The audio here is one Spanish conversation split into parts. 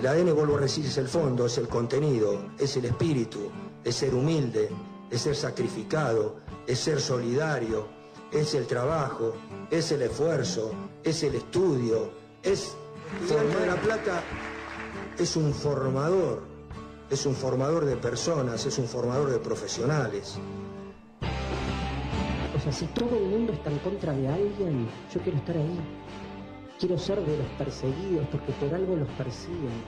El ADN, vuelvo a decir, es el fondo, es el contenido, es el espíritu, es ser humilde, es ser sacrificado, es ser solidario, es el trabajo, es el esfuerzo, es el estudio, es formar la plata, es un formador, es un formador de personas, es un formador de profesionales. O sea, si todo el mundo está en contra de alguien, yo quiero estar ahí. Quiero ser de los perseguidos porque por algo los persiguen.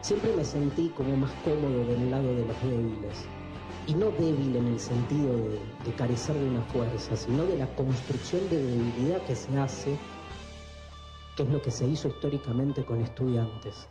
Siempre me sentí como más cómodo del lado de los débiles. Y no débil en el sentido de, de carecer de una fuerza, sino de la construcción de debilidad que se hace, que es lo que se hizo históricamente con estudiantes.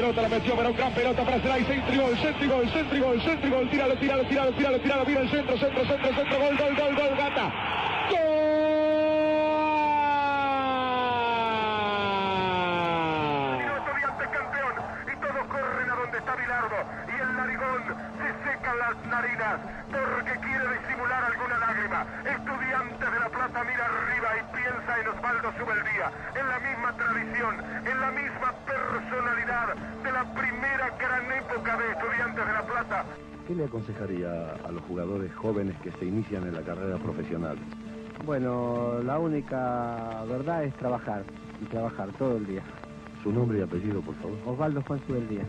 Pelota, la metió Verón, gran pelota para Celay, centro, centro, gol, centro, gol, centro, gol, tíralo, tíralo, tíralo, tíralo, tíralo, mira el centro, centro, centro, centro, gol, gol, gol, gol, gata. y el narigón secan las narinas porque quiere disimular alguna lágrima. Estudiantes de la Plata mira arriba y piensa en Osvaldo Subeldía, en la misma tradición, en la misma personalidad de la primera gran época de Estudiantes de la Plata. ¿Qué le aconsejaría a los jugadores jóvenes que se inician en la carrera profesional? Bueno, la única verdad es trabajar, y trabajar todo el día. Su nombre y apellido, por favor. Osvaldo Juan Subeldía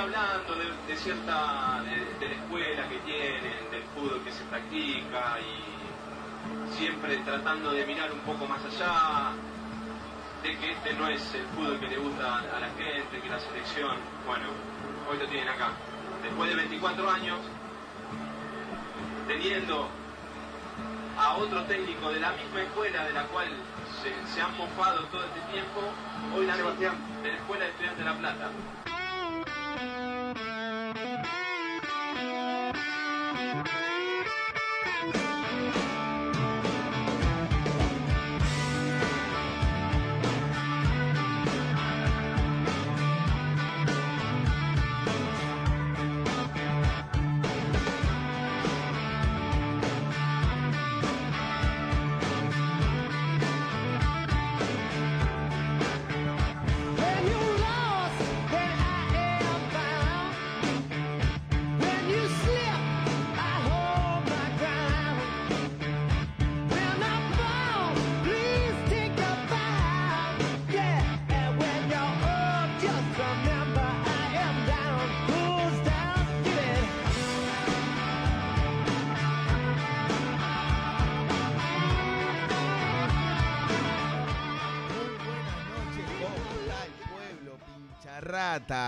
hablando de, cierta, de, la escuela que tienen, del fútbol que se practica y siempre tratando de mirar un poco más allá, de que este no es el fútbol que le gusta a la gente, que la selección, bueno, hoy lo tienen acá. Después de 24 años, teniendo a otro técnico de la misma escuela de la cual se, han mofado todo este tiempo, hoy la de la Escuela de Estudiantes de La Plata.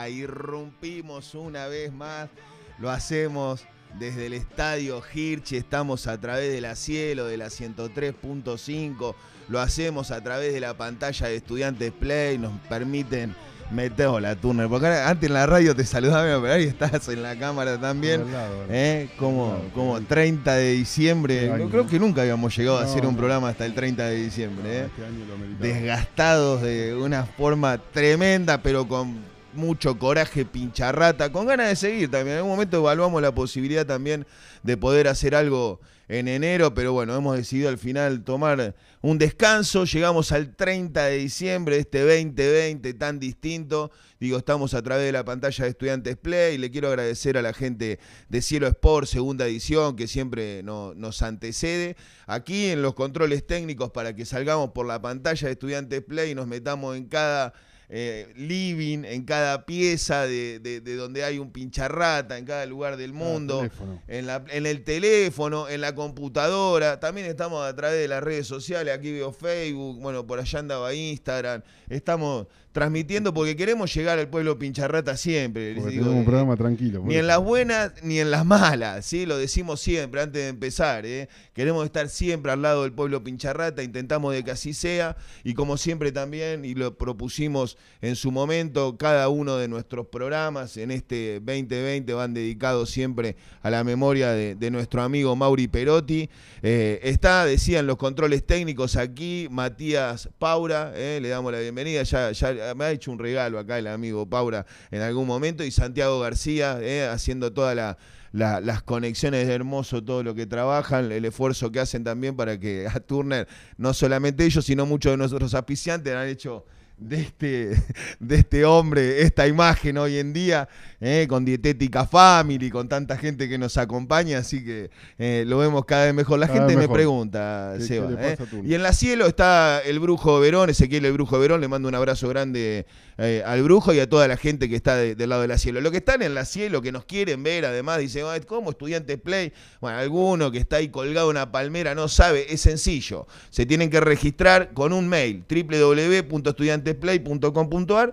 Irrumpimos una vez más, lo hacemos desde el estadio Hirsch, estamos a través de la Cielo, de la 103.5, lo hacemos a través de la pantalla de Estudiantes Play, nos permiten meter la Turner, porque antes en la radio te saludaba, pero ahí estás en la cámara también, ¿eh? como, como 30 de diciembre, Qué año, creo ¿no? que nunca habíamos llegado a hacer No, un no. programa hasta el 30 de diciembre, ¿eh? Este desgastados de una forma tremenda, pero con mucho coraje, pincharrata, con ganas de seguir también. En algún momento evaluamos la posibilidad también de poder hacer algo en enero, pero bueno, hemos decidido al final tomar un descanso. Llegamos al 30 de diciembre este 2020 tan distinto. Digo, estamos a través de la pantalla de Estudiantes Play. Le quiero agradecer a la gente de Cielo Sport, segunda edición, que siempre no- nos antecede. Aquí en los controles técnicos para que salgamos por la pantalla de Estudiantes Play y nos metamos en cada eh, living, en cada pieza de, de- de donde hay un pincharrata, en cada lugar del mundo, teléfono. en, la- en el teléfono, en la computadora. También estamos a través de las redes sociales. Aquí veo Facebook, bueno, por allá andaba Instagram. Estamos transmitiendo porque queremos llegar al pueblo pincharrata siempre. les digo, tenemos un eh, programa tranquilo. ni en las buenas ni en las malas, ¿sí? Lo decimos siempre antes de empezar, ¿eh? Queremos estar siempre al lado del pueblo pincharrata, intentamos de que así sea y como siempre también, y lo propusimos en su momento, cada uno de nuestros programas en este 2020 van dedicados siempre a la memoria de, de nuestro amigo Mauri Perotti. Eh, está, decían los controles técnicos aquí, Matías Paura, ¿eh? le damos la bienvenida, ya, ya me ha hecho un regalo acá el amigo Paura en algún momento, y Santiago García ¿eh? haciendo todas la- la- las conexiones de Hermoso, todo lo que trabajan, el esfuerzo que hacen también para que a Turner, no solamente ellos, sino muchos de nuestros auspiciantes han hecho de este, de este hombre esta imagen hoy en día, ¿eh? con Dietética Family, con tanta gente que nos acompaña, así que eh, lo vemos cada vez mejor. La Cada gente me pregunta, ¿Qué- Seba. qué ¿eh? Y en la cielo está el Brujo Verón, Ezequiel el Brujo Verón, le mando un abrazo grande al Brujo y a toda la gente que está de- del lado de la cielo. Lo que están en la cielo, que nos quieren ver, además, dice, "Ay, ¿cómo estudiantes play? Bueno, alguno que está ahí colgado en una palmera no sabe, es sencillo. Se tienen que registrar con un mail, www.estudiantesplay.com.ar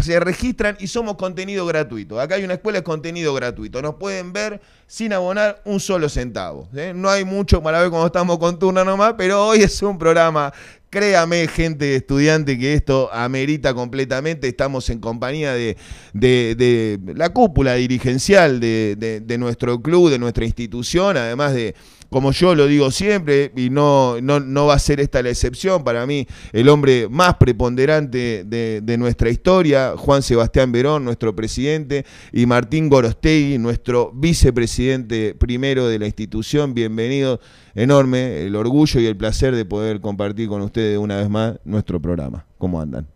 se registran y somos contenido gratuito. Acá hay una escuela de contenido gratuito. Nos pueden ver sin abonar un solo centavo. ¿eh? No hay mucho para ver cómo estamos con turno nomás, pero hoy es un programa. Créame, gente estudiante, que esto amerita completamente. Estamos en compañía de, de- de la cúpula dirigencial de- de nuestro club, de nuestra institución, además de, como yo lo digo siempre, y no, no, no va a ser esta la excepción, para mí el hombre más preponderante de, de nuestra historia, Juan Sebastián Verón, nuestro presidente, y Martín Gorostegui, nuestro vicepresidente primero de la institución. Bienvenido, enorme, el orgullo y el placer de poder compartir con ustedes una vez más nuestro programa. ¿Cómo andan?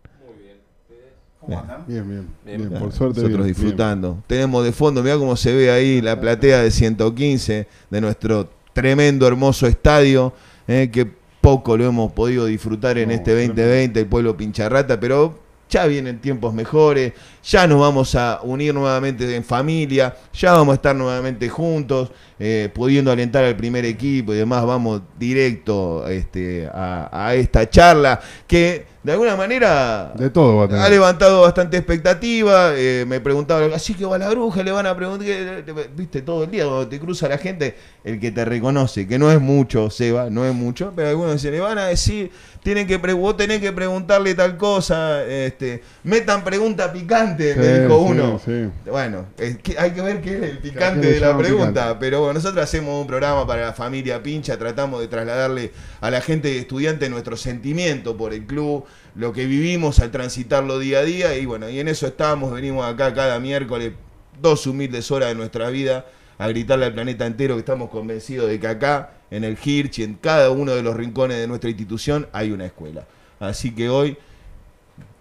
Bien, bien. Bien. bien, por suerte. Nosotros bien, disfrutando. Tenemos de fondo, mira cómo se ve ahí la platea de 115 de nuestro tremendo, hermoso estadio, eh, que poco lo hemos podido disfrutar en No, este 2020, el pueblo pincharrata, pero ya vienen tiempos mejores, ya nos vamos a unir nuevamente en familia, ya vamos a estar nuevamente juntos, eh, pudiendo alentar al primer equipo y demás, vamos directo este, a, a esta charla que de alguna manera. De todo va a ha levantado bastante expectativa. eh, me preguntaba, así que va la bruja, le van a preguntar, ¿qué? viste, todo el día cuando te cruza la gente, el que te reconoce, que no es mucho, Seba, no es mucho, pero algunos dicen, le van a decir, tienen que vos tenés que preguntarle tal cosa, este, metan pregunta picante, me Sí, dijo sí, uno. sí. Bueno, es que hay que ver qué es el ¿Qué picante de la pregunta, picante? pero bueno, nosotros hacemos un programa para la familia Pincha, tratamos de trasladarle a la gente estudiante nuestro sentimiento por el club, lo que vivimos al transitarlo día a día, y bueno, y en eso estamos, venimos acá cada miércoles, dos humildes horas de nuestra vida, a gritarle al planeta entero que estamos convencidos de que acá, en el Hirsch y en cada uno de los rincones de nuestra institución, hay una escuela. Así que hoy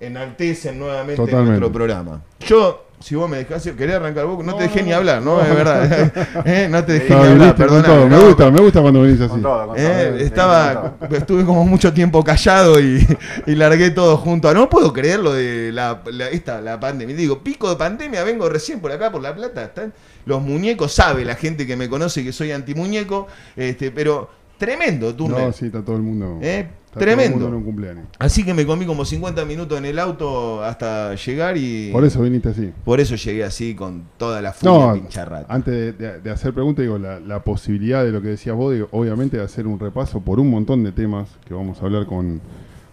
enaltecen nuevamente Totalmente. nuestro programa. Yo, si vos me dejás, querés arrancar vos, no, No, te dejé no, ni no. hablar, ¿no? No. Es verdad. Eh, No te dejé No, ni hablar, todo. Me gusta, me gusta cuando venís así. Con todo, con todo. Eh, estaba, con estuve como mucho tiempo callado y, y largué todo junto. No puedo creer lo de la, la- esta, la pandemia. Digo, pico de pandemia, vengo recién por acá, por La Plata. Están los muñecos, sabe la gente que me conoce que soy antimuñeco, este, pero tremendo túnel. No, sí, está todo el mundo. ¿Eh? Está Tremendo. en un cumpleaños. Así que me comí como 50 minutos en el auto hasta llegar y. Por eso viniste así. Por eso llegué así con toda la furia No, pincharrata. antes de, de- de hacer preguntas, digo, la, la posibilidad de lo que decías vos, digo, obviamente de hacer un repaso por un montón de temas que vamos a hablar con,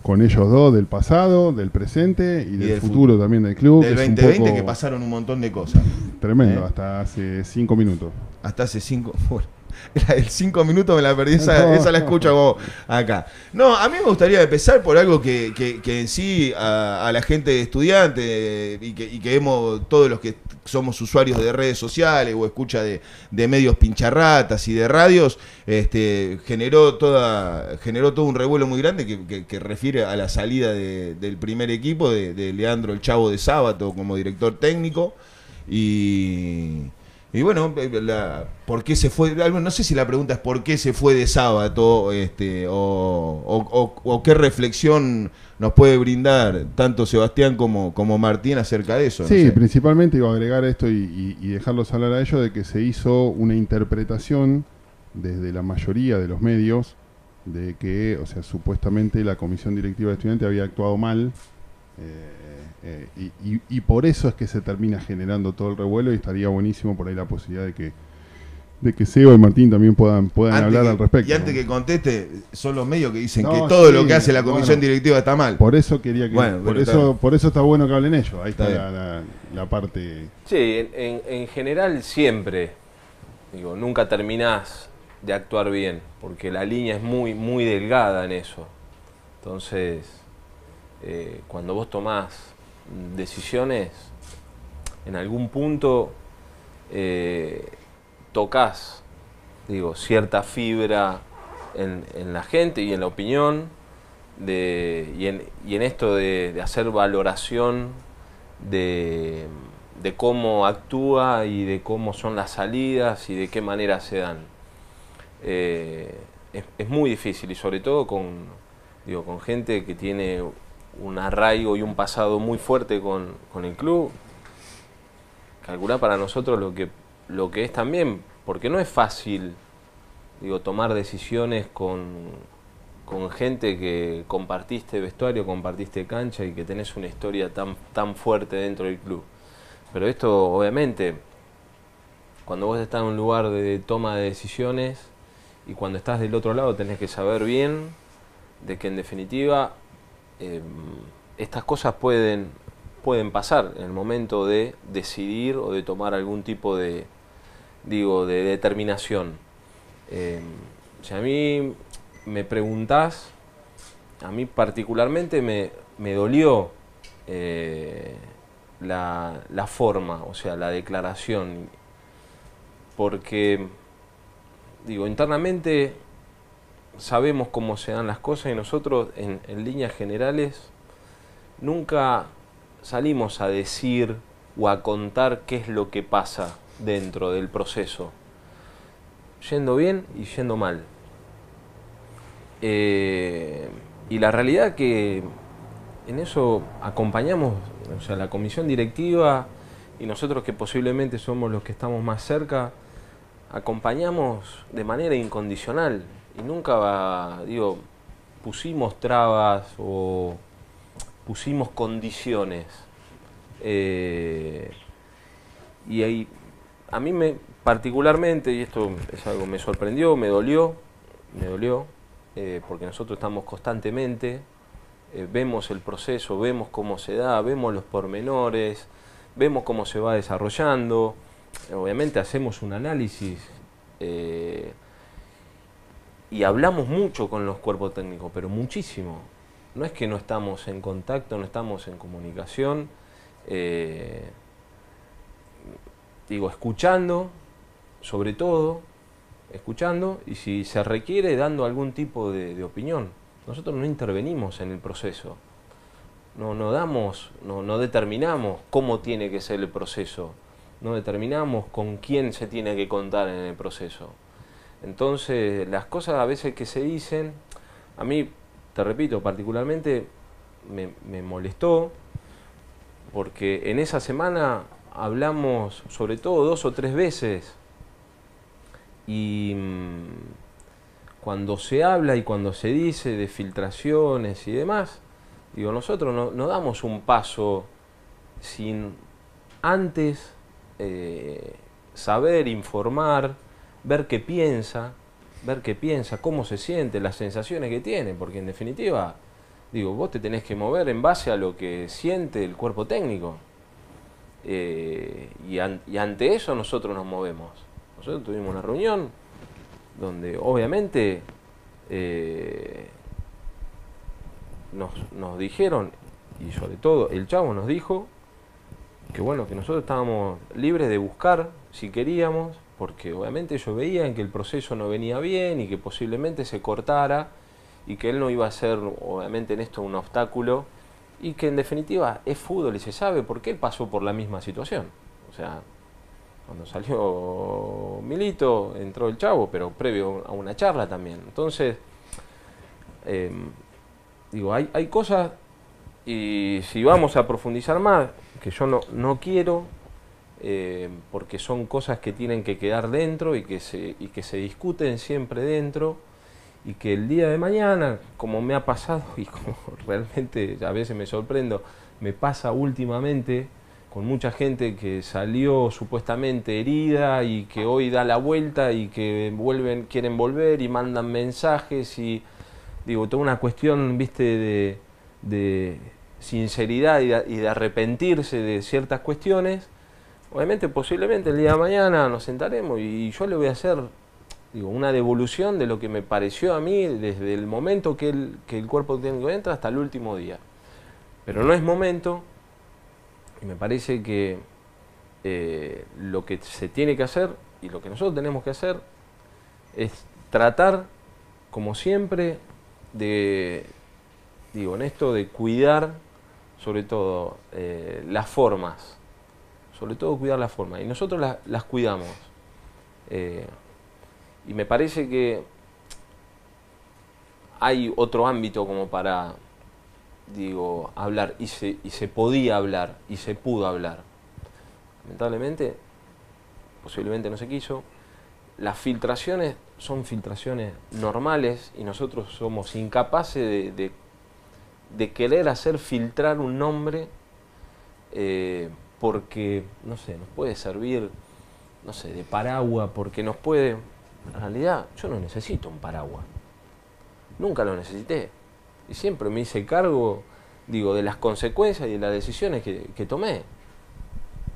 con ellos dos, del pasado, del presente y, del del futuro también del club. Del que es un 2020 poco que pasaron un montón de cosas. Tremendo, ¿Eh? hasta hace cinco minutos. Hasta hace cinco. Del cinco minutos me la perdí, esa, la escucho como acá. No, a mí me gustaría empezar por algo que, que- que en sí a, a la gente estudiante y que, y que hemos, todos los que somos usuarios de redes sociales o escucha de, de medios pincharratas y de radios, este, generó toda generó todo un revuelo muy grande que, que- que refiere a la salida de- del primer equipo de, de Leandro el Chavo de Sábato como director técnico y y bueno, eh, la, ¿por qué se fue? No sé si la pregunta es por qué se fue de sábado este, o, o- o- o qué reflexión nos puede brindar tanto Sebastián como, como Martín acerca de eso. no Sí, sé. principalmente iba a agregar esto y, y- y dejarlos hablar a ellos de que se hizo una interpretación desde la mayoría de los medios de que, o sea, supuestamente la comisión directiva de estudiantes había actuado mal eh, eh, y, y- y por eso es que se termina generando todo el revuelo y estaría buenísimo por ahí la posibilidad de que de que Seba y Martín también puedan, puedan Antes hablar que- al respecto. Y antes que conteste, son los medios que dicen No, que todo sí, lo que hace la comisión bueno. directiva está mal. Por eso quería que Bueno, por eso bien. por eso está bueno que hablen ellos. Ahí está, Está la, la- la parte Sí, en, en- en general siempre, digo, nunca terminás de actuar bien, porque la línea es muy, muy delgada en eso. Entonces, eh, cuando vos tomás decisiones, en algún punto eh, tocas, digo, cierta fibra en, la gente y en la opinión, de, y, en, y en esto de, hacer valoración de, de cómo actúa y de cómo son las salidas y de qué manera se dan. Eh, es, es muy difícil y sobre todo con, digo, con gente que tiene un arraigo y un pasado muy fuerte con, con el club. Calcular para nosotros lo que, lo que es también, porque no es fácil digo, tomar decisiones con, con gente que compartiste vestuario, compartiste cancha y que tenés una historia tan, tan fuerte dentro del club. Pero esto, obviamente, cuando vos estás en un lugar de toma de decisiones y cuando estás del otro lado tenés que saber bien de que en definitiva eh, estas cosas pueden, pueden pasar en el momento de decidir o de tomar algún tipo de, digo, de determinación. Eh, si a mí me preguntás, a mí particularmente me, me dolió eh, la, la forma, o sea, la declaración, porque, digo, internamente sabemos cómo se dan las cosas y nosotros en, líneas generales nunca salimos a decir o a contar qué es lo que pasa dentro del proceso, yendo bien y yendo mal. Eh, y la realidad que en eso acompañamos, o sea, la comisión directiva y nosotros que posiblemente somos los que estamos más cerca, acompañamos de manera incondicional y nunca, digo, pusimos trabas o pusimos condiciones. Eh, y ahí, a mí me, particularmente, y esto es algo me sorprendió, me dolió, me dolió, eh, porque nosotros estamos constantemente, eh, vemos el proceso, vemos cómo se da, vemos los pormenores, vemos cómo se va desarrollando, obviamente hacemos un análisis y hablamos mucho con los cuerpos técnicos, pero muchísimo. No es que no estamos en contacto, no estamos en comunicación, eh, digo, escuchando, sobre todo, escuchando y si se requiere dando algún tipo de, de opinión. Nosotros no intervenimos en el proceso, no, no damos, no, no determinamos cómo tiene que ser el proceso, no determinamos con quién se tiene que contar en el proceso. Entonces, las cosas a veces que se dicen, a mí, te repito, particularmente me, molestó, porque en esa semana hablamos sobre todo dos o tres veces. Y mm, cuando se habla y cuando se dice de filtraciones y demás, digo, nosotros no, no damos un paso sin antes eh, saber, informar, ver qué piensa, ver qué piensa, cómo se siente, las sensaciones que tiene, porque en definitiva, digo, vos te tenés que mover en base a lo que siente el cuerpo técnico. Eh, y, ante eso nosotros nos movemos. Nosotros tuvimos una reunión donde obviamente eh, nos, nos dijeron, y sobre todo el chavo nos dijo, que bueno, que nosotros estábamos libres de buscar si queríamos, porque obviamente ellos veían que el proceso no venía bien y que posiblemente se cortara y que él no iba a ser obviamente en esto un obstáculo y que en definitiva es fútbol y se sabe por qué pasó por la misma situación. O sea, cuando salió Milito entró el chavo, pero previo a una charla también. Entonces, em, digo, hay, hay cosas y si vamos a profundizar más, que yo no, no quiero, eh, porque son cosas que tienen que quedar dentro y que, se, y que se discuten siempre dentro, y que el día de mañana, como me ha pasado y como realmente a veces me sorprendo, me pasa últimamente con mucha gente que salió supuestamente herida y que hoy da la vuelta y que vuelven, quieren volver y mandan mensajes y digo, toda una cuestión, viste, de de sinceridad y de, arrepentirse de ciertas cuestiones, obviamente posiblemente el día de mañana nos sentaremos y yo le voy a hacer digo, una devolución de lo que me pareció a mí desde el momento que el, que el cuerpo técnico entra hasta el último día. Pero no es momento y me parece que eh, lo que se tiene que hacer y lo que nosotros tenemos que hacer es tratar, como siempre, de digo, en esto de cuidar sobre todo eh, las formas, sobre todo cuidar las formas, y nosotros las cuidamos. Eh, y me parece que hay otro ámbito como para, digo, hablar, y se, y se podía hablar, y se pudo hablar. Lamentablemente, posiblemente no se quiso. Las filtraciones son filtraciones normales y nosotros somos incapaces de de querer hacer filtrar un nombre eh, porque, no sé, nos puede servir, no sé, de paraguas, porque nos puede... En realidad, yo no necesito un paraguas. Nunca lo necesité. Y siempre me hice cargo, digo, de las consecuencias y de las decisiones que, tomé.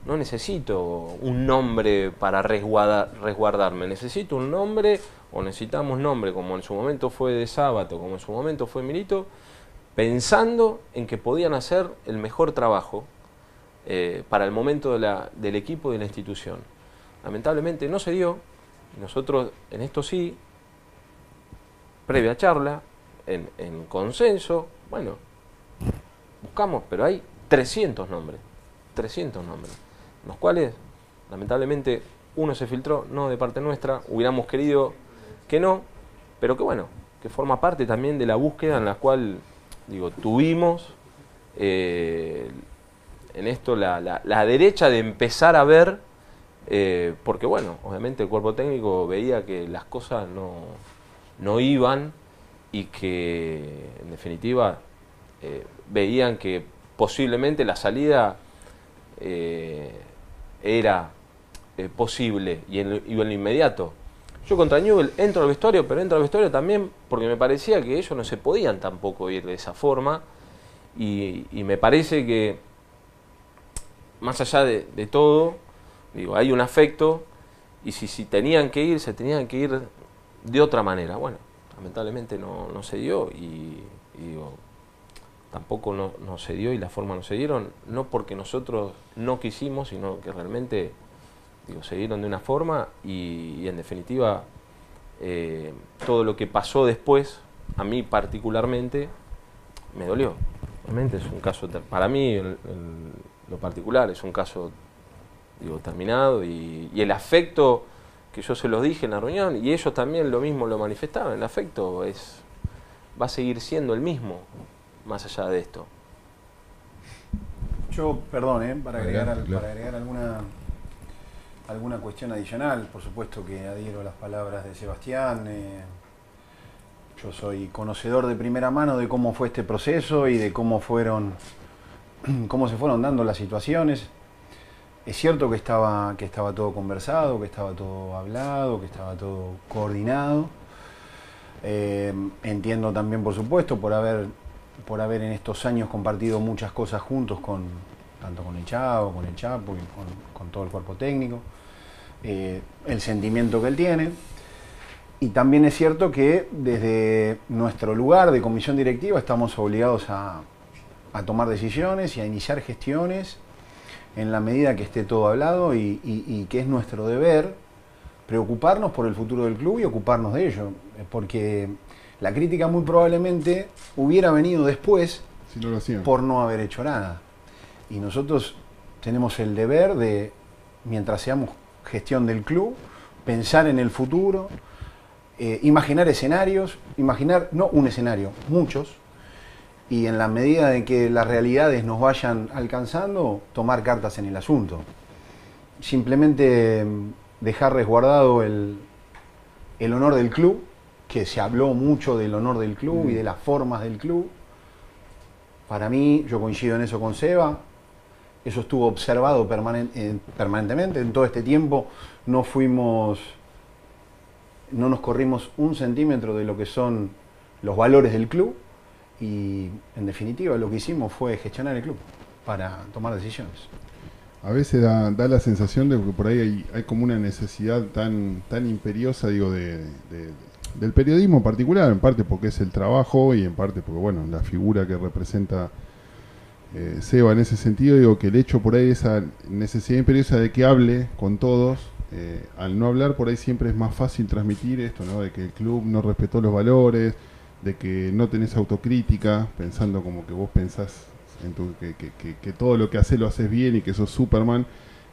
No necesito un nombre para resguardarme. Necesito un nombre, o necesitamos nombre, como en su momento fue de Sábato, como en su momento fue Milito, pensando en que podían hacer el mejor trabajo eh, para el momento del equipo de la institución. Lamentablemente no se dio, nosotros en esto sí, previa charla, en, en consenso, bueno, buscamos, pero hay 300 nombres, 300 nombres, los cuales lamentablemente uno se filtró, no de parte nuestra, hubiéramos querido que no, pero que bueno, que forma parte también de la búsqueda en la cual Digo, tuvimos eh, en esto la, la, derecha de empezar a ver, eh, porque bueno, obviamente el cuerpo técnico veía que las cosas no, no iban y que en definitiva eh, veían que posiblemente la salida era posible y en, y en lo inmediato. Yo contra Newell entro al vestuario, pero entro al vestuario también porque me parecía que ellos no se podían tampoco ir de esa forma. Y, me parece que, más allá de, todo, digo, hay un afecto y si, si, tenían que ir, se tenían que ir de otra manera. Bueno, lamentablemente no, no se dio y, digo, tampoco no, no, se dio y la forma no se dieron, no porque nosotros no quisimos, sino que realmente Digo, se dieron de una forma y, en definitiva eh, todo lo que pasó después, a mí particularmente, me dolió. Realmente es un caso, para mí lo particular es un caso digo, terminado y, el afecto que yo se los dije en la reunión y ellos también lo mismo lo manifestaban, el afecto es, va a seguir siendo el mismo más allá de esto. Yo, perdón, ¿eh? para, agregar, para agregar alguna alguna cuestión adicional, por supuesto que adhiero a las palabras de Sebastián. Eh, Yo soy conocedor de primera mano de cómo fue este proceso y de cómo fueron, cómo se fueron dando las situaciones. Es cierto que estaba, que estaba todo conversado, que estaba todo hablado, que estaba todo coordinado. Eh, entiendo también, por supuesto, por haber, por haber en estos años compartido muchas cosas juntos con, tanto con el Chavo, con el Chapo y con, todo el cuerpo técnico, eh, el sentimiento que él tiene. Y también es cierto que desde nuestro lugar de comisión directiva estamos obligados a, a tomar decisiones y a iniciar gestiones en la medida que esté todo hablado y, y- y que es nuestro deber preocuparnos por el futuro del club y ocuparnos de ello. Eh, Porque la crítica muy probablemente hubiera venido después Si no lo hacían. por no haber hecho nada. Y nosotros tenemos el deber de, mientras seamos gestión del club, pensar en el futuro, eh, imaginar escenarios, imaginar, no un escenario, muchos, y en la medida de que las realidades nos vayan alcanzando, tomar cartas en el asunto. Simplemente mm, dejar resguardado el, el honor del club, que se habló mucho del honor del club y de las formas del club. Para mí, yo coincido en eso con Seba, eso estuvo observado permanen- eh, permanentemente. En todo este tiempo no fuimos, no nos corrimos un centímetro de lo que son los valores del club y en definitiva lo que hicimos fue gestionar el club para tomar decisiones. A veces da, da la sensación de que por ahí hay, hay como una necesidad tan, tan imperiosa, digo, de, de- del periodismo en particular, en parte porque es el trabajo y en parte porque, bueno, la figura que representa eh, Seba en ese sentido, digo, que el hecho por ahí, esa necesidad imperiosa de que hable con todos, eh, al no hablar por ahí siempre es más fácil transmitir esto, ¿no? De que el club no respetó los valores, de que no tenés autocrítica, pensando como que vos pensás en tu, que, todo lo que haces lo haces bien y que sos Superman.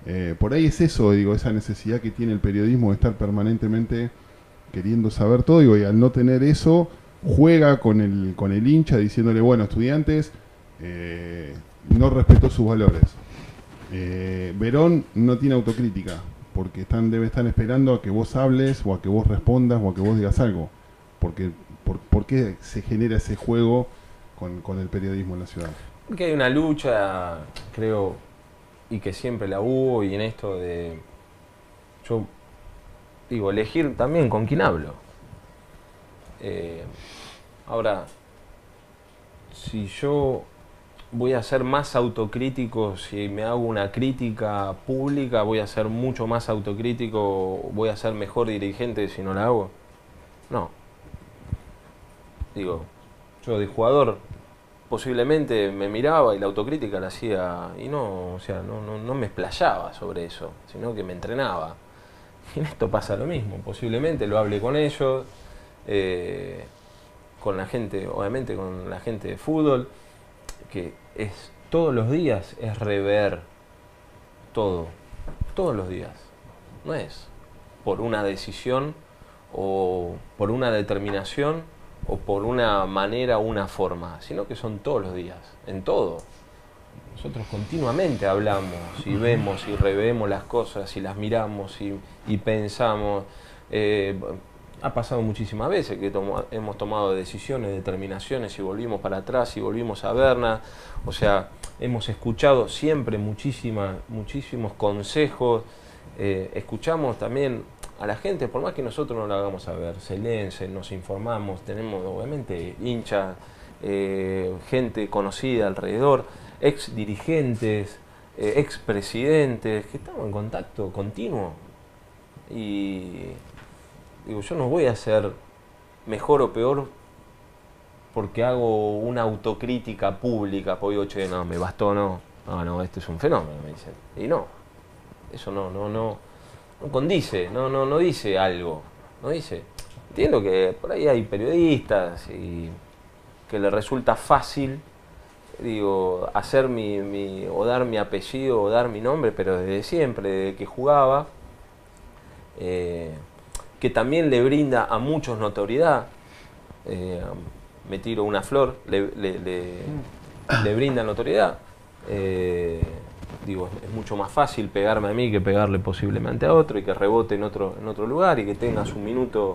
Eh, por ahí es eso, digo, esa necesidad que tiene el periodismo de estar permanentemente queriendo saber todo, y al no tener eso, juega con el, con el hincha diciéndole, bueno, estudiantes, eh, no respetó sus valores. Eh, Verón no tiene autocrítica, porque están, debe estar esperando a que vos hables, o a que vos respondas, o a que vos digas algo. Porque, por, ¿Por qué se genera ese juego con, el periodismo en la ciudad? Porque hay una lucha, creo, y que siempre la hubo, y en esto de. Yo digo, elegir también con quién hablo. Eh, ahora, si yo voy a ser más autocrítico, si me hago una crítica pública, voy a ser mucho más autocrítico, voy a ser mejor dirigente si no la hago. No. Digo, yo de jugador posiblemente me miraba y la autocrítica la hacía y no, o sea, no, no, no me explayaba sobre eso, sino que me entrenaba. Y en esto pasa lo mismo, posiblemente lo hable con ellos, eh, con la gente, obviamente con la gente de fútbol, que es todos los días es rever todo, todos los días. No es por una decisión o por una determinación o por una manera o una forma, sino que son todos los días, en todo. Nosotros continuamente hablamos y vemos y revemos las cosas y las miramos y, y pensamos. Eh, ha pasado muchísimas veces que tomo- hemos tomado decisiones, determinaciones y volvimos para atrás y volvimos a verlas. O sea, hemos escuchado siempre muchísima, muchísimos consejos. eh, escuchamos también a la gente, por más que nosotros no lo hagamos saber, se leen, se- nos informamos, tenemos obviamente hinchas, eh, gente conocida alrededor, ex dirigentes, eh, ex presidentes, que estamos en contacto continuo. Y digo, yo no voy a ser mejor o peor porque hago una autocrítica pública, porque digo, no, me bastó, no, no, no, este es un fenómeno, me dicen. Y no, eso no, no, no, no condice, no, no, no dice algo, no dice. Entiendo que por ahí hay periodistas y que le resulta fácil, digo, hacer mi, mi- o dar mi apellido o dar mi nombre, pero desde siempre, desde que jugaba, eh, que también le brinda a muchos notoriedad. eh, me tiro una flor, le, le- brinda notoriedad. eh, digo, es, mucho más fácil pegarme a mí que pegarle posiblemente a otro y que rebote en otro, en otro lugar y que tenga su minuto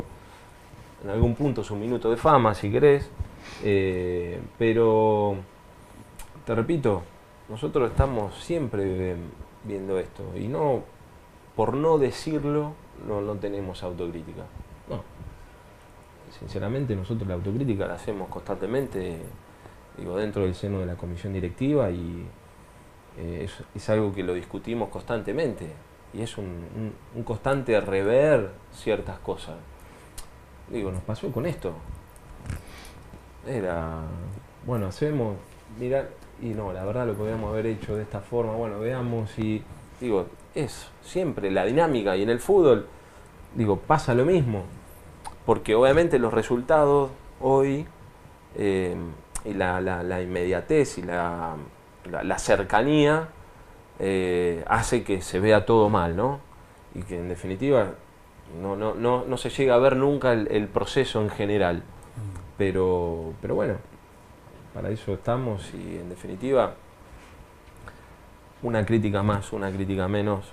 en algún punto su minuto de fama, si querés. Eh, pero, te repito, nosotros estamos siempre viendo esto y no, por no decirlo, no, no tenemos autocrítica. No. Sinceramente, nosotros la autocrítica la hacemos constantemente, digo, dentro del seno de la comisión directiva y eh, es, algo que lo discutimos constantemente y es un, un- constante rever ciertas cosas. Digo, nos pasó con esto. Era, bueno, hacemos, mira, y no, la verdad lo podríamos haber hecho de esta forma, bueno, veamos y, digo, es siempre la dinámica y en el fútbol, digo, pasa lo mismo, porque obviamente los resultados hoy eh, y la- la inmediatez y la, la- la cercanía eh, hace que se vea todo mal, ¿no? Y que en definitiva no, no, no, no se llega a ver nunca el, el proceso en general. Pero, pero bueno, para eso estamos y en definitiva una crítica más, una crítica menos.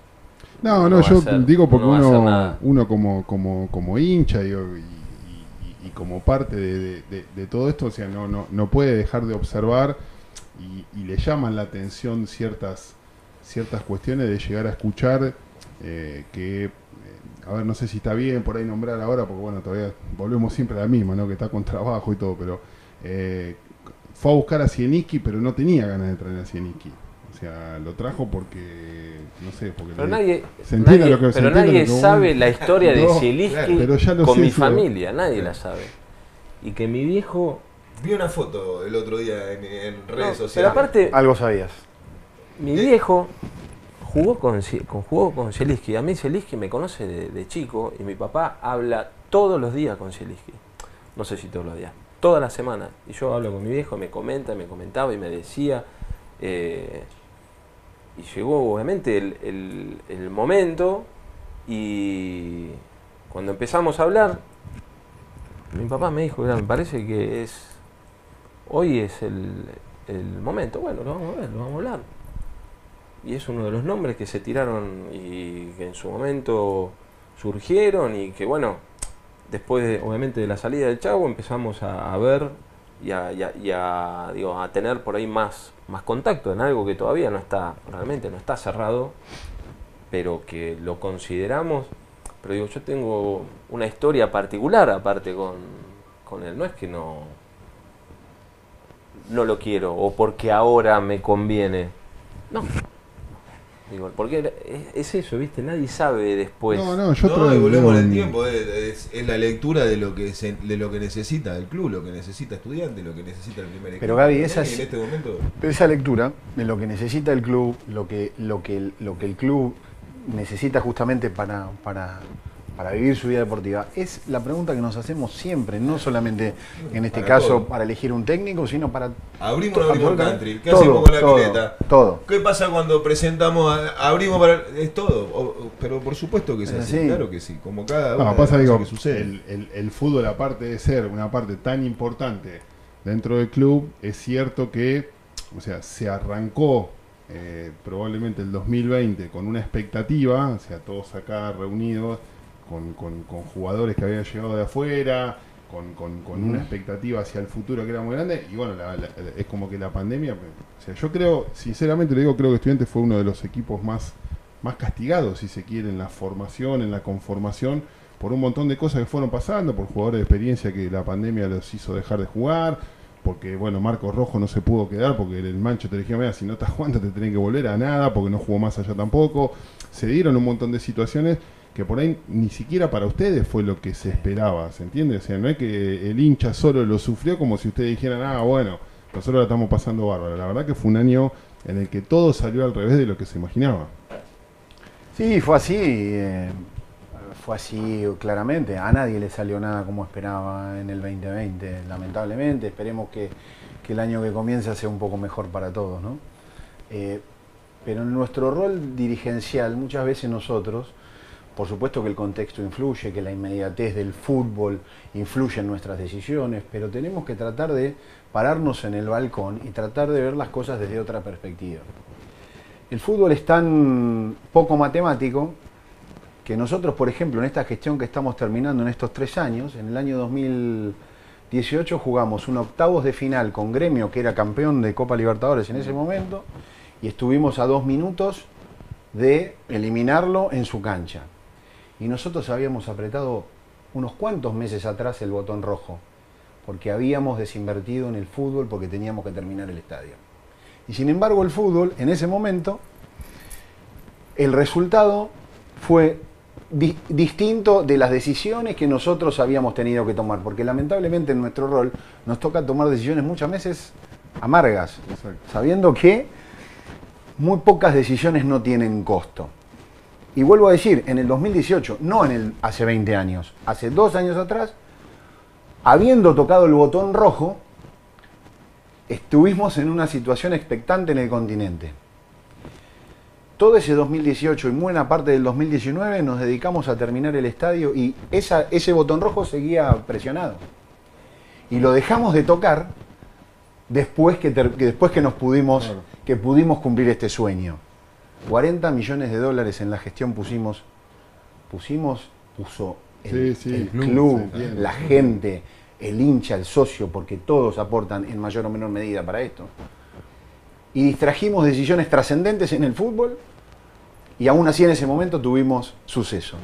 No, no, yo ser- digo porque uno, uno como, como, como hincha digo, y, y- y como parte de- de todo esto, o sea, no, no, no puede dejar de observar y, y le llaman la atención ciertas, ciertas cuestiones de llegar a escuchar eh, que, eh, a ver, no sé si está bien por ahí nombrar ahora, porque bueno, todavía volvemos siempre a la misma, ¿no? Que está con trabajo y todo, pero eh, fue a buscar a Sieniski, pero no tenía ganas de traer a Sieniski. O sea, lo trajo porque, no sé, porque... Pero le- nadie, se entiende nadie- lo que- se pero nadie lo que vos- sabe la historia de No, ya lo con sé, mi familia, nadie la sabe. Y que mi viejo... Vi una foto el otro día en, en redes No, sociales. pero aparte, Algo sabías. mi viejo jugó con, con, jugó con Zielinski. A mí Zielinski me conoce de, de chico y mi papá habla todos los días con Zielinski. No sé si todos los días, toda la semana. Y yo hablo con mi viejo, me comenta, me comentaba y me decía. eh, y llegó obviamente el, el- el momento y cuando empezamos a hablar, mi papá me dijo, "Mira, me parece que es hoy es el, el momento. Bueno, lo vamos a ver, lo vamos a hablar. Y es uno de los nombres que se tiraron y que en su momento surgieron y que bueno, después de- obviamente de la salida del Chavo empezamos a, ver y, a, y a- y a, digo, a tener por ahí más, más contacto en algo que todavía no está, realmente no está cerrado, pero que lo consideramos. Pero digo, yo tengo una historia particular aparte con, con él. No es que no, no lo quiero o porque ahora me conviene. No. Digo, porque es, es eso, ¿viste? Nadie sabe después. No, no, yo No, y volvemos en el tiempo, es, es- es la lectura de lo que se- de lo que necesita el club, lo que necesita estudiante, lo que necesita el primer equipo. Pero Gaby, esa es- en este momento Pero esa lectura de lo que necesita el club, lo que, lo que, el- lo que el club necesita justamente para, para, para vivir su vida deportiva, es la pregunta que nos hacemos siempre, no solamente en este Para caso todo. para elegir un técnico, sino para... abrimos o no abrimos country, ¿qué todo, hacemos con la todo, pileta? Todo. ¿Qué pasa cuando presentamos, a- abrimos para es todo? O- pero por supuesto que es Es así, así. claro que sí, como cada No, una de pasa, digo, que sucede. el, el- el fútbol, aparte de ser una parte tan importante dentro del club, es cierto que, o sea, se arrancó eh, probablemente el 2020 con una expectativa, o sea, todos acá reunidos, con, con- con jugadores que habían llegado de afuera, con, con- con una expectativa hacia el futuro que era muy grande, y bueno, la- la- es como que la pandemia, o sea, yo creo, sinceramente le digo, creo que Estudiantes fue uno de los equipos más más castigados, si se quiere, en la formación, en la conformación, por un montón de cosas que fueron pasando, por jugadores de experiencia que la pandemia los hizo dejar de jugar, porque, bueno, Marcos Rojo no se pudo quedar porque el Mancho te dijeron, mira, si no estás jugando te tienen que volver a nada, porque no jugó más allá tampoco. Se dieron un montón de situaciones que por ahí ni siquiera para ustedes fue lo que se esperaba, ¿se entiende? O sea, no es que el hincha solo lo sufrió como si ustedes dijeran, ah, bueno, nosotros la estamos pasando bárbaro. La verdad que fue un año en el que todo salió al revés de lo que se imaginaba. Sí, fue así, eh, fue así claramente. A nadie le salió nada como esperaba en el 2020, lamentablemente. Esperemos que, que el año que comienza sea un poco mejor para todos, ¿no? Eh, pero en nuestro rol dirigencial, muchas veces nosotros, por supuesto que el contexto influye, que la inmediatez del fútbol influye en nuestras decisiones, pero tenemos que tratar de pararnos en el balcón y tratar de ver las cosas desde otra perspectiva. El fútbol es tan poco matemático que nosotros, por ejemplo, en esta gestión que estamos terminando en estos tres años, en el año 2018 jugamos un octavos de final con Gremio, que era campeón de Copa Libertadores en ese momento, y estuvimos a dos minutos de eliminarlo en su cancha. Y nosotros habíamos apretado unos cuantos meses atrás el botón rojo, porque habíamos desinvertido en el fútbol porque teníamos que terminar el estadio. Y sin embargo el fútbol, en ese momento, el resultado fue di- distinto de las decisiones que nosotros habíamos tenido que tomar, porque lamentablemente en nuestro rol nos toca tomar decisiones muchas veces amargas, sabiendo que muy pocas decisiones no tienen costo. Y vuelvo a decir, en el 2018, no en el hace 20 años, hace dos años atrás, habiendo tocado el botón rojo, estuvimos en una situación expectante en el continente. Todo ese 2018 y buena parte del 2019 nos dedicamos a terminar el estadio y esa, ese botón rojo seguía presionado. Y lo dejamos de tocar después que después que nos pudimos, que pudimos cumplir este sueño. 40 millones de dólares en la gestión pusimos, pusimos, puso el, Sí, sí, el club, la gente, el hincha, el socio, porque todos aportan en mayor o menor medida para esto. Y distrajimos decisiones trascendentes en el fútbol y aún así en ese momento tuvimos suceso.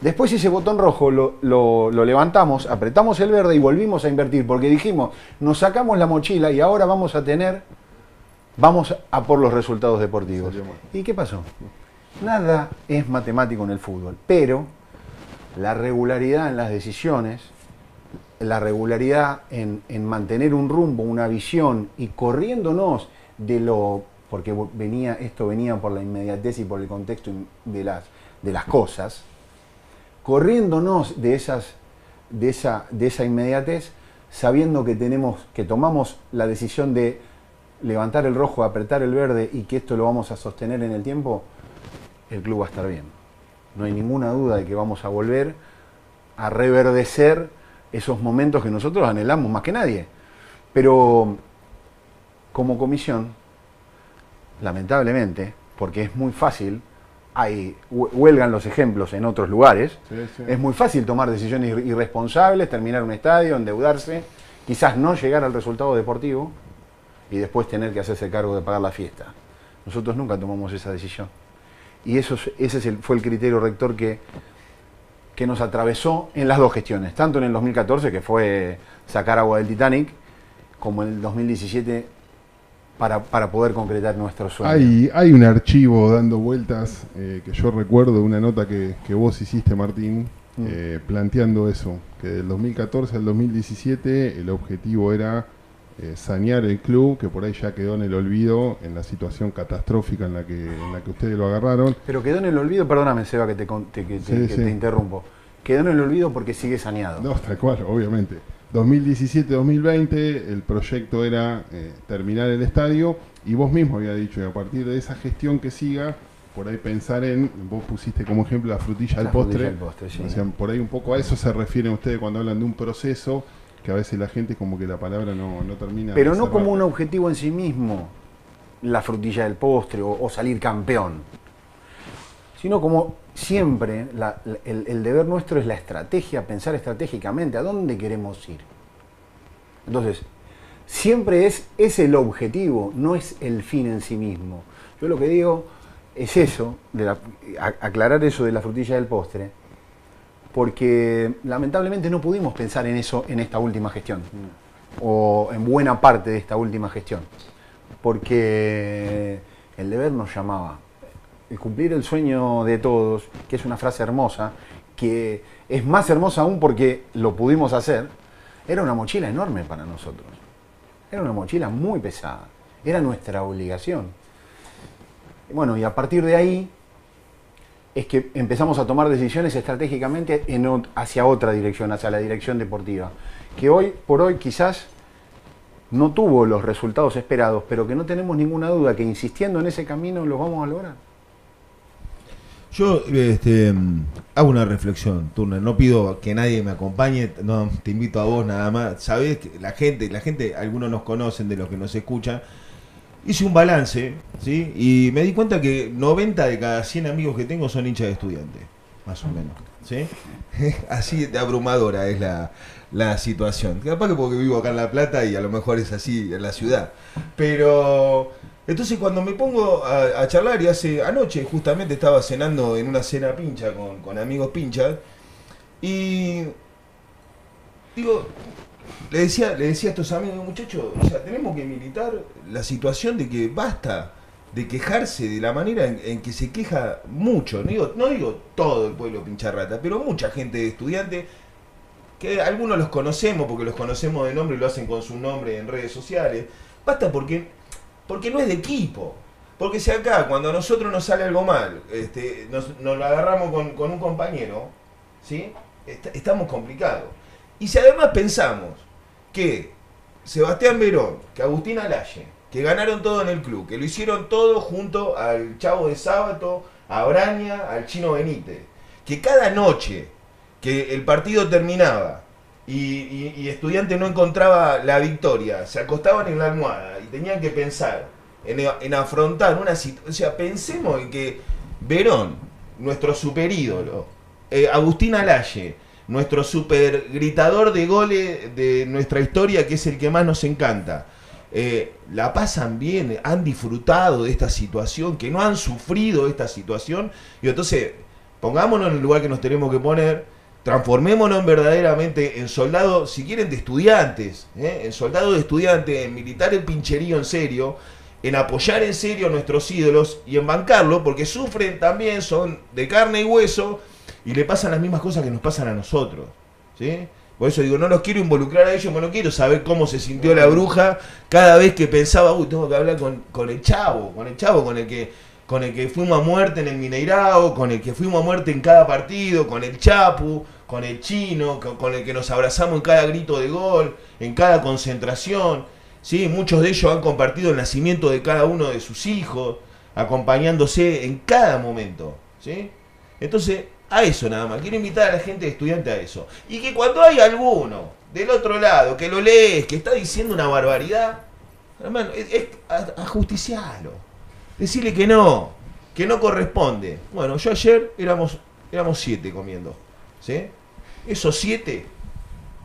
Después ese botón rojo lo, lo- lo levantamos, apretamos el verde y volvimos a invertir porque dijimos, nos sacamos la mochila y ahora vamos a tener, vamos a por los resultados deportivos. ¿Y qué pasó? Nada es matemático en el fútbol, pero la regularidad en las decisiones, la regularidad en, en mantener un rumbo, una visión y corriéndonos de lo, porque venía, esto venía por la inmediatez y por el contexto de las, de las cosas, corriéndonos de, esas, de, esa, de esa inmediatez, sabiendo que tenemos, que tomamos la decisión de levantar el rojo, apretar el verde y que esto lo vamos a sostener en el tiempo, el club va a estar bien. No hay ninguna duda de que vamos a volver a reverdecer esos momentos que nosotros anhelamos más que nadie. Pero como comisión, lamentablemente, porque es muy fácil, hay, hue- huelgan los ejemplos en otros lugares, Sí, sí. es muy fácil tomar decisiones ir- irresponsables, terminar un estadio, endeudarse, quizás no llegar al resultado deportivo y después tener que hacerse cargo de pagar la fiesta. Nosotros nunca tomamos esa decisión. Y eso, es- ese es el- fue el criterio rector que, que nos atravesó en las dos gestiones, tanto en el 2014, que fue sacar agua del Titanic, como en el 2017 para, para poder concretar nuestro sueño. Hay, hay un archivo dando vueltas eh, que yo recuerdo, una nota que, que vos hiciste, Martín, Mm. eh, planteando eso, que del 2014 al 2017 el objetivo era eh, sanear el club, que por ahí ya quedó en el olvido en la situación catastrófica en la que, en la que ustedes lo agarraron. Pero quedó en el olvido, perdóname Seba que te, te- que te- que sí. te interrumpo, quedó en el olvido porque sigue saneado. No, tal cual, obviamente. 2017-2020 el proyecto era eh, terminar el estadio y vos mismo había dicho que a partir de esa gestión que siga, por ahí pensar en, vos pusiste como ejemplo la frutilla del La postre, frutilla del postre, sí. o sea, por ahí un poco a eso se refieren ustedes cuando hablan de un proceso que a veces la gente como que la palabra no, no termina Pero no como un objetivo en sí mismo, la frutilla del postre o, o salir campeón, sino como siempre la- la- el, el deber nuestro es la estrategia, pensar estratégicamente a dónde queremos ir. Entonces, siempre es, es el objetivo, no es el fin en sí mismo. Yo lo que digo es eso, de la- aclarar eso de la frutilla del postre, porque lamentablemente no pudimos pensar en eso en esta última gestión, o en buena parte de esta última gestión, porque el deber nos llamaba. El cumplir el sueño de todos, que es una frase hermosa, que es más hermosa aún porque lo pudimos hacer, era una mochila enorme para nosotros. Era una mochila muy pesada. Era nuestra obligación. Bueno, y a partir de ahí es que empezamos a tomar decisiones estratégicamente hacia otra dirección, hacia la dirección deportiva, que hoy por hoy quizás no tuvo los resultados esperados, pero que no tenemos ninguna duda que insistiendo en ese camino los vamos a lograr. Yo este, hago una reflexión, Turner. No pido que nadie me acompañe, no, te invito a vos nada más. Sabés que la gente, la gente, algunos nos conocen de los que nos escuchan. Hice un balance, ¿sí? Y me di cuenta que 90 de cada 100 amigos que tengo son hinchas de estudiantes. más o menos. ¿Sí? así de abrumadora es la, la situación. Capaz que porque vivo acá en La Plata y a lo mejor es así en la ciudad. Pero entonces cuando me pongo a, a charlar y hace anoche justamente estaba cenando en una cena pincha con, con amigos pinchas y digo, le decía, le decía a estos amigos, muchachos, tenemos que militar la situación de que basta de quejarse de la manera en, que se queja mucho, no digo, no digo todo el pueblo pincharrata, pero mucha gente de estudiantes, que algunos los conocemos porque los conocemos de nombre y lo hacen con su nombre en redes sociales, basta porque, porque no es de equipo. Porque si acá, cuando a nosotros nos sale algo mal, este, nos, nos lo agarramos con, con un compañero, ¿sí? Est- estamos complicados. Y si además pensamos que Sebastián Verón, que Agustín Alaye, que ganaron todo en el club, que lo hicieron todo junto al Chavo de Sábato, a Braña, al Chino Benítez, que cada noche que el partido terminaba y estudiante no encontraba la victoria, se acostaban en la almohada y tenían que pensar en, en afrontar una situación. O sea, pensemos en que Verón, nuestro superídolo, eh, Agustín Alaye, nuestro super gritador de goles de nuestra historia, que es el que más nos encanta. eh, la pasan bien, han disfrutado de esta situación, que no han sufrido esta situación. Y entonces, pongámonos en el lugar que nos tenemos que poner, transformémonos verdaderamente en soldados, si quieren, de estudiantes, ¿eh? en soldados de estudiantes, en militar el pincherío en serio, en apoyar en serio a nuestros ídolos y en bancarlo, porque sufren también, son de carne y hueso, y le pasan las mismas cosas que nos pasan a nosotros. ¿sí? Por eso digo, no los quiero involucrar a ellos, no quiero saber cómo se sintió la bruja cada vez que pensaba, uy, tengo que hablar con, con el chavo, con el chavo, con el que con el que fuimos a muerte en el Mineirao, con el que fuimos a muerte en cada partido, con el Chapu, con el Chino, con, con el que nos abrazamos en cada grito de gol, en cada concentración. ¿sí? Muchos de ellos han compartido el nacimiento de cada uno de sus hijos, acompañándose en cada momento. ¿sí? Entonces, a eso nada más. Quiero invitar a la gente estudiante a eso. Y que cuando hay alguno del otro lado que lo lees, que está diciendo una barbaridad, hermano, es, es a- ajusticialo. Decirle que no, que no corresponde. Bueno, yo ayer éramos, éramos siete comiendo. ¿sí? Esos siete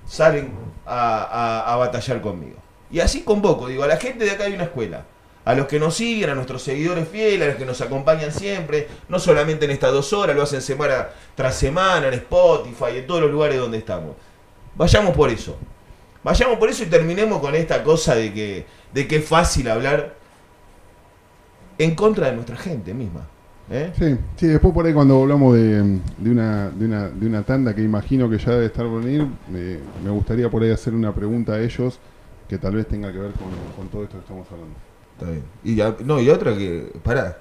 salen a- a batallar conmigo. Y así convoco, digo, a la gente de acá hay una escuela. A los que nos siguen, a nuestros seguidores fieles, a los que nos acompañan siempre, no solamente en estas dos horas, lo hacen semana tras semana, en Spotify, en todos los lugares donde estamos. Vayamos por eso. Vayamos por eso y terminemos con esta cosa de que, de que es fácil hablar en contra de nuestra gente misma. ¿eh? Sí, sí, después por ahí cuando hablamos de, una, de, una, de una tanda que imagino que ya debe estar por venir, me, me gustaría por ahí hacer una pregunta a ellos que tal vez tenga que ver con, con todo esto que estamos hablando. Está bien. Y, ya- no, y otra que, pará,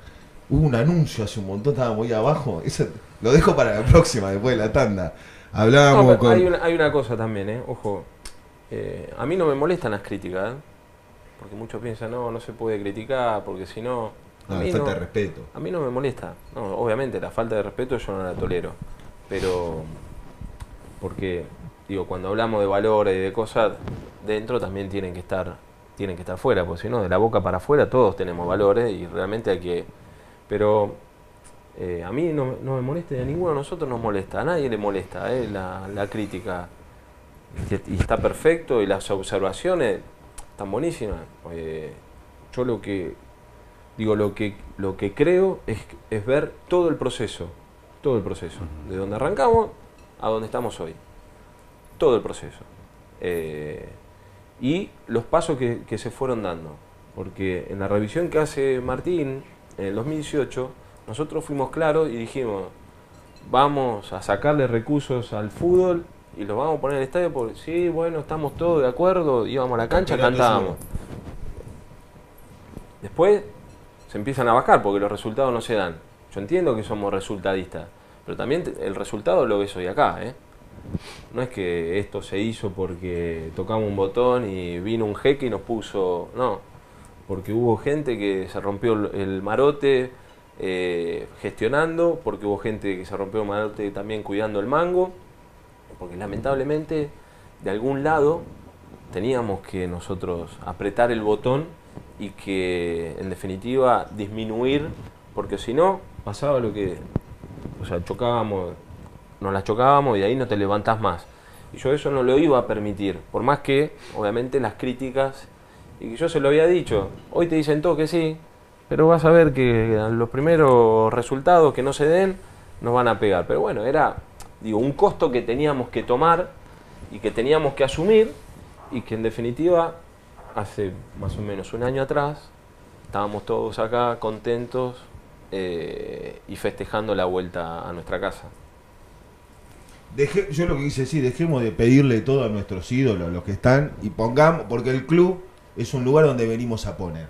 hubo un anuncio hace un montón, estábamos ahí abajo, eso lo dejo para la próxima, después de la tanda. Hablábamos No, con... hay, una, hay una cosa también, ¿eh? Ojo, eh, a mí no me molestan las críticas, ¿eh? Porque muchos piensan, no, no se puede criticar, porque si no... a No, mí falta de respeto. A mí no me molesta. No, obviamente, la falta de respeto yo no la tolero. Pero... Porque, digo, cuando hablamos de valores y de cosas, dentro también tienen que estar tienen que estar fuera, porque si no, de la boca para afuera todos tenemos valores y realmente hay que... Pero eh, a mí no, no me molesta, y a ninguno de nosotros nos molesta, a nadie le molesta eh, la, la crítica. Y, y está perfecto y las observaciones están buenísimas. Eh, yo lo que digo, lo que, lo que creo es, es ver todo el proceso, todo el proceso, de donde arrancamos a donde estamos hoy. Todo el proceso. Y los pasos que, que se fueron dando. Porque en la revisión que hace Martín en el 2018, nosotros fuimos claros y dijimos, vamos a sacarle recursos al fútbol y los vamos a poner en el estadio porque sí, bueno, estamos todos de acuerdo, íbamos a la cancha, cantábamos. Después se empiezan a bajar porque los resultados no se dan. Yo entiendo que somos resultadistas, pero también el resultado lo ves hoy acá, ¿eh? No es que esto se hizo porque tocamos un botón y vino un jeque y nos puso. No, porque hubo gente que se rompió el- marote eh, gestionando, porque hubo gente que se rompió el marote también cuidando el mango, porque lamentablemente de algún lado teníamos que nosotros apretar el botón y que en definitiva disminuir, porque si no pasaba lo que, o sea, chocábamos nos las chocábamos y ahí no te levantás más. Y yo eso no lo iba a permitir, por más que, obviamente, las críticas, y que yo se lo había dicho, hoy te dicen todo que sí, pero vas a ver que los primeros resultados que no se den nos van a pegar. Pero bueno, era, digo, un costo que teníamos que tomar y que teníamos que asumir y que en definitiva, hace más o menos un año atrás, estábamos todos acá contentos eh, y festejando la vuelta a nuestra casa. Deje- yo lo que quise decir, dejemos de pedirle todo a nuestros ídolos, los que están, y pongamos, porque el club es un lugar donde venimos a poner,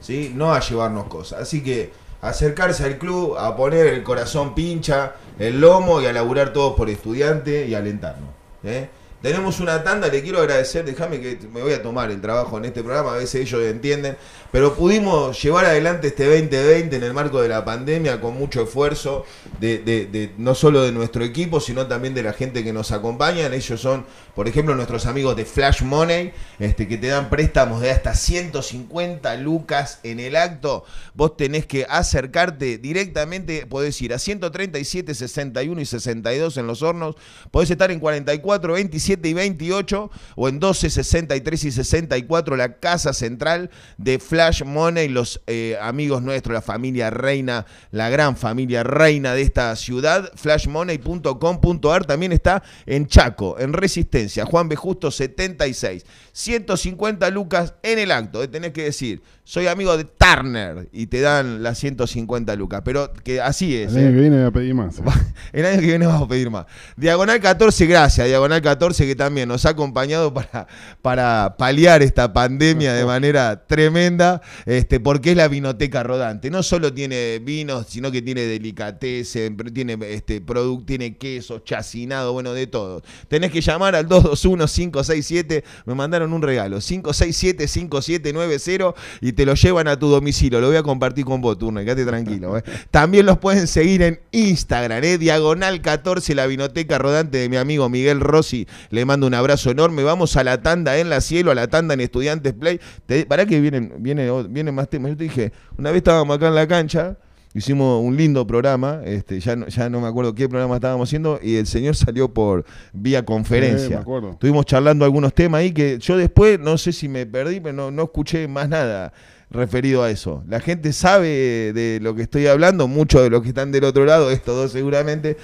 ¿sí? No a llevarnos cosas. Así que acercarse al club, a poner el corazón pincha, el lomo y a laburar todos por estudiante y alentarnos. ¿eh? Tenemos una tanda, le quiero agradecer, déjame que me voy a tomar el trabajo en este programa, a veces ellos entienden, pero pudimos llevar adelante este 2020 en el marco de la pandemia con mucho esfuerzo, de, no solo de nuestro equipo, sino también de la gente que nos acompaña. Ellos son, por ejemplo, nuestros amigos de Flash Money, este, que te dan préstamos de hasta 150 lucas en el acto. Vos tenés que acercarte directamente, podés ir a 137, 61 y 62 en los hornos, podés estar en 44, 27 y 28 o en 12, 63 y 64 la casa central de Flash Money, los eh, amigos nuestros, la familia reina, la gran familia reina de esta ciudad, flashmoney.com.ar también está en Chaco, en Resistencia, Juan B. Justo 76, 150 lucas en el acto, de tenés que decir, soy amigo de Turner y te dan las 150 lucas, pero que así es. El año ¿eh? que viene voy a pedir más. ¿eh? El año que viene vamos a pedir más. Diagonal 14, gracias. Diagonal 14 que también nos ha acompañado para, para paliar esta pandemia de manera tremenda, este, porque es la vinoteca rodante. No solo tiene vinos, sino que tiene delicatessen, tiene, este, product, tiene queso, chacinado, bueno, de todo. Tenés que llamar al 221-567, me mandaron un regalo, 567-5790 y te lo llevan a tu domicilio. Lo voy a compartir con vos, Turner, quédate tranquilo. ¿eh? También los pueden seguir en Instagram, ¿eh? Diagonal 14, la vinoteca rodante de mi amigo Miguel Rossi. Le mando un abrazo enorme. Vamos a la tanda en la cielo, a la tanda en Estudiantes Play. ¿Para que vienen, viene, vienen más temas? Yo te dije, una vez estábamos acá en la cancha. Hicimos un lindo programa, este, ya, no, ya no me acuerdo qué programa estábamos haciendo, y el señor salió por vía Sí, conferencia. me acuerdo. Estuvimos charlando algunos temas ahí que yo después, no sé si me perdí, pero no, no escuché más nada referido a eso. La gente sabe de lo que estoy hablando, muchos de los que están del otro lado, estos dos seguramente.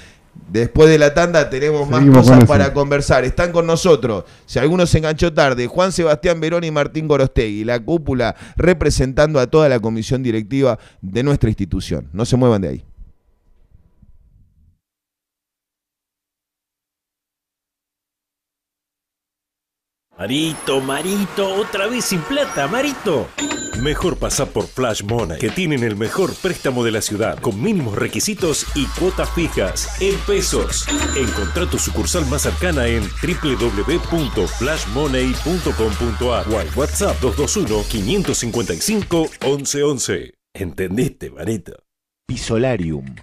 Después de la tanda tenemos más Seguimos cosas para conversar. Están con nosotros, si alguno se enganchó tarde, Juan Sebastián Verón y Martín Gorostegui, la cúpula representando a toda la comisión directiva de nuestra institución. No se muevan de ahí. Marito, Marito, otra vez sin plata, Marito. Mejor pasar por Flash Money, que tienen el mejor préstamo de la ciudad, con mínimos requisitos y cuotas fijas, en pesos. Encontrá tu sucursal más cercana en www.flashmoney.com.ar o al WhatsApp 221-555-1111. ¿Entendiste, Marito? Pisolarium.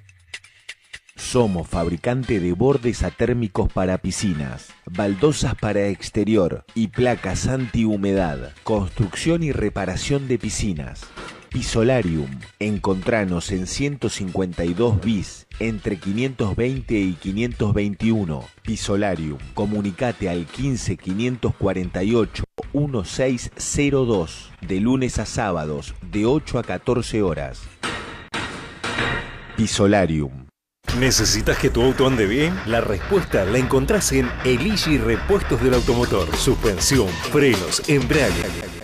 Somos fabricante de bordes atérmicos para piscinas, baldosas para exterior y placas antihumedad, construcción y reparación de piscinas. Pisolarium. Encontranos en 152 bis entre 520 y 521. Pisolarium. Comunicate al 15 548 1602 de lunes a sábados de 8 a 14 horas. Pisolarium. ¿Necesitas que tu auto ande bien? La respuesta la encontrás en Eligi Repuestos del Automotor. Suspensión, frenos, embrague.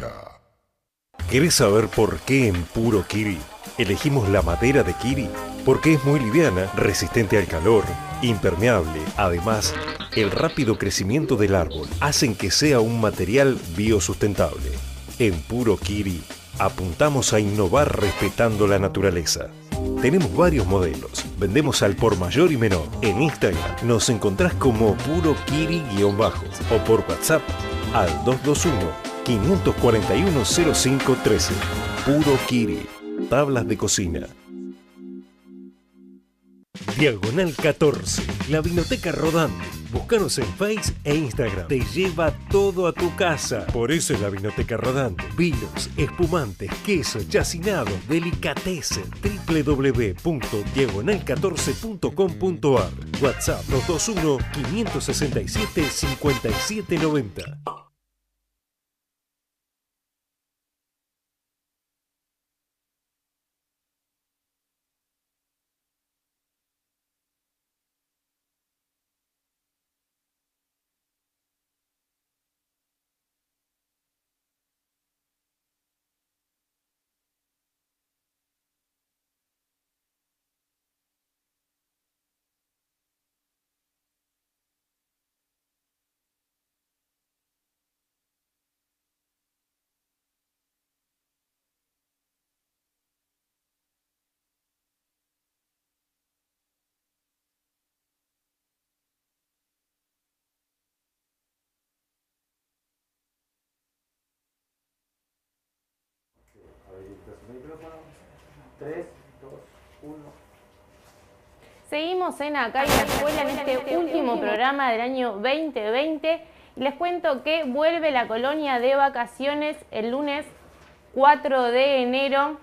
Pincha. ¿Querés saber por qué en Puro Kiri elegimos la madera de Kiri? Porque es muy liviana, resistente al calor, impermeable. Además, el rápido crecimiento del árbol hacen que sea un material biosustentable. En Puro Kiri apuntamos a innovar respetando la naturaleza. Tenemos varios modelos. Vendemos al por mayor y menor. En Instagram nos encontrás como Puro Kiri-bajo o por WhatsApp al 221-541-0513. Puro Kiri. Tablas de cocina. Diagonal 14, la Vinoteca Rodante. Búscanos en Face e Instagram. Te lleva todo a tu casa. Por eso es la Vinoteca Rodante. Vinos, espumantes, queso, chacinado, delicatessen. www.diagonal14.com.ar WhatsApp 221 567 5790. Seguimos en Acá en la Escuela en este último programa del año 2020 y les cuento que vuelve la colonia de vacaciones el lunes 4 de enero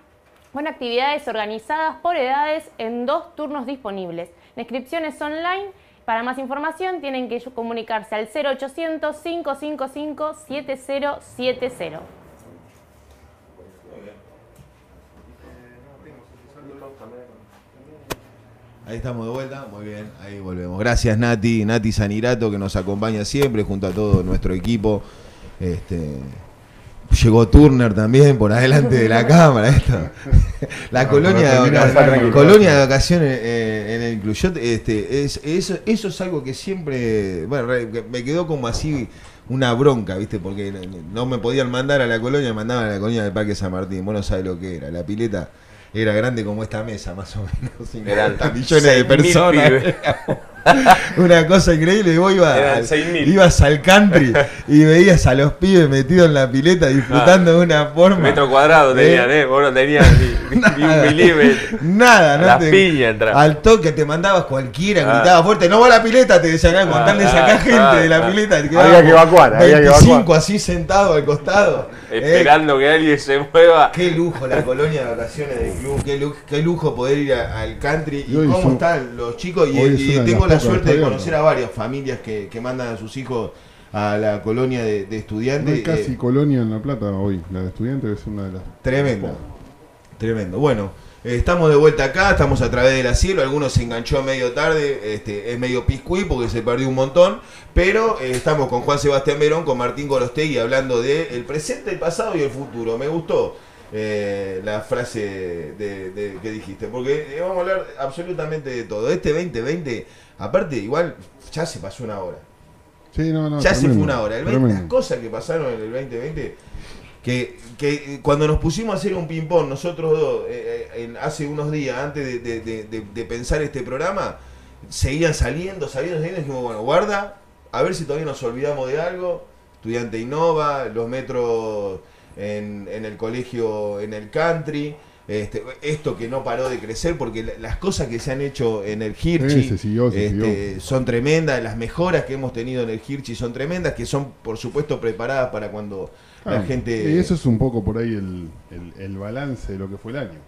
con actividades organizadas por edades en dos turnos disponibles. La inscripción es online. Para más información tienen que comunicarse al 0800 555 7070. Ahí estamos de vuelta, muy bien, ahí volvemos. Gracias Nati, Nati Sanirato que nos acompaña siempre junto a todo nuestro equipo. Este, llegó Turner también por adelante de la cámara. Esto. La No, colonia, de, termina vaca- de estar tranquilo. colonia de vacaciones eh, en el Cluyot, este, es, eso, eso es algo que siempre, bueno, me quedó como así una bronca, ¿viste? Porque no- no me podían mandar a la colonia, me mandaban a la colonia del Parque San Martín. Vos no sabés lo que era. La pileta era grande como esta mesa, más o menos. 50 Eran millones de 6.000 personas. Una cosa increíble. Y vos ibas, Eran al, 6.000. ibas al country y veías a los pibes metidos en la pileta disfrutando de una forma. Metro cuadrado ¿Eh? tenían, ¿eh? Vos no tenías ni, ni un Nada. milímetro. Nada, no la te- piña entraba. Al toque te mandabas cualquiera, Ah. gritaba fuerte, no va a la pileta, te decían, ah, con tal de Ah, sacar ah, gente ah, de la ah. pileta. Había que evacuar, había que 25 evacuar. así sentado al costado. ¿eh? Esperando que alguien se mueva. Qué lujo la colonia de vacaciones del club, qué lujo, qué lujo poder ir a- al country y, hoy cómo son- están los chicos. Y, tengo la suerte de conocer a varias familias que, que mandan a sus hijos a la colonia de, de No estudiantes. hay casi eh, colonia en La Plata hoy. La de estudiantes es una de las. Tremendo. Tremendo. Bueno, eh, estamos de vuelta acá, estamos a través de la cielo. Algunos se enganchó medio tarde, este, es medio piscuí porque se perdió un montón. Pero eh, estamos con Juan Sebastián Verón, con Martín Gorostegui, hablando de el presente, el pasado y el futuro. Me gustó eh, la frase de, de- que dijiste, porque vamos a hablar absolutamente de todo. Este 2020, aparte, igual ya se pasó una hora. Sí, no, no. Ya se fue una hora. El 20 las cosas que pasaron en el 2020, que, que eh, cuando nos pusimos a hacer un ping-pong, nosotros dos, eh, eh, en- hace unos días, antes de, de- de- de- de pensar este programa, seguían saliendo, saliendo, saliendo, y dijimos, bueno, guarda, a ver si todavía nos olvidamos de algo. Estudiante Innova, los metros en, en el colegio, en el country. Este, esto que no paró de crecer porque la- las cosas que se han hecho en el Hirchi Sí, se siguió, se este, son tremendas, las mejoras que hemos tenido en el Hirchi son tremendas, que son por supuesto preparadas para cuando la Claro, gente... Y eso es un poco por ahí el, el- el balance de lo que fue el año.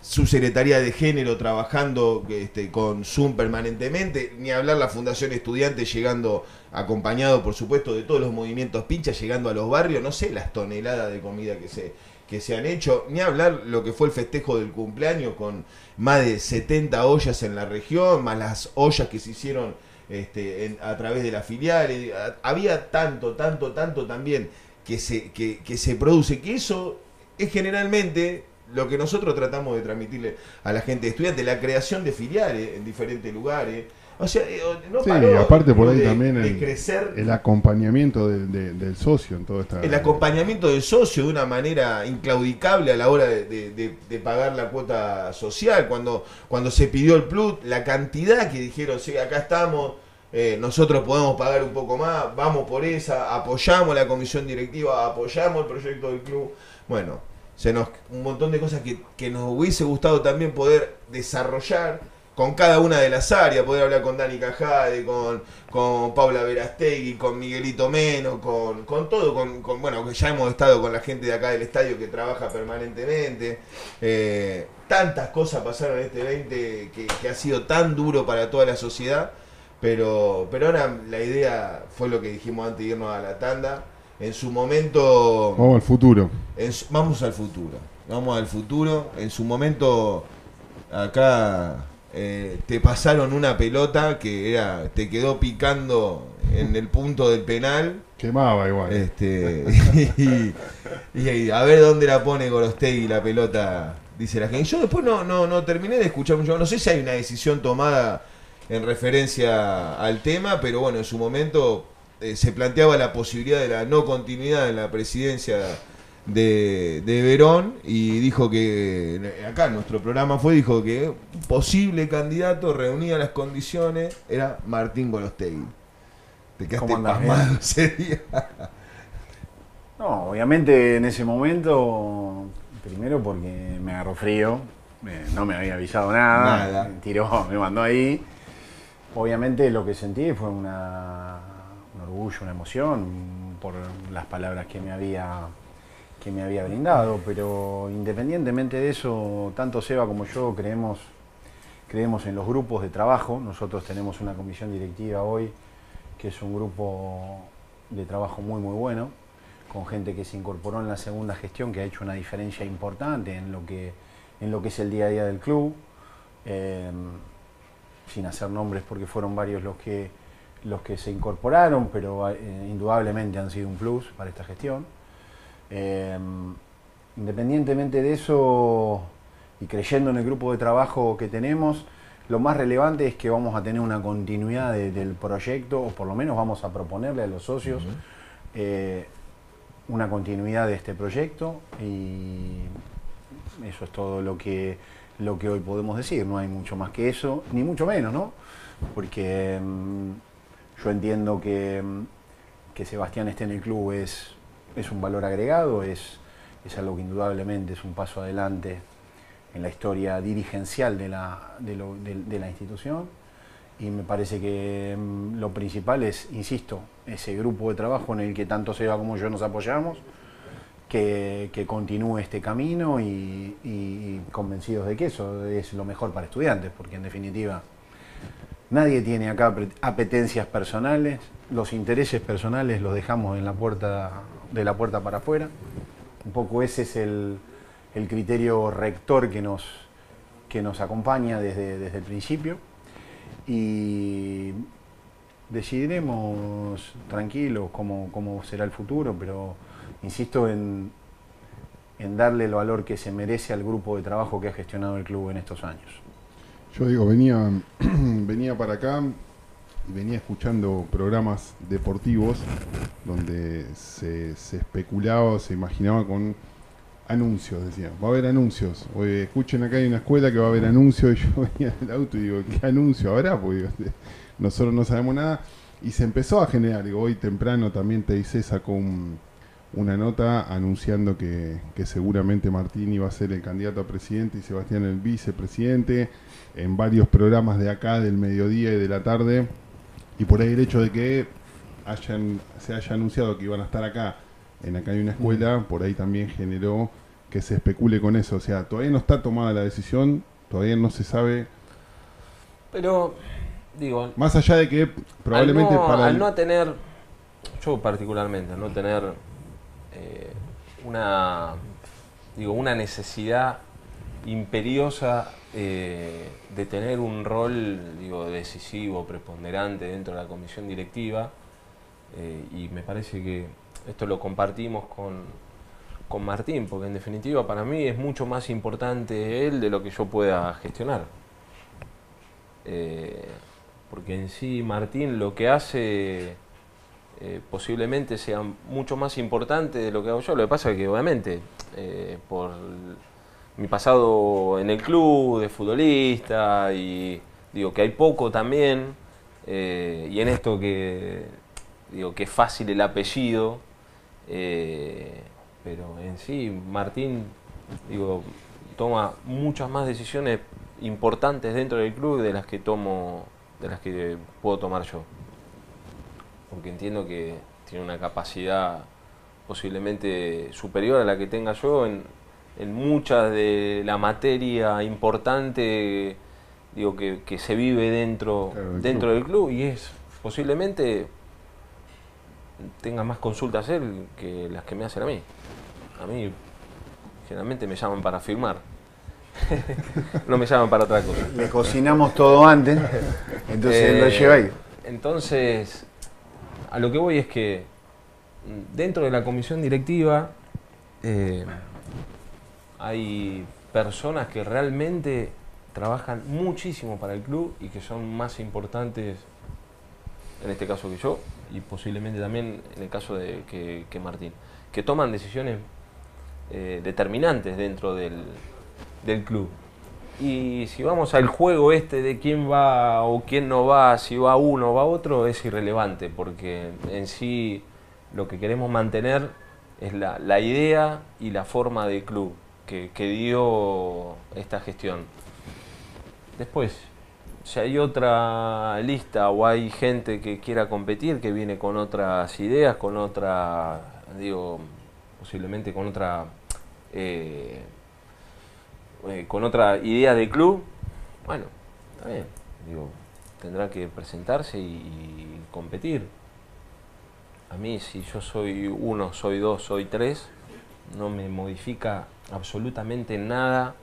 su secretaría de género trabajando este, con Zoom permanentemente, ni hablar la Fundación Estudiantes llegando acompañado por supuesto de todos los movimientos pinchas, llegando a los barrios, no sé las toneladas de comida que se, se han hecho, ni hablar lo que fue el festejo del cumpleaños con más de 70 ollas en la región, más las ollas que se hicieron este, en- a través de las filiales, había tanto, tanto, tanto también que se, que, que se produce, que eso es generalmente lo que nosotros tratamos de transmitirle a la gente estudiante, la creación de filiales en diferentes lugares. O sea, eh, no Sí, paró aparte por ahí de- también el, crecer el acompañamiento de- de- del socio en toda esta. el acompañamiento del socio de una manera inclaudicable a la hora de, pagar la cuota social. Cuando, cuando se pidió el plus, la cantidad que dijeron, sí, acá estamos, eh, nosotros podemos pagar un poco más, vamos por esa, apoyamos la comisión directiva, apoyamos el proyecto del club. Bueno, se nos, un montón de cosas que, que nos hubiese gustado también poder desarrollar con cada una de las áreas, poder hablar con Dani Cajade, con, con Paula Verastegui, con Miguelito Meno, con, con todo, con, con- bueno, que ya hemos estado con la gente de acá del estadio que trabaja permanentemente. Eh, tantas cosas pasaron en este 20 que, que ha sido tan duro para toda la sociedad, pero, pero ahora la idea fue lo que dijimos antes de irnos a la tanda. En su momento... Vamos al futuro. En vamos al futuro. Vamos al futuro. En su momento, acá eh, te pasaron una pelota que era te quedó picando en el punto del penal. Quemaba igual. Este, y, a ver dónde la pone Gorostegui la pelota, dice la gente. Yo después no, no, no terminé de escuchar mucho. No sé si hay una decisión tomada en referencia al tema, pero bueno, en su momento eh, se planteaba la posibilidad de la no continuidad en la presidencia de, de Verón y dijo que, acá nuestro programa fue, dijo que un posible candidato reunía las condiciones, era Martín Gorostegui. Te quedaste ¿Cómo andás, pasmado ese día. No, obviamente en ese momento, primero porque me agarró frío, eh, no me había avisado nada, Nada. me tiró, me mandó ahí. Obviamente lo que sentí fue una, un orgullo, una emoción por las palabras que me había que me había brindado, pero independientemente de eso, tanto Seba como yo creemos creemos en los grupos de trabajo. Nosotros tenemos una comisión directiva hoy que es un grupo de trabajo muy muy bueno, con gente que se incorporó en la segunda gestión, que ha hecho una diferencia importante en lo que, en lo que es el día a día del club, eh, sin hacer nombres porque fueron varios los que, los que se incorporaron, pero eh, indudablemente han sido un plus para esta gestión. Eh, independientemente de eso y creyendo en el grupo de trabajo que tenemos, lo más relevante es que vamos a tener una continuidad de- del proyecto, o por lo menos vamos a proponerle a los socios eh, una continuidad de este proyecto y eso es todo lo que, lo que hoy podemos decir, no hay mucho más que eso, ni mucho menos, ¿no? Porque mm, yo entiendo que, mm, que Sebastián esté en el club es, es un valor agregado, es, es algo que indudablemente es un paso adelante en la historia dirigencial de la, de la institución. Y me parece que mm, lo principal es, insisto, ese grupo de trabajo en el que tanto Seba como yo nos apoyamos, que, que continúe este camino y, y- convencidos de que eso es lo mejor para estudiantes, porque en definitiva nadie tiene acá apetencias personales, los intereses personales los dejamos en la puerta, de la puerta para afuera. Un poco ese es el, el criterio rector que nos, que nos acompaña desde, desde el principio. Y decidiremos tranquilos cómo, cómo será el futuro, pero insisto en, en darle el valor que se merece al grupo de trabajo que ha gestionado el club en estos años. Yo digo, venía, venía para acá y venía escuchando programas deportivos donde se, especulaba se imaginaba con anuncios, decía, va a haber anuncios. Oye, escuchen acá hay una escuela que va a haber anuncios y yo venía del auto y digo, ¿qué anuncio habrá? Porque nosotros no sabemos nada. Y se empezó a generar, digo, hoy temprano también TIC sacó un- una nota anunciando que, que seguramente Martín iba a ser el candidato a presidente y Sebastián el vicepresidente en varios programas de acá, del mediodía y de la tarde. Y por ahí el hecho de que hayan, se haya anunciado que iban a estar acá, en acá hay una escuela, por ahí también generó que se especule con eso. O sea, todavía no está tomada la decisión, todavía no se sabe, Pero, digo, más allá de que probablemente al no, para al el- no tener, yo particularmente, al no tener eh, una, digo, una necesidad imperiosa eh, de tener un rol digo, decisivo, preponderante dentro de la comisión directiva, eh, y me parece que esto lo compartimos con, con Martín, porque en definitiva para mí es mucho más importante él de lo que yo pueda gestionar. Eh, porque en sí Martín lo que hace eh, posiblemente sea mucho más importante de lo que hago yo. Lo que pasa es que obviamente por mi pasado en el club de futbolista y digo que hay poco también Eh, y en esto que digo que es fácil el apellido, eh, pero en sí Martín digo toma muchas más decisiones importantes dentro del club de las que tomo, de las que puedo tomar yo. Porque entiendo que tiene una capacidad posiblemente superior a la que tenga yo en, en mucha de la materia importante digo que, que se vive dentro, Claro, dentro club. del club y es posiblemente tenga más consultas él que las que me hacen a mí. A mí generalmente me llaman para firmar. no me llaman para otra cosa. Le cocinamos todo antes, entonces lo Eh, lleva ahí. Entonces, a lo que voy es que mm, dentro de la comisión directiva eh, hay personas que realmente trabajan muchísimo para el club y que son más importantes en este caso que yo y posiblemente también en el caso de que, Martín, que toman decisiones eh, determinantes dentro del, del club. Y si vamos al juego este de quién va o quién no va, si va uno o va otro, es irrelevante, porque en sí lo que queremos mantener es la, la idea y la forma del club que, dio esta gestión. Después, si hay otra lista o hay gente que quiera competir, que viene con otras ideas, con otra, digo, posiblemente con otra, eh, eh, con otra idea de club, bueno, está bien, digo, tendrá que presentarse y, y competir. A mí, si yo soy uno, soy dos, soy tres, no me modifica absolutamente nada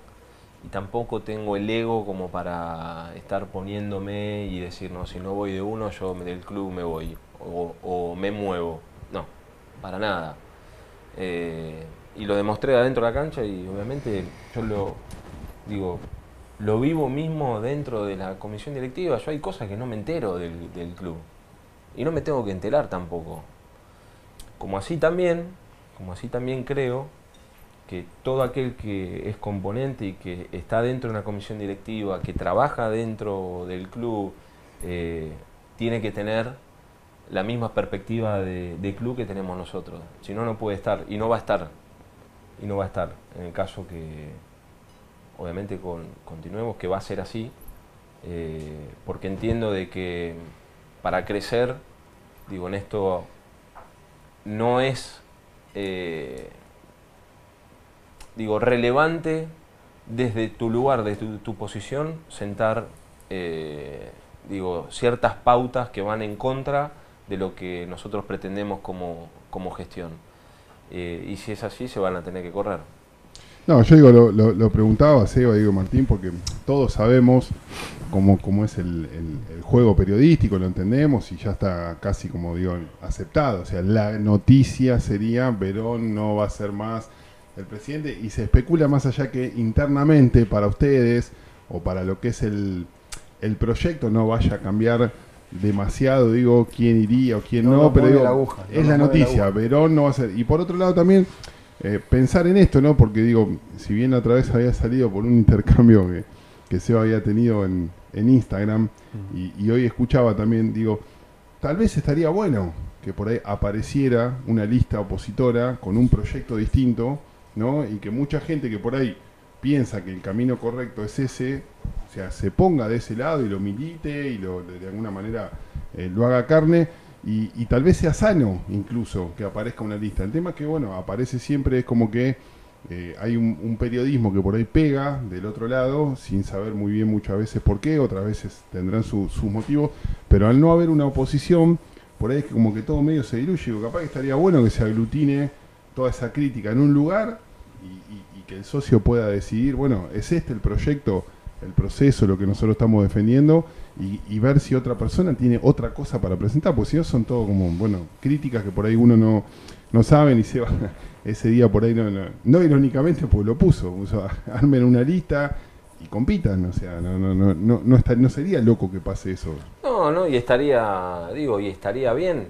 y tampoco tengo el ego como para estar poniéndome y decir, no, si no voy de uno, yo del club me voy o, o me muevo. No, para nada. Eh, y lo demostré adentro de la cancha y obviamente yo lo digo, lo vivo mismo dentro de la comisión directiva. Yo hay cosas que no me entero del, del club y no me tengo que enterar tampoco. Como así también, como así también creo que todo aquel que es componente y que está dentro de una comisión directiva, que trabaja dentro del club, eh, tiene que tener la misma perspectiva de, club que tenemos nosotros. Si no, no puede estar y no va a estar. Y no va a estar en el caso que, obviamente, con, continuemos, que va a ser así, eh, porque entiendo de que para crecer, digo, en esto no es, eh, digo, relevante desde tu lugar, desde tu, posición, sentar, eh, digo, ciertas pautas que van en contra de lo que nosotros pretendemos como, como gestión. Eh, y si es así, se van a tener que correr. No, yo digo, lo preguntaba a Seba, digo Martín, porque todos sabemos cómo, cómo es el, el- el juego periodístico, lo entendemos y ya está casi, como digo, aceptado. O sea, la noticia sería, Verón no va a ser más el presidente y se especula más allá que internamente para ustedes o para lo que es el, el proyecto no vaya a cambiar demasiado, digo, quién iría o quién No pero digo, la aguja, no es la noticia. Verón no va a ser. Y por otro lado también, eh, pensar en esto, ¿no? Porque digo, si bien la otra vez había salido por un intercambio que, que Seba había tenido en, en Instagram, y, y hoy escuchaba también, digo, tal vez estaría bueno que por ahí apareciera una lista opositora con un proyecto distinto, ¿no? Y que mucha gente que por ahí piensa que el camino correcto es ese, o sea, se ponga de ese lado y lo milite y lo, de, de alguna manera eh, lo haga carne y, y tal vez sea sano incluso que aparezca una lista. El tema es que, bueno, aparece siempre, es como que eh, hay un, periodismo que por ahí pega del otro lado sin saber muy bien muchas veces por qué, otras veces tendrán su- sus motivos, pero al no haber una oposición, por ahí es que como que todo medio se diluye, capaz que estaría bueno que se aglutine toda esa crítica en un lugar y, que el socio pueda decidir, bueno, es este el proyecto, el proceso, lo que nosotros estamos defendiendo, y, y ver si otra persona tiene otra cosa para presentar, porque si no son todo como, bueno, críticas que por ahí uno no, no sabe ni se va. Ese día por ahí no, no, no irónicamente, pues lo puso, puso, armen una lista y compitan, o sea, no, no, no, no, no, esta- no sería loco que pase eso. No, no, y estaría, digo, y estaría bien.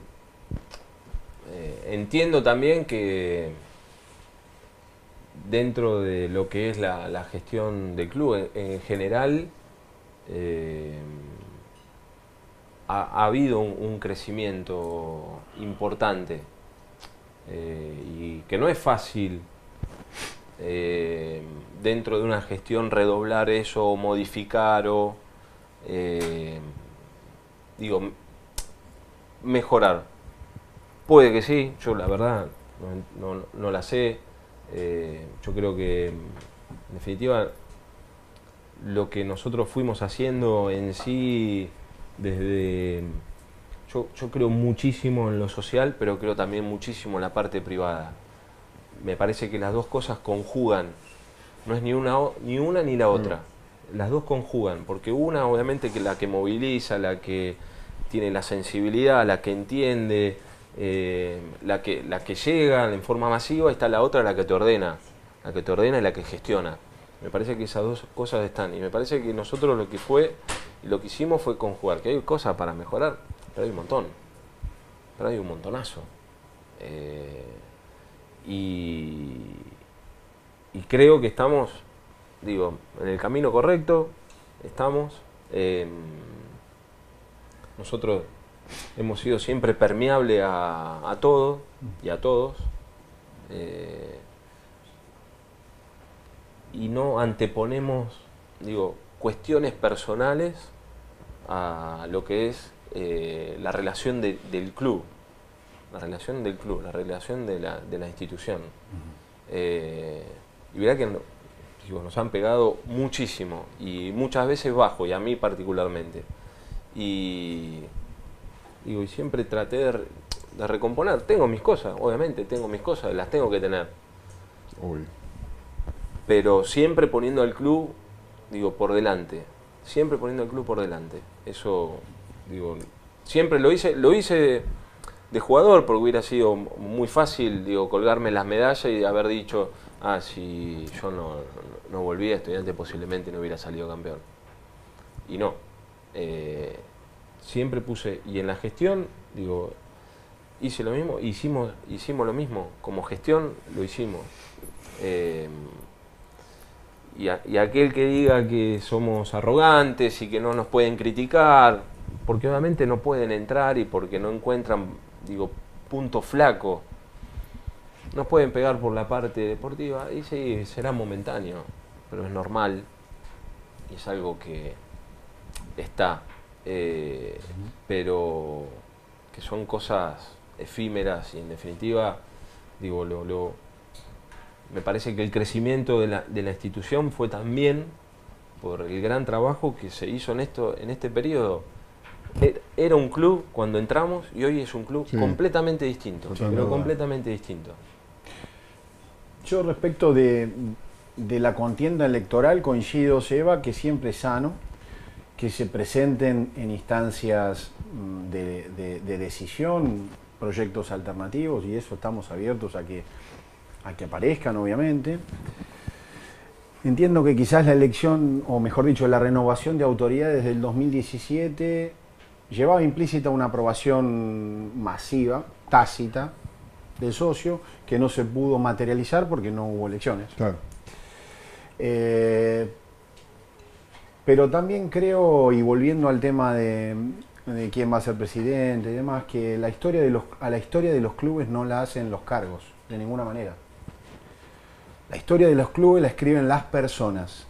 Eh, entiendo también que dentro de lo que es la, gestión del club en, en general, eh, ha, ha habido un crecimiento importante eh, y que no es fácil eh, dentro de una gestión redoblar eso modificar o eh, digo mejorar. Puede que sí yo la verdad no, no- no la sé. Yo creo que en definitiva lo que nosotros fuimos haciendo en sí desde yo, yo creo muchísimo en lo social pero creo también muchísimo en la parte privada me parece que las dos cosas conjugan. No es ni una, ni una ni la otra. Las dos conjugan, porque una obviamente que la que moviliza, la que tiene la sensibilidad, la que entiende, eh, la, que, la que llega en forma masiva, está la otra la que te ordena, la que te ordena y la que gestiona. Me parece que esas dos cosas están. Y me parece que nosotros lo que fue lo que hicimos fue conjugar. Que hay cosas para mejorar, pero hay un montón. Pero hay un montonazo. Eh, y, creo que estamos, digo, en el camino correcto, estamos. eh, nosotros hemos sido siempre permeable a, a todo y a todos. eh, y no anteponemos, digo, cuestiones personales a lo que es eh, la relación de- del club, la relación del club, la relación de la, de la institución. Eh, y verá que digo, nos han pegado muchísimo y muchas veces bajo, y a mí particularmente. Y, digo, y siempre traté de recomponer. Tengo mis cosas, obviamente, tengo mis cosas, las tengo que tener. Pero siempre poniendo al club, digo, por delante. Siempre poniendo al club por delante. Eso, digo, siempre lo hice, lo hice de jugador, porque hubiera sido muy fácil, colgarme las medallas y haber dicho, ah, si yo no, no volvía a estudiante posiblemente no hubiera salido campeón. Y no. Eh, siempre puse, y en la gestión, digo, hice lo mismo, hicimos, hicimos lo mismo, como gestión lo hicimos. Eh, y aquel que diga que somos arrogantes y que no nos pueden criticar, porque obviamente no pueden entrar y porque no encuentran, digo, punto flaco, nos pueden pegar por la parte deportiva, y sí, será momentáneo, pero es normal y es algo que está, eh, pero que son cosas efímeras y en definitiva, digo, lo, lo- me parece que el crecimiento de la, de la institución fue también por el gran trabajo que se hizo en esto en este periodo. E- Era un club cuando entramos y hoy es un club Sí. completamente distinto, Totalmente. pero completamente distinto. Yo respecto de, de la contienda electoral coincido, Seba, que siempre es sano que se presenten en instancias mm, de, de- de decisión proyectos alternativos y eso estamos abiertos a que, a que aparezcan, obviamente. Entiendo que quizás la elección, o mejor dicho, la renovación de autoridades del 2017 llevaba implícita una aprobación masiva, tácita, del socio, que no se pudo materializar porque no hubo elecciones. Claro. Eh, pero también creo, y volviendo al tema de, de quién va a ser presidente y demás, que la historia de los, a la historia de los clubes no la hacen los cargos, de ninguna manera. La historia de los clubes la escriben las personas.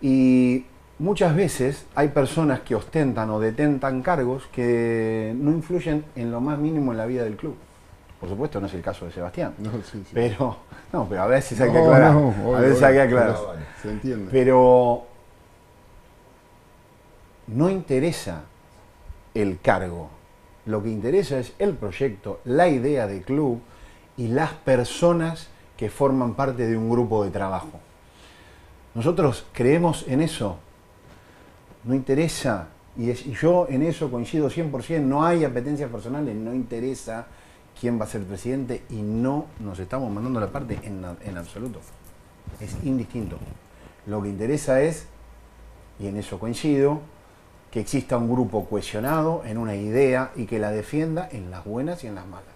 Y muchas veces hay personas que ostentan o detentan cargos que no influyen en lo más mínimo en la vida del club. Por supuesto no es el caso de Sebastián. Pero, no, pero a veces hay que No, aclarar. no, a obvio, veces hay que obvio, aclarar. pero vale, se entiende. Pero no interesa el cargo. Lo que interesa es el proyecto, la idea del club y las personas que forman parte de un grupo de trabajo. Nosotros creemos en eso. No interesa, y, yo en eso coincido 100%, no hay apetencias personales, no interesa quién va a ser presidente y no nos estamos mandando la parte en, en absoluto. Es indistinto. Lo que interesa es, y en eso coincido, que exista un grupo cohesionado en una idea y que la defienda en las buenas y en las malas.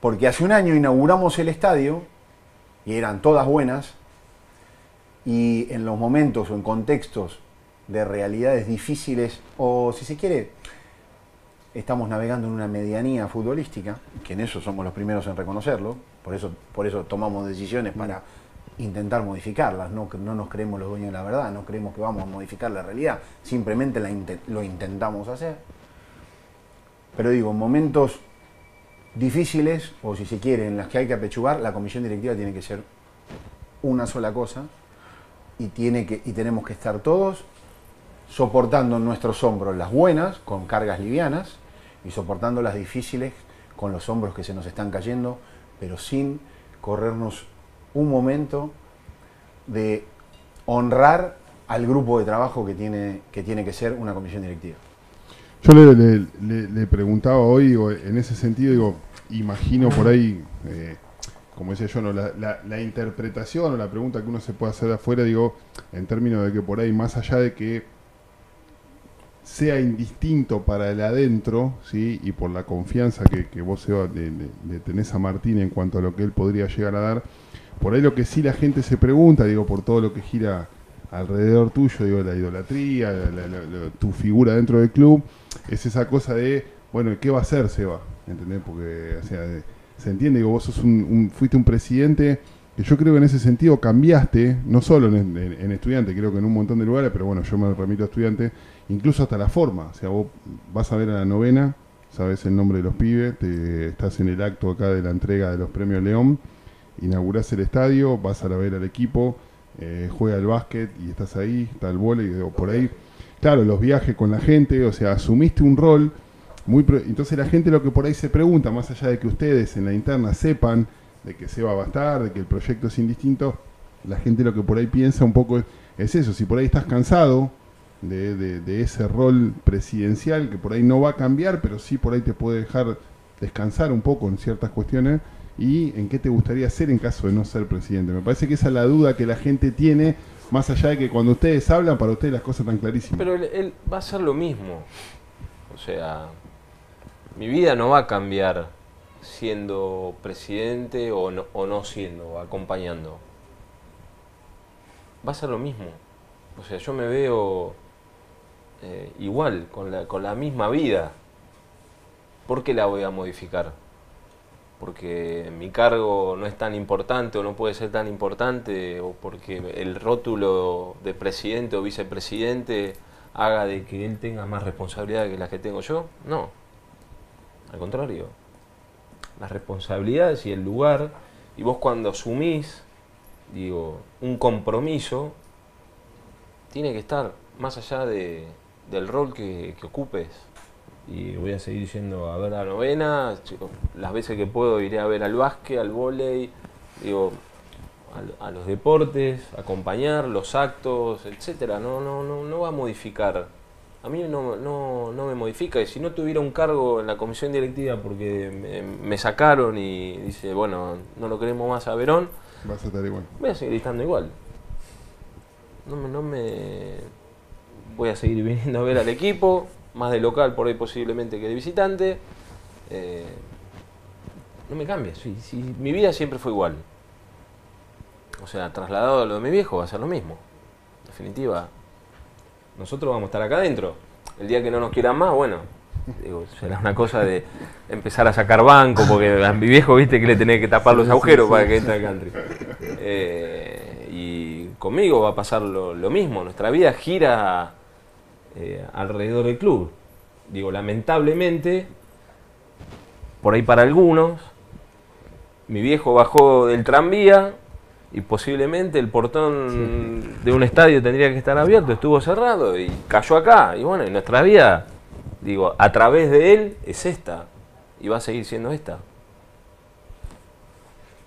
Porque hace un año inauguramos el estadio y eran todas buenas y en los momentos o en contextos de realidades difíciles, o si se quiere, estamos navegando en una medianía futbolística, que en eso somos los primeros en reconocerlo, por eso, por eso tomamos decisiones para intentar modificarlas, no, no nos creemos los dueños de la verdad, no creemos que vamos a modificar la realidad, simplemente lo intentamos hacer. Pero digo, en momentos difíciles, o si se quiere, en las que hay que apechugar, la comisión directiva tiene que ser una sola cosa y, tiene que, y tenemos que estar todos soportando en nuestros hombros las buenas, con cargas livianas, y soportando las difíciles con los hombros que se nos están cayendo, pero sin corrernos un momento de honrar al grupo de trabajo que tiene que, tiene que ser una comisión directiva. Yo le, le- preguntaba hoy, digo, en ese sentido, digo, imagino por ahí, eh, como decía yo, ¿no? la, la- interpretación o la pregunta que uno se puede hacer de afuera, digo, en términos de que por ahí, más allá de que sea indistinto para el adentro, ¿sí? y por la confianza que, que vos, Seba, le, le- le tenés a Martín en cuanto a lo que él podría llegar a dar, por ahí lo que sí la gente se pregunta, digo, por todo lo que gira alrededor tuyo, digo, la idolatría, la- la- la- la- tu figura dentro del club, es esa cosa de, bueno, ¿qué va a hacer Seba? ¿Entendés? Porque, o sea, de- se entiende, digo, vos sos un, un- fuiste un presidente que yo creo que en ese sentido cambiaste, no solo en, en- en estudiante, creo que en un montón de lugares, pero bueno, yo me remito a estudiante, incluso hasta la forma, o sea, vos vas a ver a la novena, sabes el nombre de los pibes, te, estás en el acto acá de la entrega de los premios León, inaugurás el estadio, vas a la ver al equipo, eh, juega el básquet y estás ahí, está el vóley, digo, por ahí. Claro, los viajes con la gente, o sea, asumiste un rol muy... Entonces la gente lo que por ahí se pregunta, más allá de que ustedes en la interna sepan de que se va a bastar, de que el proyecto es indistinto, la gente lo que por ahí piensa un poco es, es eso, si por ahí estás cansado de, de- de ese rol presidencial, que por ahí no va a cambiar, pero sí por ahí te puede dejar descansar un poco en ciertas cuestiones, y en qué te gustaría hacer en caso de no ser presidente. Me parece que esa es la duda que la gente tiene, más allá de que cuando ustedes hablan, para ustedes las cosas están clarísimas. Pero él, él va a ser lo mismo. O sea, mi vida no va a cambiar siendo presidente o no, o no siendo, acompañando. Va a ser lo mismo. O sea, yo me veo eh, igual, con la, con la misma vida. ¿Por qué la voy a modificar? Porque mi cargo no es tan importante o no puede ser tan importante, o porque el rótulo de presidente o vicepresidente haga de que él tenga más responsabilidad que las que tengo yo. No. Al contrario. Las responsabilidades y el lugar, y vos cuando asumís, digo, un compromiso, tiene que estar más allá de, del rol que, que ocupes. Y voy a seguir yendo a ver la novena, las veces que puedo iré a ver al básquet, al vóley, digo, a, a los deportes, acompañar los actos, etcétera. No, no, no, no va a modificar. A mí no, no, no me modifica. Y si no tuviera un cargo en la comisión directiva porque me, me sacaron y dice, bueno, no lo queremos más a Verón, Vas a estar igual. voy a seguir estando igual. No me, no me voy a seguir viniendo a ver al equipo, más de local por ahí posiblemente que de visitante. Eh, no me cambia, si, si mi vida siempre fue igual. O sea, trasladado a lo de mi viejo va a ser lo mismo. En definitiva, nosotros vamos a estar acá adentro. El día que no nos quieran más, bueno, digo, será una cosa de empezar a sacar banco, porque a mi viejo, viste, que le tenés que tapar los Sí, agujeros sí, para que entre al country. Eh, y conmigo va a pasar lo, lo mismo. Nuestra vida gira eh, alrededor del club. Digo, lamentablemente, por ahí para algunos, mi viejo bajó del tranvía y posiblemente el portón de un estadio tendría que estar abierto, estuvo cerrado y cayó acá. Y bueno, y nuestra vida, digo, a través de él es esta y va a seguir siendo esta.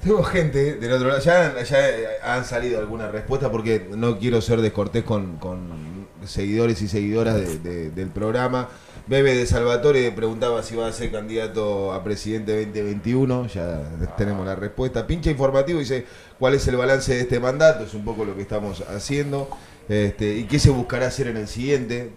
Tengo gente del otro lado, ya, ya han salido algunas respuestas porque no quiero ser descortés con, con seguidores y seguidoras de- de- del programa. Bebe de Salvatore preguntaba si va a ser candidato a presidente 2021, ya tenemos la respuesta. Pincha informativo dice cuál es el balance de este mandato, es un poco lo que estamos haciendo, este, y qué se buscará hacer en el siguiente.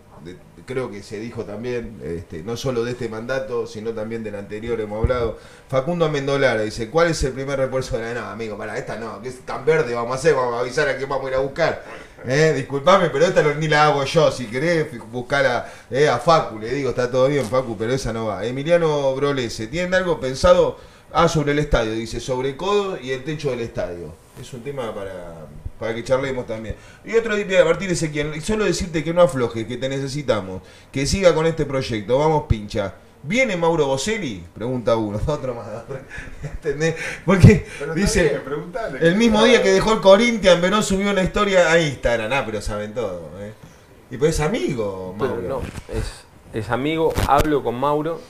Creo que se dijo también, este, no solo de este mandato, sino también del anterior hemos hablado. Facundo Amendolara dice, ¿cuál es el primer refuerzo de la no, amigo? Para esta no, que es tan verde, vamos a hacer, vamos a avisar a quién vamos a ir a buscar. Eh, disculpame, pero esta no- ni la hago yo. Si querés buscar a, eh, a Facu, le digo, está todo bien, Facu, pero esa no va. Emiliano Brolese, ¿tienen algo pensado? Ah, sobre el estadio, dice, sobre codo y el techo del estadio. Es un tema para, para que charlemos también. Y otro día, Martín Ezequiel, solo decirte que no aflojes, que te necesitamos, que siga con este proyecto. Vamos, pincha. ¿Viene Mauro Boselli? Pregunta uno, otro más. ¿Entendés? Porque Pero dice, bien, el mismo día que dejó el Corinthians, Verón subió una historia a Instagram. Ah, pero saben todo. ¿eh? Y pues es amigo, Pero Mauro. no, es, es amigo, hablo con Mauro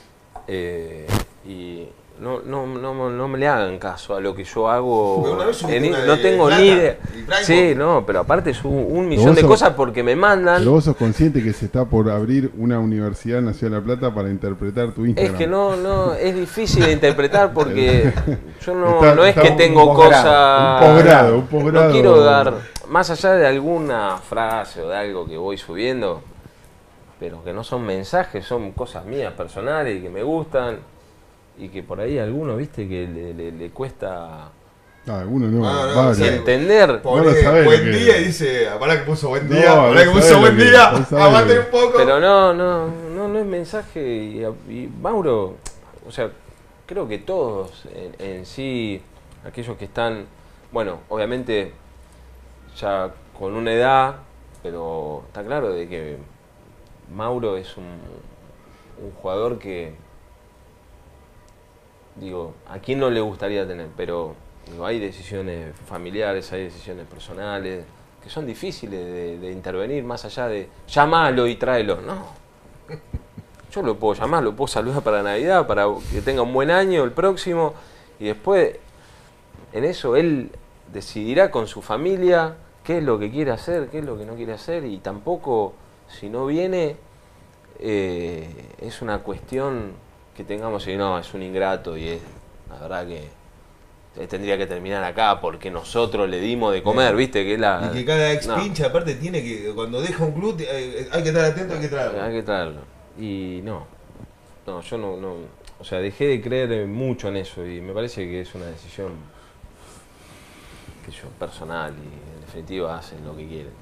eh, y no, no, no, no me le hagan caso a lo que yo hago. En- no de tengo plata, ni idea. Sí, no, pero aparte es un, un millón de sos- cosas porque me mandan. Pero vos sos consciente que se está por abrir una universidad en la Ciudad de La Plata para interpretar tu Es Instagram. que no, no, es difícil de interpretar porque yo no, Está- no es que un tengo posgrado, cosas. un posgrado, un posgrado. No quiero dar, más allá de alguna frase o de algo que voy subiendo, pero que no son mensajes, son cosas mías personales y que me gustan y que por ahí a alguno, viste, que le, le- le cuesta Ah, alguno no. Ah, no, varios. sí. entender. Vos no Pone sabés buen que- día y dice, "Ah, pará que puso buen día, no pará que puso buen que- día, aguante un poco. Pero no, no, no, no es mensaje. Y, y Mauro, o sea, creo que todos en, en sí, aquellos que están, bueno, obviamente ya con una edad, pero está claro de que Mauro es un, un jugador que, digo, a quién no le gustaría tener, pero hay decisiones familiares, hay decisiones personales que son difíciles de, de intervenir más allá de llamalo y tráelo. No. Yo lo puedo llamar, lo puedo saludar para Navidad, para que tenga un buen año el próximo, y después en eso él decidirá con su familia qué es lo que quiere hacer, qué es lo que no quiere hacer, y tampoco, si no viene, eh, es una cuestión que tengamos y no, es un ingrato y es, la verdad que eh, tendría que terminar acá porque nosotros le dimos de comer, viste, que es la... Y que cada ex No. pincha aparte tiene que, cuando deja un club, eh, hay que estar atento, hay que traerlo. Hay que traerlo. Y no, no, yo no, no, o sea, dejé de creer eh, mucho en eso y me parece que es una decisión que yo personal y en definitiva hacen lo que quieren.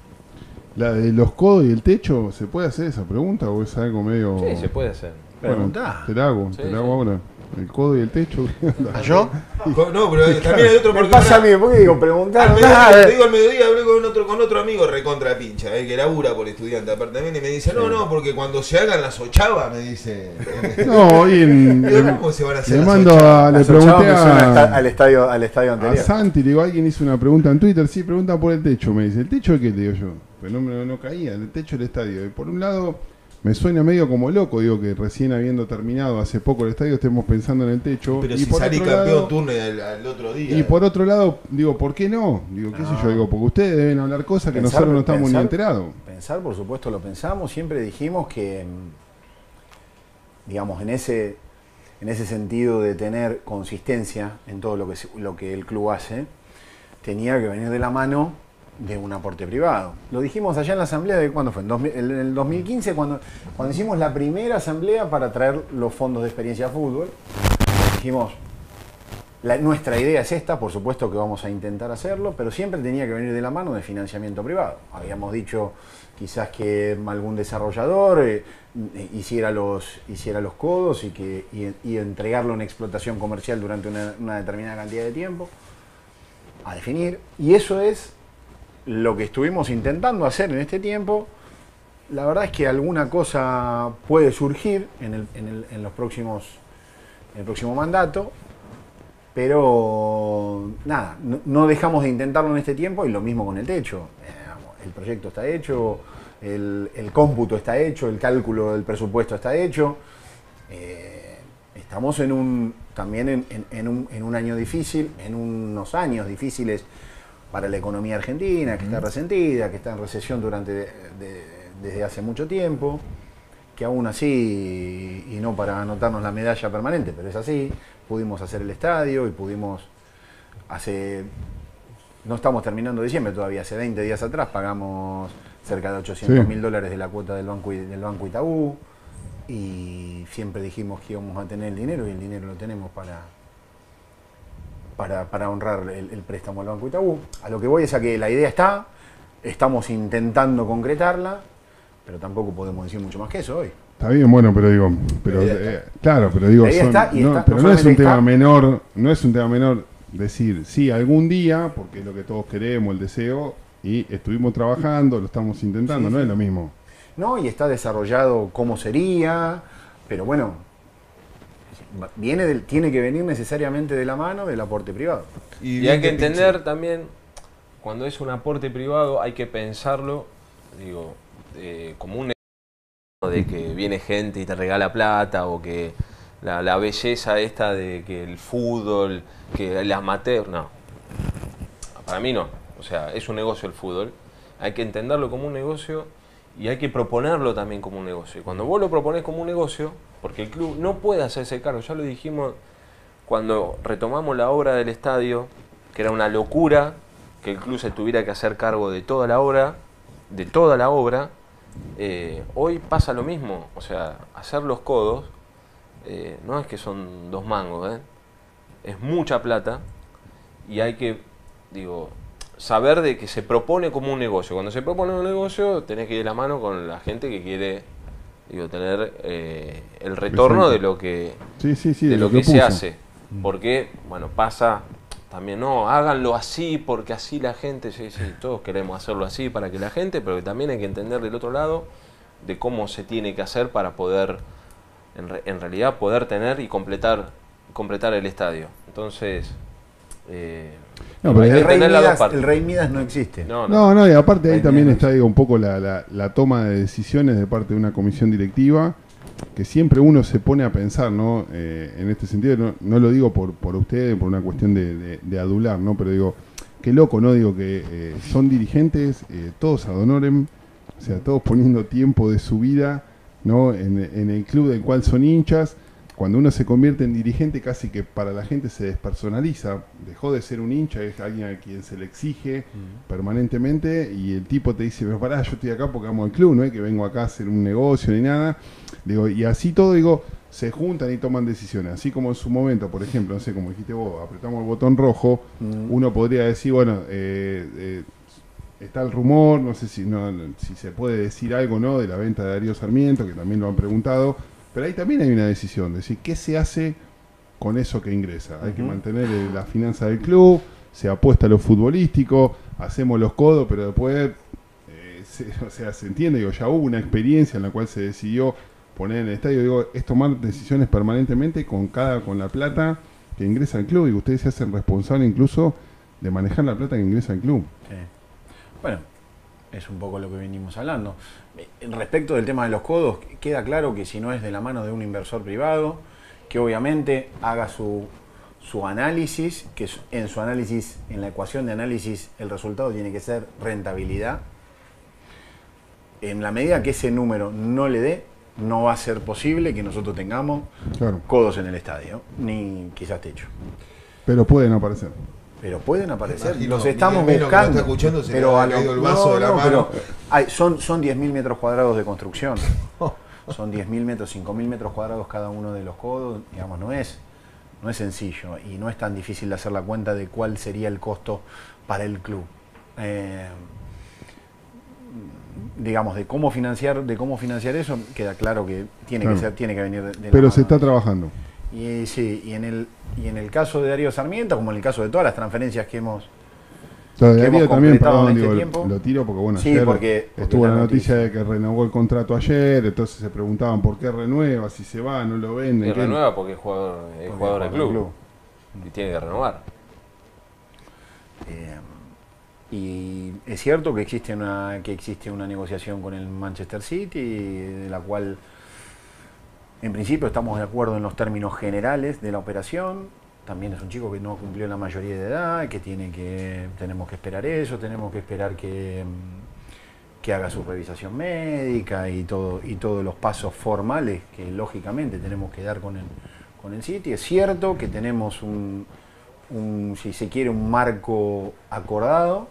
La de los codos y el techo, ¿se puede hacer esa pregunta o es algo medio.? Sí, se puede hacer. Bueno, Preguntá. te la hago, Sí, te la hago sí. ahora. El codo y el techo. ¿A yo? No, pero también hay otro porque pasa a mí, ¿por qué digo preguntar? Al mediodía, Nada. te digo al mediodía, hablé con otro, con otro amigo recontra pincha, eh, que labura por estudiante aparte también, y me dice, no, no, porque cuando se hagan las ochavas, me dice. No, hoy en. ¿cómo se van a hacer le las mando ochavas? a. Le Las pregunté a. al estadio, al estadio A anterior. Santi, le digo, alguien hizo una pregunta en Twitter, sí, pregunta por el techo, me dice, ¿el techo de qué? Le digo yo, pero no, me- no caía, el techo del estadio. Y por un lado, me suena medio como loco, digo que recién habiendo terminado hace poco el estadio estemos pensando en el techo. Pero y si por salí otro campeón lado- turno al, al otro día. Y por otro lado, digo, ¿por qué no? Digo, qué sé yo, digo, porque ustedes deben hablar cosas que Pensar- nosotros no estamos ni pensar- enterados. Pensar, por supuesto, lo pensamos. Siempre dijimos que, mm, digamos, en ese, en ese sentido de tener consistencia en todo lo que, lo que el club hace, tenía que venir de la mano de un aporte privado. Lo dijimos allá en la asamblea de cuándo fue, en, 2000 en el 2015, cuando, cuando hicimos la primera asamblea para traer los fondos de experiencia fútbol. Dijimos, la- nuestra idea es esta, por supuesto que vamos a intentar hacerlo, pero siempre tenía que venir de la mano de financiamiento privado. Habíamos dicho quizás que algún desarrollador eh, hiciera, los, hiciera los codos y, que, y, y entregarlo en explotación comercial durante una, una determinada cantidad de tiempo a definir. Y eso es lo que estuvimos intentando hacer en este tiempo. La verdad es que alguna cosa puede surgir en el, en el- en los próximos, en el próximo mandato, pero nada, no, dejamos de intentarlo en este tiempo y lo mismo con el techo. Eh, el proyecto está hecho, el, el cómputo está hecho, el cálculo del presupuesto está hecho. Eh, estamos en un, también en un, en un año difícil, en unos años difíciles para la economía argentina, que está resentida, que está en recesión durante de- de- desde hace mucho tiempo, que aún así, y no para anotarnos la medalla permanente, pero es así, pudimos hacer el estadio y pudimos hace no estamos terminando diciembre todavía, hace 20 días atrás pagamos cerca de 800 mil Sí. dólares de la cuota del banco, del banco Itaú y siempre dijimos que íbamos a tener el dinero y el dinero lo tenemos para, para, para honrar el, el préstamo al banco Itaú. A lo que voy es a que la idea está, estamos intentando concretarla, pero tampoco podemos decir mucho más que eso hoy. Está bien, bueno, pero digo, pero eh, claro, pero digo, son- está, y no, está, pero no no es un tema menor, no es un tema menor decir, sí, algún día, porque es lo que todos queremos, el deseo, y estuvimos trabajando, lo estamos intentando, Sí, no sí. es lo mismo. No, y está desarrollado cómo sería, pero bueno, viene del, tiene que venir necesariamente de la mano del aporte privado. Y, hay que entender también, cuando es un aporte privado, hay que pensarlo, digo, eh, como un negocio de que viene gente y te regala plata o que la, la belleza esta de que el fútbol, que el amateur, no. Para mí no. O sea, es un negocio el fútbol. Hay que entenderlo como un negocio y hay que proponerlo también como un negocio. Y cuando vos lo propones como un negocio, porque el club no puede hacerse cargo, ya lo dijimos cuando retomamos la obra del estadio, que era una locura que el club se tuviera que hacer cargo de toda la obra, de toda la obra, eh, hoy pasa lo mismo. O sea, hacer los codos eh, no es que son dos mangos, ¿eh? es mucha plata y hay que, digo, saber de que se propone como un negocio. Cuando se propone un negocio, tenés que ir de la mano con la gente que quiere, digo, tener eh, el retorno Exacto. de lo que, Sí, sí, sí, de de lo lo que que se hace. Porque, bueno, pasa también, no, háganlo así porque así la gente, sí, sí, todos queremos hacerlo así para que la gente, pero que también hay que entender del otro lado de cómo se tiene que hacer para poder, en, re- en realidad, poder tener y completar, completar el estadio. Entonces, eh, No, pero El rey, Midas, partes. el rey Midas no existe. No, No, no, y aparte ahí Ahí también está, digo, un poco la, la- la toma de decisiones de parte de una comisión directiva, que siempre uno se pone a pensar, ¿no? Eh, en este sentido, no, no lo digo por, por ustedes, por una cuestión de, de- de adular, ¿no? Pero digo, qué loco, ¿no? Digo que eh, son dirigentes, eh, todos ad honorem, o sea, todos poniendo tiempo de su vida, ¿no? En, en el club del cual son hinchas. Cuando uno se convierte en dirigente, casi que para la gente se despersonaliza. Dejó de ser un hincha, es alguien a quien se le exige permanentemente y el tipo te dice, pero pará, yo estoy acá porque amo el club, no es que vengo acá a hacer un negocio ni nada. Digo, y así todo, digo, se juntan y toman decisiones. Así como en su momento, por ejemplo, no sé, como dijiste vos, apretamos el botón rojo, uno podría decir, bueno, eh, eh, está el rumor, no sé si, no, si se puede decir algo no de la venta de Darío Sarmiento, que también lo han preguntado, pero ahí también hay una decisión, de decir, ¿qué se hace con eso que ingresa? Hay que mantener eh, la finanza del club, se apuesta a lo futbolístico, hacemos los codos, pero después, eh, se- o sea, se entiende, digo, ya hubo una experiencia en la cual se decidió poner en el estadio, digo, es tomar decisiones permanentemente con cada, con la plata que ingresa al club, y ustedes se hacen responsables incluso de manejar la plata que ingresa al club. Sí. Bueno, es un poco lo que venimos hablando. Respecto del tema de los codos, queda claro que si no es de la mano de un inversor privado, que obviamente haga su, su análisis, que en su análisis, en la ecuación de análisis, el resultado tiene que ser rentabilidad. En la medida que ese número no le dé, no va a ser posible que nosotros tengamos Claro. codos en el estadio, ni quizás techo. Pero pueden aparecer. Pero pueden aparecer, Imagino, los estamos buscando. está escuchando, se le pero a lo- el vaso de la mano. pero hay- son son 10.000 metros cuadrados de construcción. Son 10.000 metros, 5.000 metros cuadrados cada uno de los codos. Digamos, no es, no es sencillo y no es tan difícil de hacer la cuenta de cuál sería el costo para el club. Eh, digamos, de cómo financiar, de cómo financiar eso, queda claro que tiene Claro. que ser, tiene que venir de, de la Pero se mano. está trabajando. Y sí, y en el y en el caso de Darío Sarmiento, como en el caso de todas las transferencias que hemos Lo de Darío también, completado perdón, en este digo, tiempo. lo tiro porque bueno, Sí, ayer porque- porque estuvo la noticia de que renovó el contrato ayer, entonces se preguntaban por qué renueva, si se va, no lo venden. Y renueva porque es jugador, es Porque jugador del club. Y tiene que renovar. Eh, y es cierto que existe una que existe una negociación con el Manchester City, de la cual en principio estamos de acuerdo en los términos generales de la operación. También es un chico que no cumplió la mayoría de edad, que tiene que tenemos que esperar eso, tenemos que esperar que mm, que haga su revisación médica y todo y todos los pasos formales que lógicamente tenemos que dar con el con el City. Es cierto que tenemos un, un, si se quiere, un marco acordado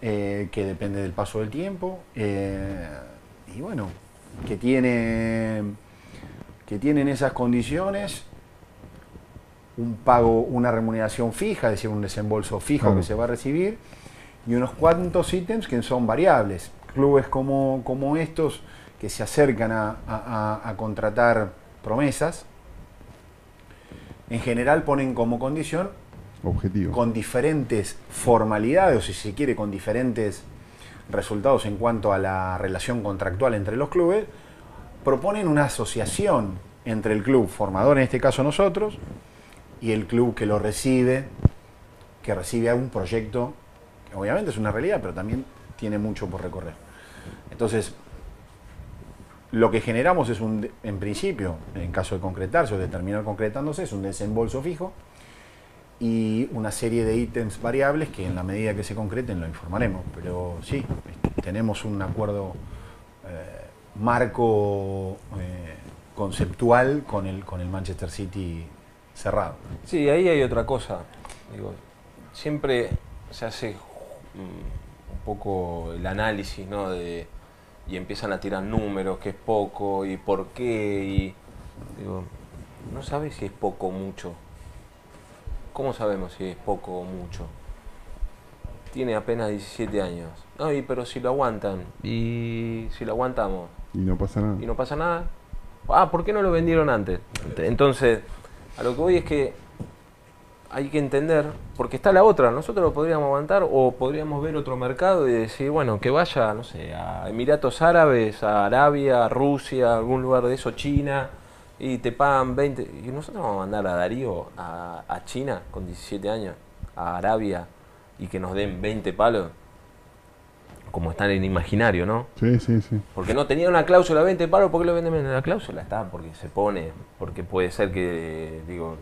eh, que depende del paso del tiempo eh, y bueno, que tiene que tienen esas condiciones un pago, una remuneración fija, es decir, un desembolso fijo que se va a recibir y unos cuantos ítems que son variables. Clubes como, como estos que se acercan a, a- a contratar promesas, en general ponen como condición Objetivo. con diferentes formalidades, o si se quiere, con diferentes resultados en cuanto a la relación contractual entre los clubes, proponen una asociación entre el club formador, en este caso nosotros, y el club que lo recibe, que recibe algún proyecto, que obviamente es una realidad, pero también tiene mucho por recorrer. Entonces, lo que generamos es un, en principio, en caso de concretarse o de terminar concretándose, es un desembolso fijo y una serie de ítems variables que en la medida que se concreten lo informaremos. Pero sí, tenemos un acuerdo eh, marco eh, conceptual con el, con el Manchester City cerrado. Sí, ahí hay otra cosa. Digo, siempre se hace mm, un poco el análisis, ¿no? De, y empiezan a tirar números, que es poco y por qué. Y, digo, no sabes si es poco o mucho. ¿Cómo sabemos si es poco o mucho? Tiene apenas 17 años. No, y, pero si lo aguantan. Y si lo aguantamos Y no pasa nada. y no pasa nada. Ah, ¿por qué no lo vendieron antes? Entonces, a lo que voy es que hay que entender, porque está la otra, nosotros lo podríamos aguantar o podríamos ver otro mercado y decir, bueno, que vaya, no sé, a Emiratos Árabes, a Arabia, a Rusia, a algún lugar de eso, China, y te pagan 20. Y nosotros vamos a mandar a Darío a, a China con 17 años, a Arabia, y que nos den 20 palos, como están en imaginario, ¿no? Sí, sí, sí. Porque no tenía una cláusula 20 palos, ¿por qué lo venden menos? La cláusula está porque se pone, porque puede ser que, digo,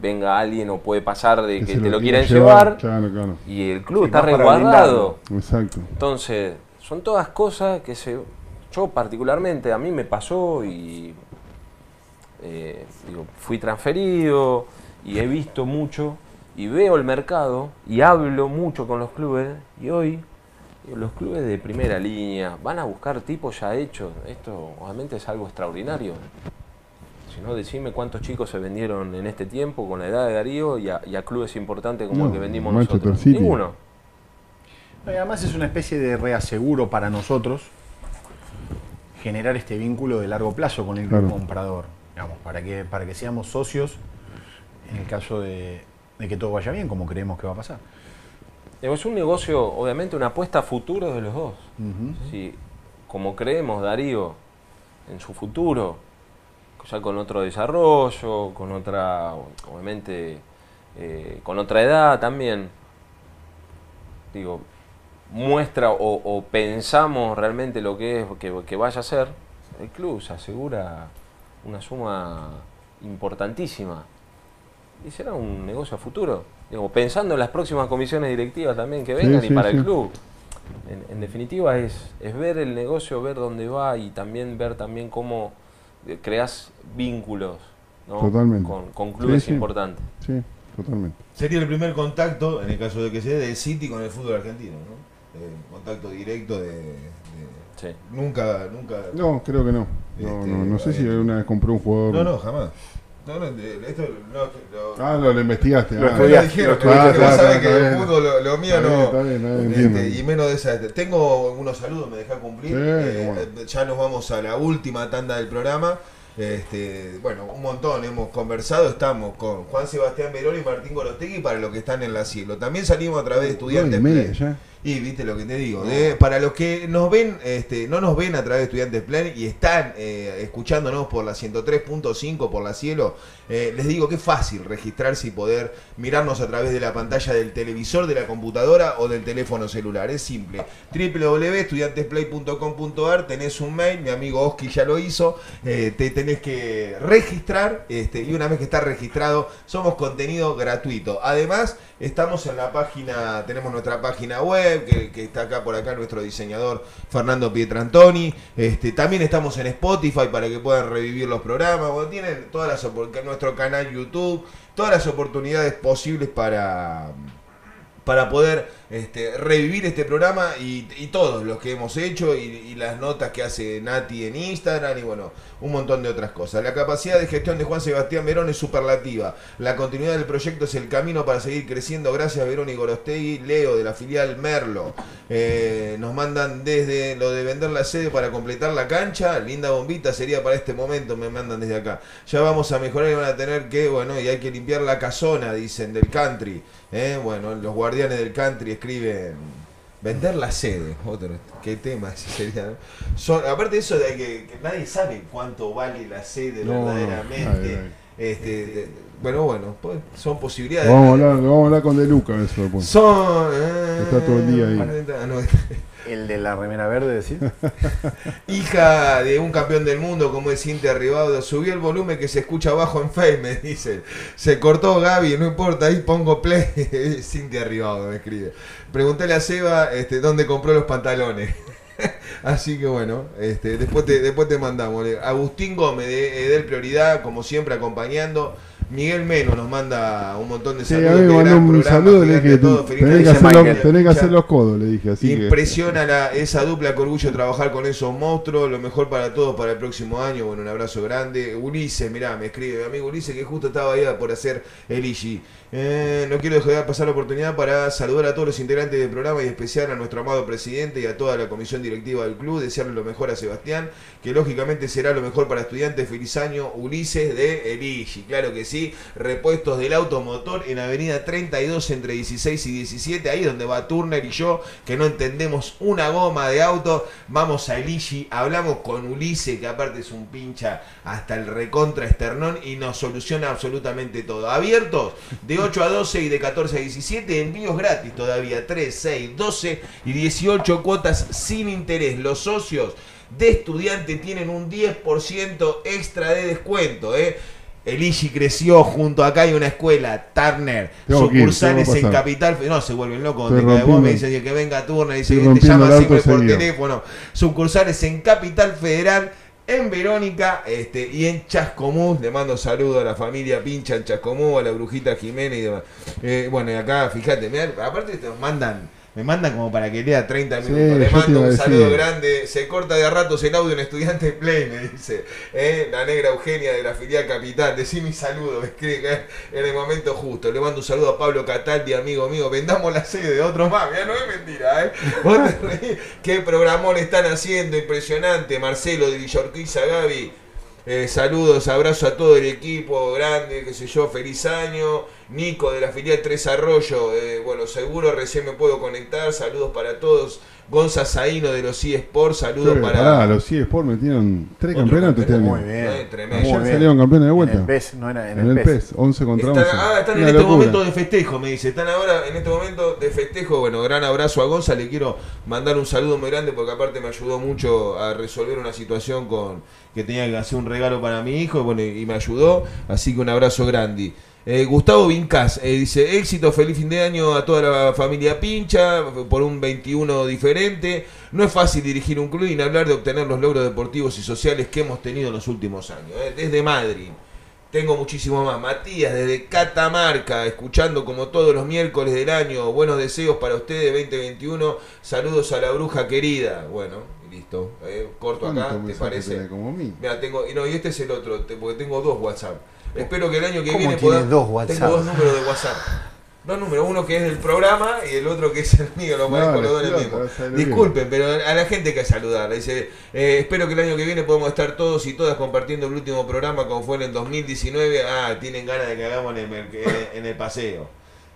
venga alguien o puede pasar de que, te lo quiera quieran llevar, Claro, claro. y el club Sí, está resguardado. Exacto. Entonces, son todas cosas que se, yo particularmente, a mí me pasó y eh, digo, fui transferido y he visto mucho y veo el mercado y hablo mucho con los clubes y hoy los clubes de primera línea van a buscar tipos ya hechos. Esto obviamente es algo extraordinario. Si no, decime cuántos chicos se vendieron en este tiempo con la edad de Darío y a, y a clubes importantes como el que vendimos nosotros. City. Ninguno. Y además es una especie de reaseguro para nosotros generar este vínculo de largo plazo con el Claro. comprador, digamos, para que, para que seamos socios en el caso de, de que todo vaya bien, como creemos que va a pasar. Es un negocio, obviamente, una apuesta a futuro de los dos. Si, como creemos, Darío, en su futuro, ya con otro desarrollo, con otra, obviamente, eh, con otra edad también, digo, muestra o, o pensamos realmente lo que es, que, que vaya a ser, el club se asegura una suma importantísima. Y será un negocio a futuro. Digo, pensando en las próximas comisiones directivas también que Sí, vengan sí, y para sí. el club. En, en definitiva es, es ver el negocio, ver dónde va y también ver también cómo eh, creas vínculos ¿no? Totalmente. con, con clubes Sí, sí. importantes. Sí, totalmente. Sería el primer contacto, en el caso de que se dé, del City con el fútbol argentino, ¿no? Eh, contacto directo de... de- Nunca, nunca... No, creo que no. No, Este, no, no sé si alguna vez compró un jugador. No, no, jamás. No, no, de- esto no, lo- Ah, lo, lo investigaste. Lo ah. estudiaste, Claro, que el fútbol lo, lo mío Está bien, no. está bien, está bien, este, y menos de esa. Tengo unos saludos, me dejá cumplir. Sí, Eh, eh, ya nos vamos a la última tanda del programa. Este, bueno, un montón hemos conversado, estamos con Juan Sebastián Verón y Martín Gorostegui para los que están en la siglo. También salimos a través de estudiantes. Nueve y viste lo que te digo, de- para los que nos ven, este, no nos ven a través de Estudiantes Plan y están eh, escuchándonos por la 103.5, por la cielo, eh, les digo que es fácil registrarse y poder mirarnos a través de la pantalla del televisor, de la computadora o del teléfono celular. Es simple. www.estudiantesplay.com.ar, tenés un mail, mi amigo Oski ya lo hizo, eh, te tenés que registrar este, y una vez que está registrado, somos contenido gratuito. Además, estamos en la página, tenemos nuestra página web, que, está acá por acá nuestro diseñador Fernando Pietrantoni. Este, también estamos en Spotify para que puedan revivir los programas. Bueno, tienen todas las nuestro canal YouTube, todas las oportunidades posibles para para poder este, revivir este programa y, todos los que hemos hecho y, y las notas que hace Nati en Instagram y bueno, un montón de otras cosas. La capacidad de gestión de Juan Sebastián Verón es superlativa. La continuidad del proyecto es el camino para seguir creciendo. Gracias Verón y Gorostegui, Leo de la filial Merlo. Eh, nos mandan desde lo de vender la sede para completar la cancha. Linda bombita sería para este momento, me mandan desde acá. Ya vamos a mejorar y van a tener que, bueno, y hay que limpiar la casona, dicen, del country. Eh, bueno, los guardianes del country escriben vender la sede. Otro, qué tema ese sería. ¿no? Son, aparte de eso de que, que nadie sabe cuánto vale la sede No, verdaderamente. ay. Este, bueno, bueno, pues, son posibilidades. vamos, a hablar, vamos a hablar con De Luca eso después. Son. eh, Está todo el día ahí. ah, no, El de la remera verde, decís. Hija de un campeón del mundo como es Cintia Ribaudo, subió el volumen que se escucha abajo en Face, me dice. Se cortó Gaby, no importa, ahí pongo play. Cintia Ribaudo me escribe. Preguntale a Seba este, dónde compró los pantalones. Así que bueno, este, después, te, después te mandamos. Agustín Gómez de Edel Prioridad, como siempre, acompañando. Miguel Meno nos manda un montón de Sí, saludos. mí gran un programa, saludo, le dije, todo, feliz tenés que, hacer los, tenés que hacer los codos, le dije. Así que, Impresiona la- esa dupla, que orgullo trabajar con esos monstruos. Lo mejor para todos para el próximo año. Bueno, un abrazo grande. Ulises, mirá, me escribe mi amigo Ulises que justo estaba ahí por hacer el IGI. Eh, no quiero dejar pasar la oportunidad para saludar a todos los integrantes del programa y especial a nuestro amado presidente y a toda la comisión directiva del club. Desearle lo mejor a Sebastián, que lógicamente será lo mejor para estudiantes. Feliz año, Ulises de el IGI. Claro que sí. Repuestos del automotor en Avenida 32 entre 16 y 17. Ahí donde va Turner y yo, que no entendemos una goma de auto. Vamos a Eligi, hablamos con Ulises, que aparte es un pincha hasta el recontra esternón y nos soluciona absolutamente todo. Abiertos de 8 a 12 y de 14 a 17. Envíos gratis todavía. 3, 6, 12 y 18 cuotas sin interés. Los socios de estudiante tienen un 10% extra de descuento. ¿eh? El IGI creció junto acá hay una escuela, Turner, Tengo que ir, sucursales en. Capital. No, se vuelven locos. Donde cae vos me dicen que venga Turner, dice que te llama siempre por seguido. teléfono. Sucursales en Capital Federal, en Verónica este, y en Chascomús. Le mando saludos a la familia Pincha en Chascomús, a la brujita Jiménez y demás. Eh, bueno, y acá, fíjate, mirá, aparte te mandan. Me mandan como para que lea 30 Sí, minutos. Le yo te mando un decir. saludo grande. Se corta de a ratos el audio en estudiante Play, me dice. Eh, La negra Eugenia de la filial Capital. Decí mi saludo, me escribe eh, en el momento justo. Le mando un saludo a Pablo Cataldi, amigo mío. Vendamos la sede de otros más. Ya no es mentira, ¿eh? Vos te. Qué programón están haciendo, impresionante. Marcelo de Villorquiza, Gaby. Eh, saludos, abrazo a todo el equipo, grande, qué sé yo, feliz año. Nico de la filial Tres Arroyo, eh, bueno, seguro recién me puedo conectar. Saludos para todos. Gonza Zaino de los eSports, saludos Che, para. pará, los eSports metieron tres campeonatos este año. Muy bien. Tremendo. Ayer Muy bien. salieron campeones de vuelta. En el PES, no era en, En el el PES. PES, 11 contra Están, 11. ah, están en este locura. momento de festejo, me dice. Están ahora en este momento de festejo. Bueno, gran abrazo a Gonza. Le quiero mandar un saludo muy grande porque aparte me ayudó mucho a resolver una situación con que tenía que hacer un regalo para mi hijo bueno, y me ayudó. Así que un abrazo grande. Eh, Gustavo Vincas eh, dice, éxito, feliz fin de año a toda la familia Pincha por un 21 diferente. No es fácil dirigir un club y ni hablar de obtener los logros deportivos y sociales que hemos tenido en los últimos años. eh. Desde Madrid. Tengo muchísimo más. Matías, desde Catamarca, escuchando como todos los miércoles del año. Buenos deseos para ustedes 2021. Saludos a la bruja querida. Bueno, listo. Corto acá, ¿Cuántos ¿te parece? como mí? Mira, tengo, y no, y este es el otro, porque tengo dos WhatsApp. Espero que el año que ¿Cómo viene pueda- dos WhatsApp? Tengo dos números de WhatsApp. Dos números, uno que es del programa y el otro que es el mío, lo No, manejo los dos en el no, mismo. Disculpen, pero a la gente hay que saludarla. Dice, eh, espero que el año que viene podamos estar todos y todas compartiendo el último programa como fue en el 2019. Ah, tienen ganas de que hagamos en el, merc- en el paseo.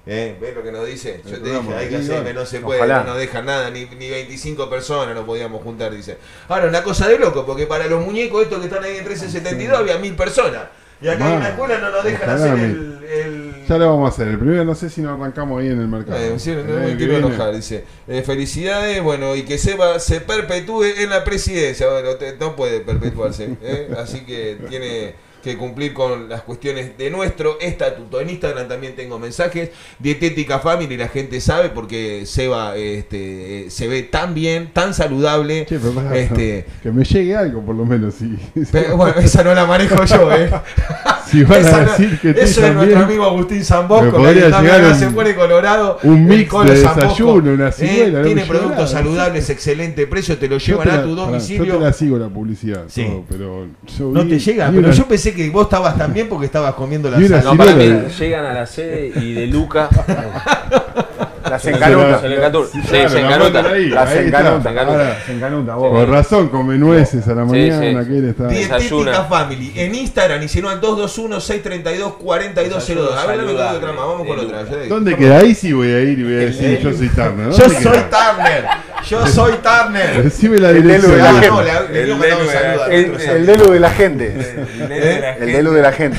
¿Eh? ¿Ves lo que nos dice? Yo te programa, dije, hay que hacerme, no se puede, Ojalá. no nos dejan nada, ni, ni 25 personas no podíamos juntar, dice. Ahora, una cosa de loco, porque para los muñecos estos que están ahí en 1372 había mil personas. Y acá en la escuela no nos dejan hacer el, el- Ya lo vamos a hacer. El primero no sé si nos arrancamos ahí en el mercado. Eh, sí, no El me quiero enojar, dice. Eh, felicidades, bueno, y que Seba se perpetúe en la presidencia. Bueno, te- no puede perpetuarse, ¿eh? así que tiene que cumplir con las cuestiones de nuestro estatuto. En Instagram también tengo mensajes. Dietética Family, la gente sabe porque Seba este, se ve tan bien, tan saludable. Pero pará, este, que me llegue algo por lo menos. Sí. pero, bueno, esa no la manejo yo, ¿eh? Si van Esa a decir que eso es nuestro amigo Agustín Zambosco, podría también llegar un- se pone colorado. un mix Colo de Zambosco, desayuno, una eh, ciruela, no Tiene productos saludables, excelente precio, te lo llevan a la- tu domicilio. Yo te la sigo la publicidad, Sí. todo, pero yo No te llega, pero una- yo pensé que vos estabas también porque estabas comiendo la sal. No, para mí llegan a la sede y de Luca. Las Se encanuta. Se le encanuta. Sí, Claro, se la encanuta. mandan ahí, Las ahí está. encanuta. Se encanuta. Ahora, se encanuta, vos. Con razón, come nueces a la mañana, sí. que él está... Dietética. Family en Instagram y si no al 221-632-4202. A ver, dame saludable. otra más, vamos con otra. ¿Dónde queda? Ahí sí voy a ir y voy a decir, yo soy Turner. Yo ¿Dónde soy? Turner. Yo soy Turner. Decime la dirección. El, delu de la gente. El delu de la El delu de la gente.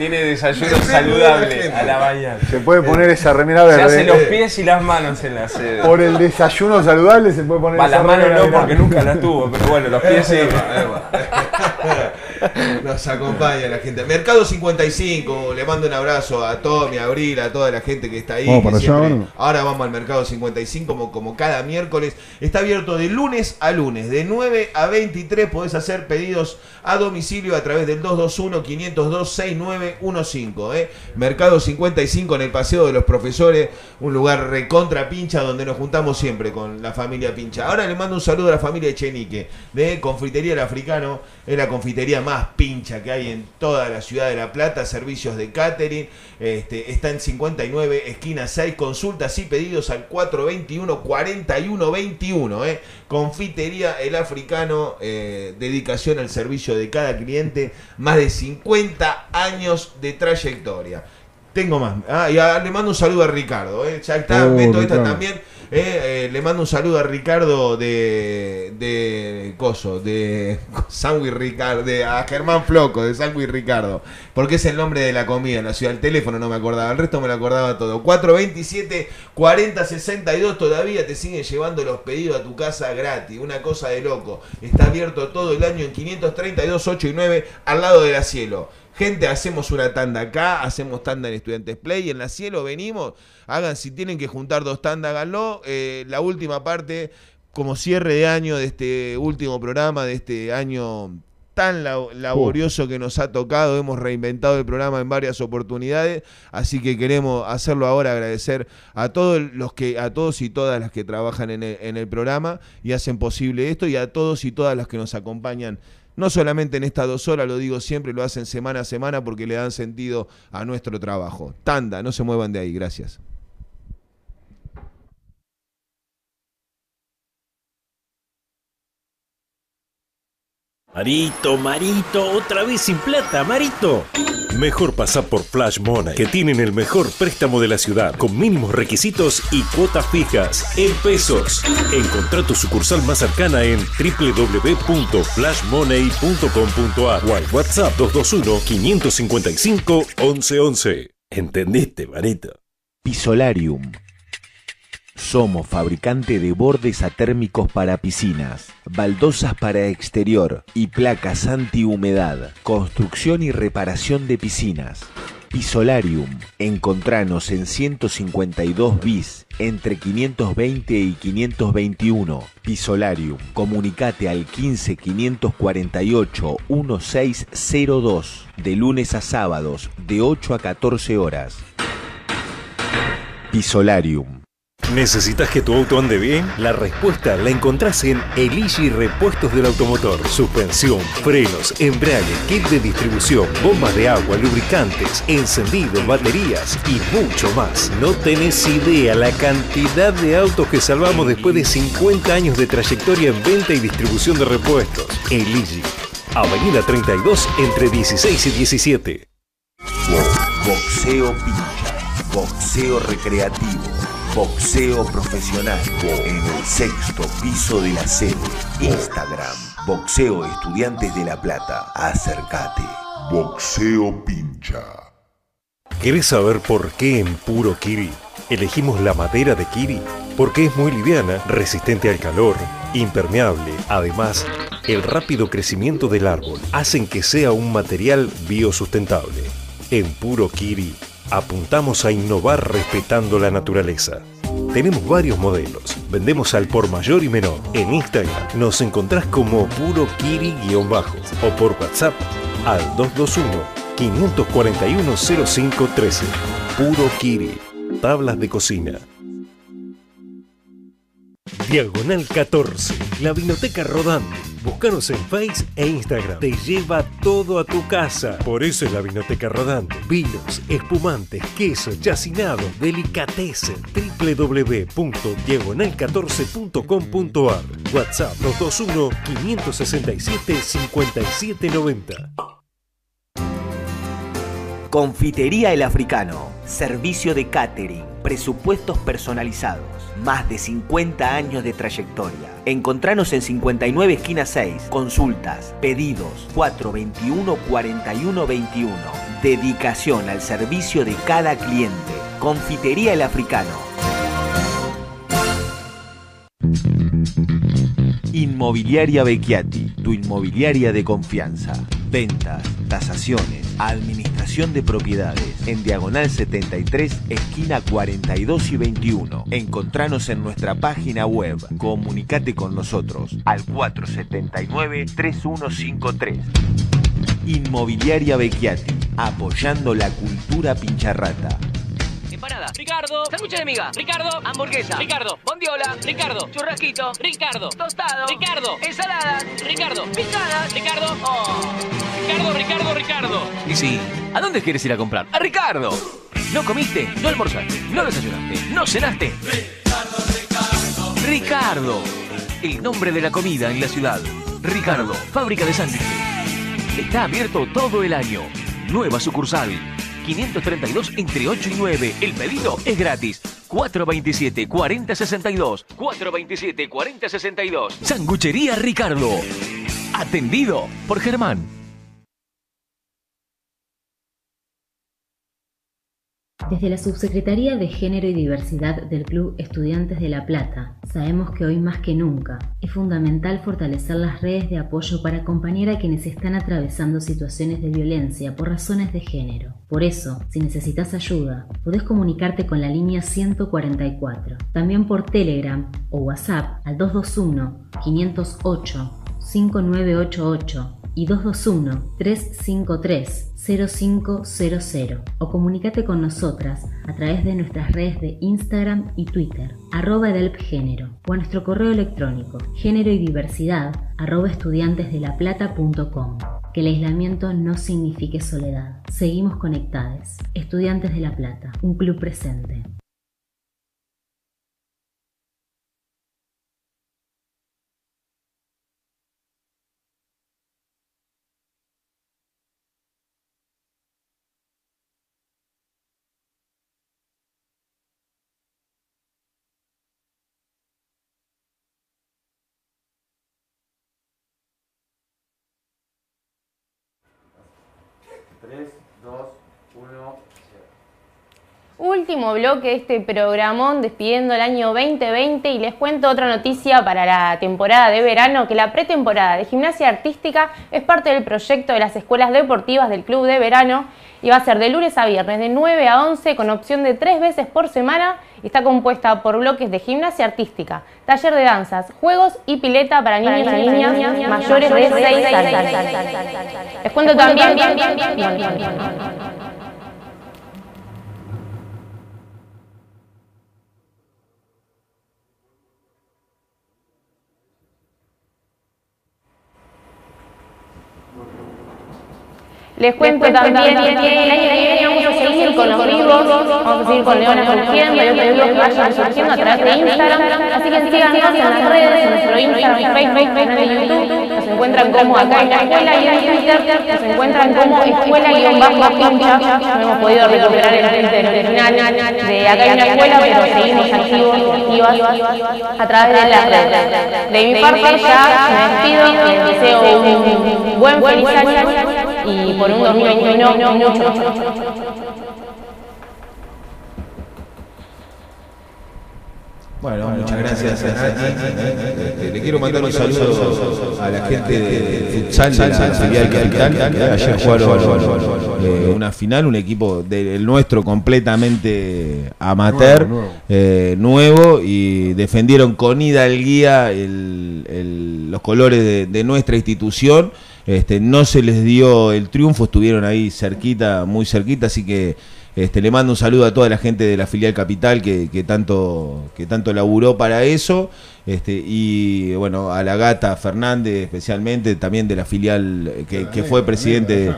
Tiene desayuno saludable a la mañana. Se puede poner esa remera Se hace los verde. pies y las manos en la sede. Por el desayuno saludable se puede poner Va, esa las manos no, porque verde. nunca las tuvo, pero bueno, los pies sí. Nos acompaña la gente. Mercado 55, le mando un abrazo a Tommy, a Abril, a toda la gente que está ahí. Vamos que para allá. Ahora vamos al Mercado 55 como, como cada miércoles. Está abierto de lunes a lunes, de 9 a 23. Podés hacer pedidos a domicilio a través del 221-502-6915. ¿eh? Mercado 55 en el Paseo de los Profesores, un lugar recontra pincha donde nos juntamos siempre con la familia pincha. Ahora le mando un saludo a la familia Echenique de Confitería El Africano. Es la confitería más pincha que hay en toda la ciudad de La Plata. Servicios de catering. Este, está en 59, esquina 6. Consultas y pedidos al 421-4121. ¿eh? Confitería El Africano. eh, dedicación al servicio de cada cliente. Más de 50 años de trayectoria. Tengo más. Ah, y a- le mando un saludo a Ricardo. ¿eh? Ya está, Oh, Beto, esta también. Eh, eh, le mando un saludo a Ricardo de. de. Coso, de. Sandwich Ricardo. De, a Germán Floco, de Sandwich Ricardo. Porque es el nombre de la comida en la ciudad. El teléfono no me acordaba, el resto me lo acordaba todo. 427 4062 todavía te siguen llevando los pedidos a tu casa gratis. Una cosa de loco. Está abierto todo el año en 532 8 y 9 al lado de la cielo. Gente, hacemos una tanda acá, hacemos tanda en Estudiantes Play, en la cielo venimos, hagan si tienen que juntar dos tandas, háganlo. Eh, la última parte, como cierre de año de este último programa, de este año tan labo- laborioso que nos ha tocado, hemos reinventado el programa en varias oportunidades, así que queremos hacerlo ahora, agradecer a todos los que, a todos y todas las que trabajan en el, en el programa y hacen posible esto, y a todos y todas las que nos acompañan no solamente en estas dos horas, lo digo siempre, lo hacen semana a semana porque le dan sentido a nuestro trabajo. Tanda, no se muevan de ahí, gracias. Marito, Marito, otra vez sin plata, Marito. Mejor pasar por Flash Money, que tienen el mejor préstamo de la ciudad, con mínimos requisitos y cuotas fijas, en pesos. Encontrá tu sucursal más cercana en www.flashmoney.com.ar o al WhatsApp 221-555-1111. ¿Entendiste, Marito? Pisolarium. Somos fabricante de bordes atérmicos para piscinas, baldosas para exterior y placas antihumedad, construcción y reparación de piscinas. Pisolarium. Encontranos en 152 bis entre 520 y 521. Pisolarium. Comunicate al 15 548 1602 de lunes a sábados de 8 a 14 horas. Pisolarium. ¿Necesitas que tu auto ande bien? La respuesta la encontrás en Eligi Repuestos del Automotor. Suspensión, frenos, embrague, kit de distribución, bombas de agua, lubricantes, encendidos, baterías y mucho más. No tenés idea la cantidad de autos que salvamos después de 50 años de trayectoria en venta y distribución de repuestos. Eligi. Avenida 32 entre 16 y 17. Boxeo pincha, boxeo recreativo, boxeo profesional. En el sexto piso de la sede. Instagram, Boxeo Estudiantes de La Plata. Acércate. Boxeo pincha. ¿Querés saber por qué en Puro Kiri elegimos la madera de Kiri? Porque es muy liviana, resistente al calor, impermeable. Además, el rápido crecimiento del árbol hacen que sea un material biosustentable. En Puro Kiri apuntamos a innovar respetando la naturaleza. Tenemos varios modelos. Vendemos al por mayor y menor. En Instagram nos encontrás como Puro Kiri-bajo o por WhatsApp al 221 541 0513. Puro Kiri. Tablas de cocina. Diagonal 14, la Vinoteca Rodante. Búscanos en Face e Instagram. Te lleva todo a tu casa. Por eso es la Vinoteca Rodante. Vinos, espumantes, queso, chacinado, delicatessen. www.diagonal14.com.ar WhatsApp 221 567 5790. Confitería El Africano. Servicio de catering. Presupuestos personalizados. Más de 50 años de trayectoria. Encontranos en 59 esquina 6. Consultas, pedidos 421-4121. Dedicación al servicio de cada cliente. Confitería El Africano. Inmobiliaria Becchiati, tu inmobiliaria de confianza. Ventas, tasaciones, administración de propiedades. En Diagonal 73, esquina 42 y 21. Encontranos en nuestra página web. Comunicate con nosotros al 479-3153. Inmobiliaria Becchiati, apoyando la cultura pincharrata. Ricardo, sándwich de miga, Ricardo, hamburguesa, Ricardo, bondiola, Ricardo, churrasquito, Ricardo, tostado, Ricardo, ensalada, Ricardo, picada, Ricardo, oh. Ricardo, Ricardo, Ricardo. Y sí, ¿a dónde quieres ir a comprar? ¡A Ricardo! ¿No comiste? ¿No almorzaste? ¿No desayunaste? ¿No cenaste? Ricardo, el nombre de la comida en la ciudad. Ricardo, fábrica de sándwiches. Está abierto todo el año. Nueva sucursal. 532 entre 8 y 9. El pedido es gratis. 427 4062. 427 4062. Sanguchería Ricardo. Atendido por Germán. Desde la Subsecretaría de Género y Diversidad del Club Estudiantes de La Plata, sabemos que hoy más que nunca es fundamental fortalecer las redes de apoyo para acompañar a quienes están atravesando situaciones de violencia por razones de género. Por eso, si necesitas ayuda, podés comunicarte con la línea 144, también por Telegram o WhatsApp al 221 508 5988 y 221-353-0500 o comunícate con nosotras a través de nuestras redes de Instagram y Twitter, arroba Género o a nuestro correo electrónico género y diversidad arroba estudiantesdelaplata.com. Que el aislamiento no signifique soledad. Seguimos conectados. Estudiantes de La Plata, un club presente. Último bloque de este programón despidiendo el año 2020 y les cuento otra noticia para la temporada de verano, que la pretemporada de gimnasia artística es parte del proyecto de las escuelas deportivas del Club de Verano y va a ser de lunes a viernes de 9 a 11 con opción de tres veces por semana y está compuesta por bloques de gimnasia artística, taller de danzas, juegos y pileta para niños y niñas mayores de 6 años. Les cuento también... Les cuento también que el año que viene vamos a seguir con los vivos, vamos a seguir con Leona surgiendo y otros vivos que vayan surgiendo a través de Instagram. Así que síganos en las redes, en nuestro Instagram, Facebook, canal de YouTube. Nos encuentran como acá en la escuela y en Twitter nos encuentran como escuela-pincha. No hemos podido recuperar el Twitter original de acá en la escuela, pero seguimos activos y activas a través de las redes. De mi parte ya me despido y les deseo un buen feliz año y por un 2021 mucho. Bueno, muchas gracias. a Nati. Le quiero mandar un saludo a la gente de futsal de la filial Capital, que ayer jugaron eh, una final, un equipo del nuestro completamente amateur, eh, nuevo, y defendieron con hidalguía el, el, los colores de, de nuestra institución Este, no se les dio el triunfo, estuvieron ahí cerquita, muy cerquita, así que este, le mando un saludo a toda la gente de la filial Capital que, que tanto, que tanto laburó para eso. Este, y bueno, a la gata Fernández especialmente, también de la filial eh, que, que fue presidente.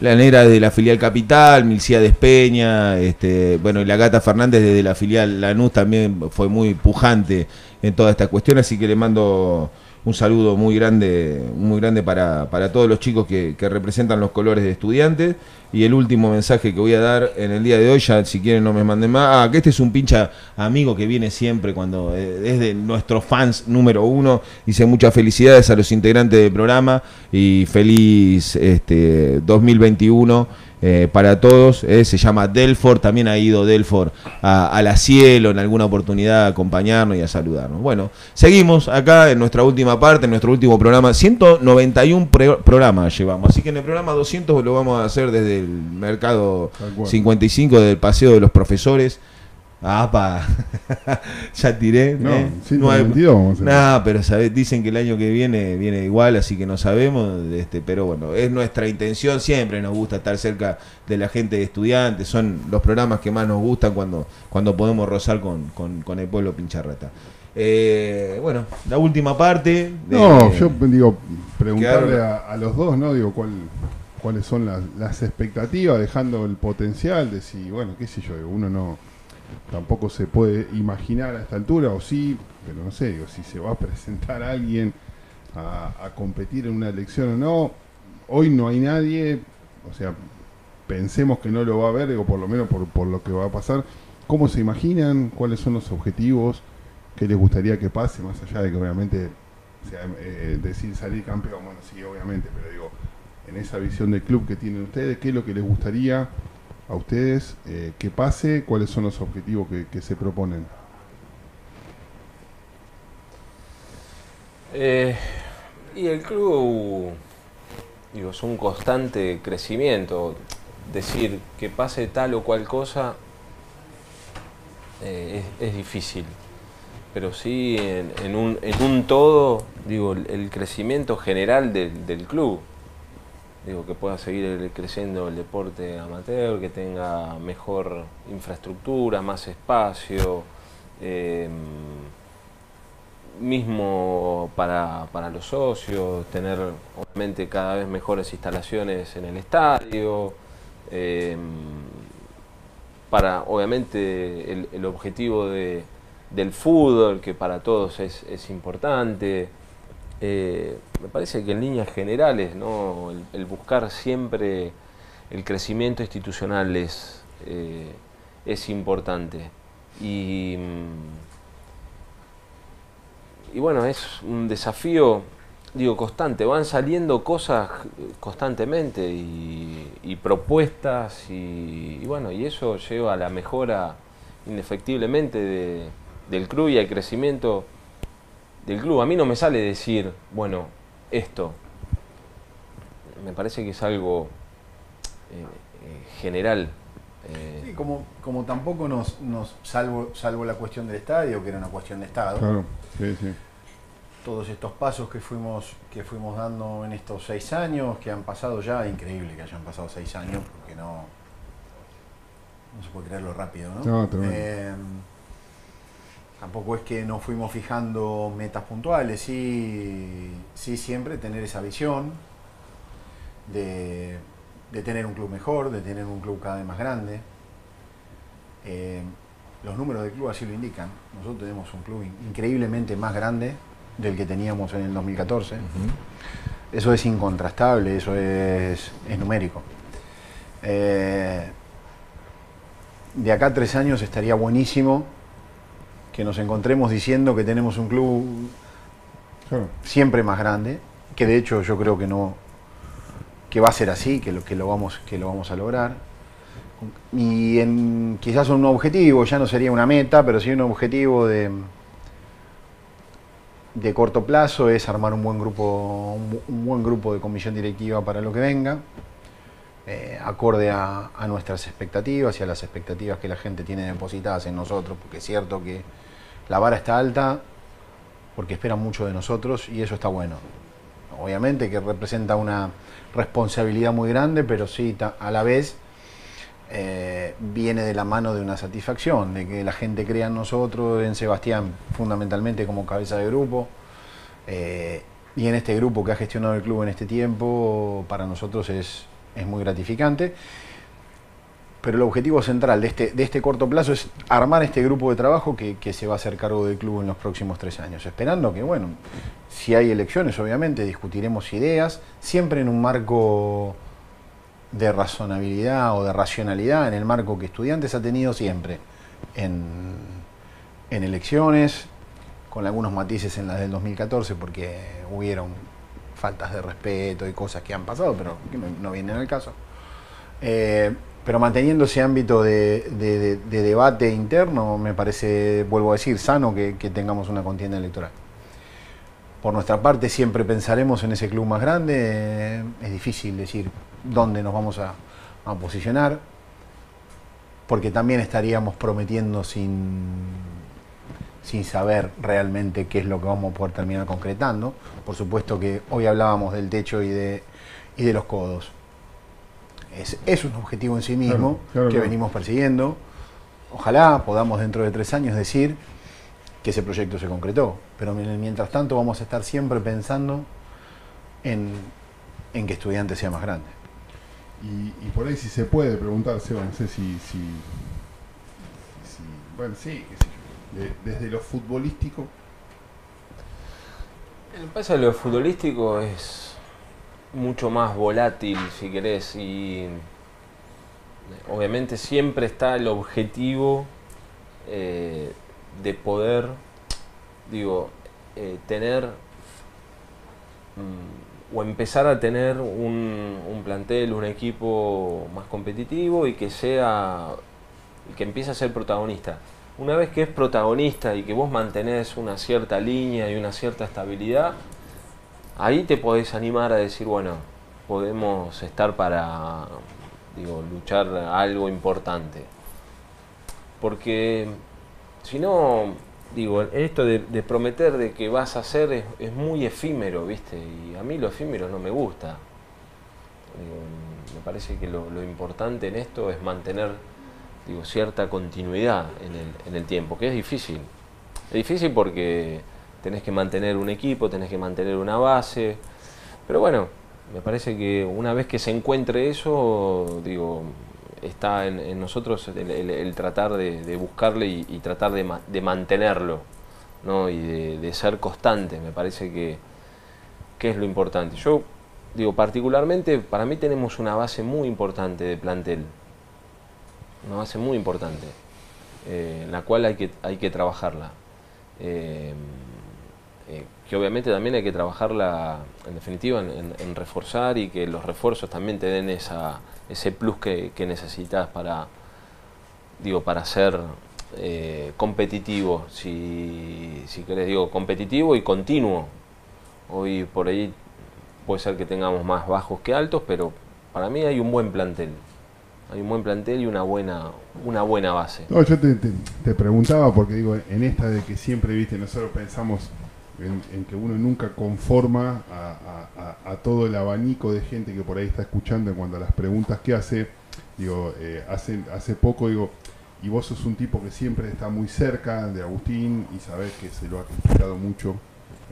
La negra de la filial Capital, Milcía Despeña, este, bueno, y la gata Fernández desde la filial Lanús también fue muy pujante en toda esta cuestión, así que le mando un saludo muy grande, muy grande para, para todos los chicos que, que representan los colores de estudiantes. Y el último mensaje que voy a dar en el día de hoy, ya si quieren no me manden más, ah, que este es un pincha amigo que viene siempre cuando eh, es nuestros fans número uno. Dice muchas felicidades a los integrantes del programa y feliz este 2021 eh, para todos. eh, se llama Delfor, también ha ido Delfor a, a la cielo en alguna oportunidad a acompañarnos y a saludarnos. Bueno, seguimos acá en nuestra última parte, en nuestro último programa. 191 pre- programas llevamos, así que en el programa 200 lo vamos a hacer desde el mercado Tal cual. 55 del Paseo de los Profesores. Ah, pa. ya tiré. No, ¿eh? 192 vamos a hacer. Nah, pero sabés, dicen que el año que viene viene igual, así que no sabemos. Este, pero bueno, es nuestra intención. Siempre nos gusta estar cerca de la gente de estudiantes. Son los programas que más nos gustan cuando, cuando podemos rozar con, con, con el pueblo pincharrata. Eh, bueno, la última parte. de- No, yo digo, preguntarle a los dos, ¿no? Digo, ¿cuál, cuáles son las, las expectativas, dejando el potencial de si, bueno, qué sé yo, uno no tampoco se puede imaginar a esta altura, o sí, pero no sé, digo, si se va a presentar alguien a, competir en una elección o no, hoy no hay nadie, o sea, pensemos que no lo va a ver, digo, por lo menos por, por lo que va a pasar, ¿cómo se imaginan? ¿Cuáles son los objetivos? ¿Qué les gustaría que pase? Más allá de que obviamente sea, eh, decir salir campeón, bueno, sí, obviamente, pero digo, en esa visión del club que tienen ustedes, ¿qué es lo que les gustaría a ustedes eh, que pase? ¿Cuáles son los objetivos que, se proponen? Eh, y el club, digo, es un constante crecimiento. Decir que pase tal o cual cosa eh, es, difícil. Pero sí, en, un, todo, digo, el, crecimiento general del club. Digo, que pueda seguir creciendo el deporte amateur, que tenga mejor infraestructura, más espacio. em, mismo para, para los socios, tener obviamente cada vez mejores instalaciones en el estadio, eh, para obviamente el, el objetivo de- del fútbol, que para todos es, es importante. Eh, me parece que en líneas generales, ¿no? el, buscar siempre el crecimiento institucional es, eh, es importante. Y, mm, y bueno, es un desafío, digo, constante. Van saliendo cosas constantemente y, propuestas y, bueno, y eso lleva a la mejora indefectiblemente de- del club y al crecimiento del club. A mí no me sale decir, bueno, esto. Me parece que es algo eh, eh, general. eh, Sí, como, como tampoco nos, nos salvo, salvo la cuestión del estadio, que era una cuestión de Estado. Claro, sí, sí. Todos estos pasos que fuimos, que fuimos dando en estos seis años, que han pasado ya, increíble que hayan pasado seis años, porque no, no se puede creerlo rápido, ¿no? No, tremendo. Eh, tampoco es que nos fuimos fijando metas puntuales, sí, sí siempre tener esa visión de, de tener un club mejor, de tener un club cada vez más grande. Eh, los números del club así lo indican. Nosotros tenemos un club in- increíblemente más grande del que teníamos en el 2014. Eso es incontrastable, eso es, es numérico. Eh, de acá a tres años estaría buenísimo que nos encontremos diciendo que tenemos un club siempre más grande, que de hecho yo creo que no, que va a ser así, que lo, que lo, vamos, que lo vamos a lograr. Y en, quizás un objetivo, ya no sería una meta, pero sí un objetivo de, de corto plazo es armar un buen grupo, un, bu- un buen grupo de comisión directiva para lo que venga, eh, acorde a, nuestras expectativas y a las expectativas que la gente tiene depositadas en nosotros, porque es cierto que la vara está alta, porque esperan mucho de nosotros y eso está bueno. obviamente que representa una responsabilidad muy grande, pero sí a la vez eh, viene de la mano de una satisfacción, de que la gente crea en nosotros, en Sebastián fundamentalmente como cabeza de grupo, eh, y en este grupo que ha gestionado el club en este tiempo, para nosotros es, es muy gratificante. Pero el objetivo central de este, de este corto plazo es armar este grupo de trabajo que, que se va a hacer cargo del club en los próximos tres años, esperando que, bueno, si hay elecciones, obviamente, discutiremos ideas, siempre en un marco de razonabilidad o de racionalidad en el marco que estudiantes ha tenido siempre en, elecciones, con algunos matices en las del 2014 porque hubieron faltas de respeto y cosas que han pasado, pero que no, vienen al caso. Eh, pero manteniendo ese ámbito de, debate interno, me parece, vuelvo a decir, sano que, tengamos una contienda electoral. Por nuestra parte, siempre pensaremos en ese club más grande. es difícil decir dónde nos vamos a, posicionar, porque también estaríamos prometiendo sin, sin saber realmente qué es lo que vamos a poder terminar concretando. Por supuesto que hoy hablábamos del techo y de, y de los codos. Es, un objetivo en sí mismo que venimos persiguiendo. Ojalá podamos dentro de tres años decir que ese proyecto se concretó. Pero mientras tanto vamos a estar siempre pensando en, en que estudiante sea más grande. Y, por ahí si se puede preguntar, Seba, no sé si, si, bueno, sí, desde lo futbolístico. El pasa de lo futbolístico es mucho más volátil, si querés, y obviamente siempre está el objetivo eh, de poder, digo, eh, tener... Mm, o empezar a tener un, plantel, un equipo más competitivo y que sea que empiece a ser protagonista. Una vez que es protagonista y que vos mantenés una cierta línea y una cierta estabilidad, ahí te podés animar a decir, bueno, podemos estar para digo, luchar algo importante. Porque si no, digo, esto de, prometer de que vas a hacer es, muy efímero, ¿viste? Y a mí lo efímero no me gusta. me parece que lo, importante en esto es mantener, digo, cierta continuidad en el, en el tiempo, que es difícil. Es difícil porque tenés que mantener un equipo, tenés que mantener una base, pero bueno, me parece que una vez que se encuentre eso, digo, está en, nosotros el, tratar de, buscarle y, tratar de, mantenerlo ¿no? y de, ser constante, me parece que, es lo importante. Yo digo, particularmente para mí tenemos una base muy importante de plantel, una base muy importante, eh, la cual hay que, hay que trabajarla. Eh, eh, que obviamente también hay que trabajarla en definitiva en, reforzar y que los refuerzos también te den esa, ese plus que, necesitas para, digo, para ser eh, competitivo, si, si querés, digo, competitivo y continuo. Hoy por ahí puede ser que tengamos más bajos que altos, pero para mí hay un buen plantel. Hay un buen plantel y una buena, una buena base. No, yo te, te preguntaba porque digo, en esta de que siempre, viste, nosotros pensamos en, que uno nunca conforma a, todo el abanico de gente que por ahí está escuchando en cuanto a las preguntas que hace. Digo, eh, hace, hace poco digo, y vos sos un tipo que siempre está muy cerca de Agustín y sabés que se lo ha criticado mucho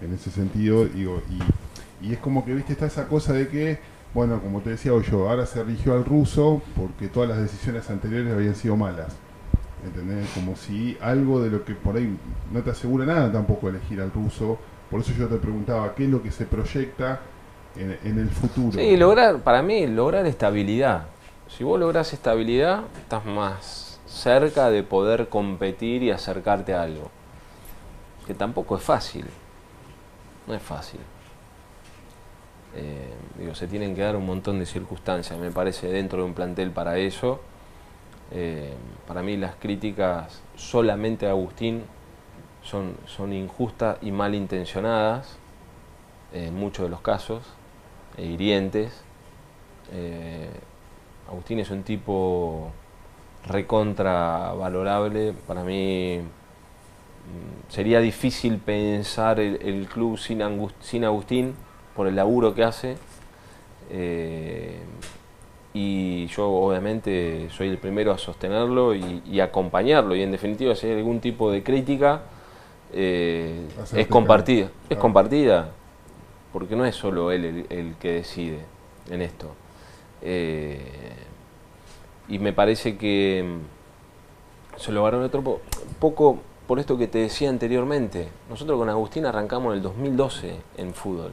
en ese sentido, digo, y, y es como que viste está esa cosa de que, bueno, como te decía yo, ahora se eligió al ruso porque todas las decisiones anteriores habían sido malas. ¿entendés? Como si algo de lo que por ahí no te asegura nada tampoco elegir al ruso. Por eso yo te preguntaba, ¿qué es lo que se proyecta en, el futuro? Sí, lograr, para mí, lograr estabilidad. Si vos lográs estabilidad, estás más cerca de poder competir y acercarte a algo. Que tampoco es fácil. No es fácil. Eh, digo, se tienen que dar un montón de circunstancias, me parece, dentro de un plantel para eso. Eh, para mí las críticas solamente a Agustín son, son injustas y malintencionadas en muchos de los casos, e hirientes. Eh, Agustín es un tipo recontra valorable. Para mí mm, sería difícil pensar el, club sin Agustín, por el laburo que hace. eh, y yo obviamente soy el primero a sostenerlo y, y acompañarlo. Y en definitiva, si hay algún tipo de crítica, eh, es compartida. Es compartida, porque no es solo él el, el que decide en esto. Eh, y me parece que mm, se lo valora otro po- poco por esto que te decía anteriormente. Nosotros con Agustín arrancamos en el 2012 en fútbol.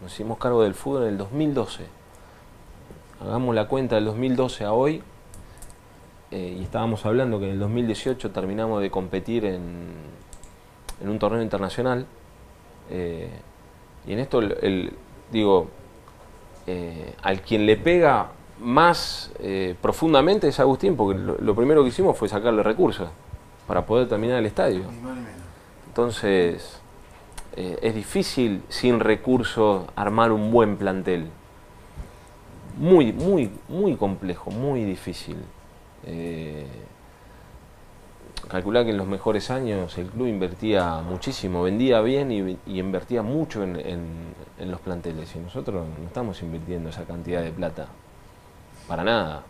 Nos hicimos cargo del fútbol en el 2012. Hagamos la cuenta del 2012 a hoy. eh, y estábamos hablando que en el 2018 terminamos de competir en, en un torneo internacional. eh, y en esto, el, el- digo, eh, al quien le pega más profundamente es Agustín, porque lo, lo primero que hicimos fue sacarle recursos para poder terminar el estadio. Entonces, eh, es difícil sin recursos armar un buen plantel. Muy, muy, muy complejo, muy difícil. Eh, calculá que en los mejores años el club invertía muchísimo, vendía bien y, invertía mucho en, en- los planteles. Y nosotros no estamos invirtiendo esa cantidad de plata. Para nada.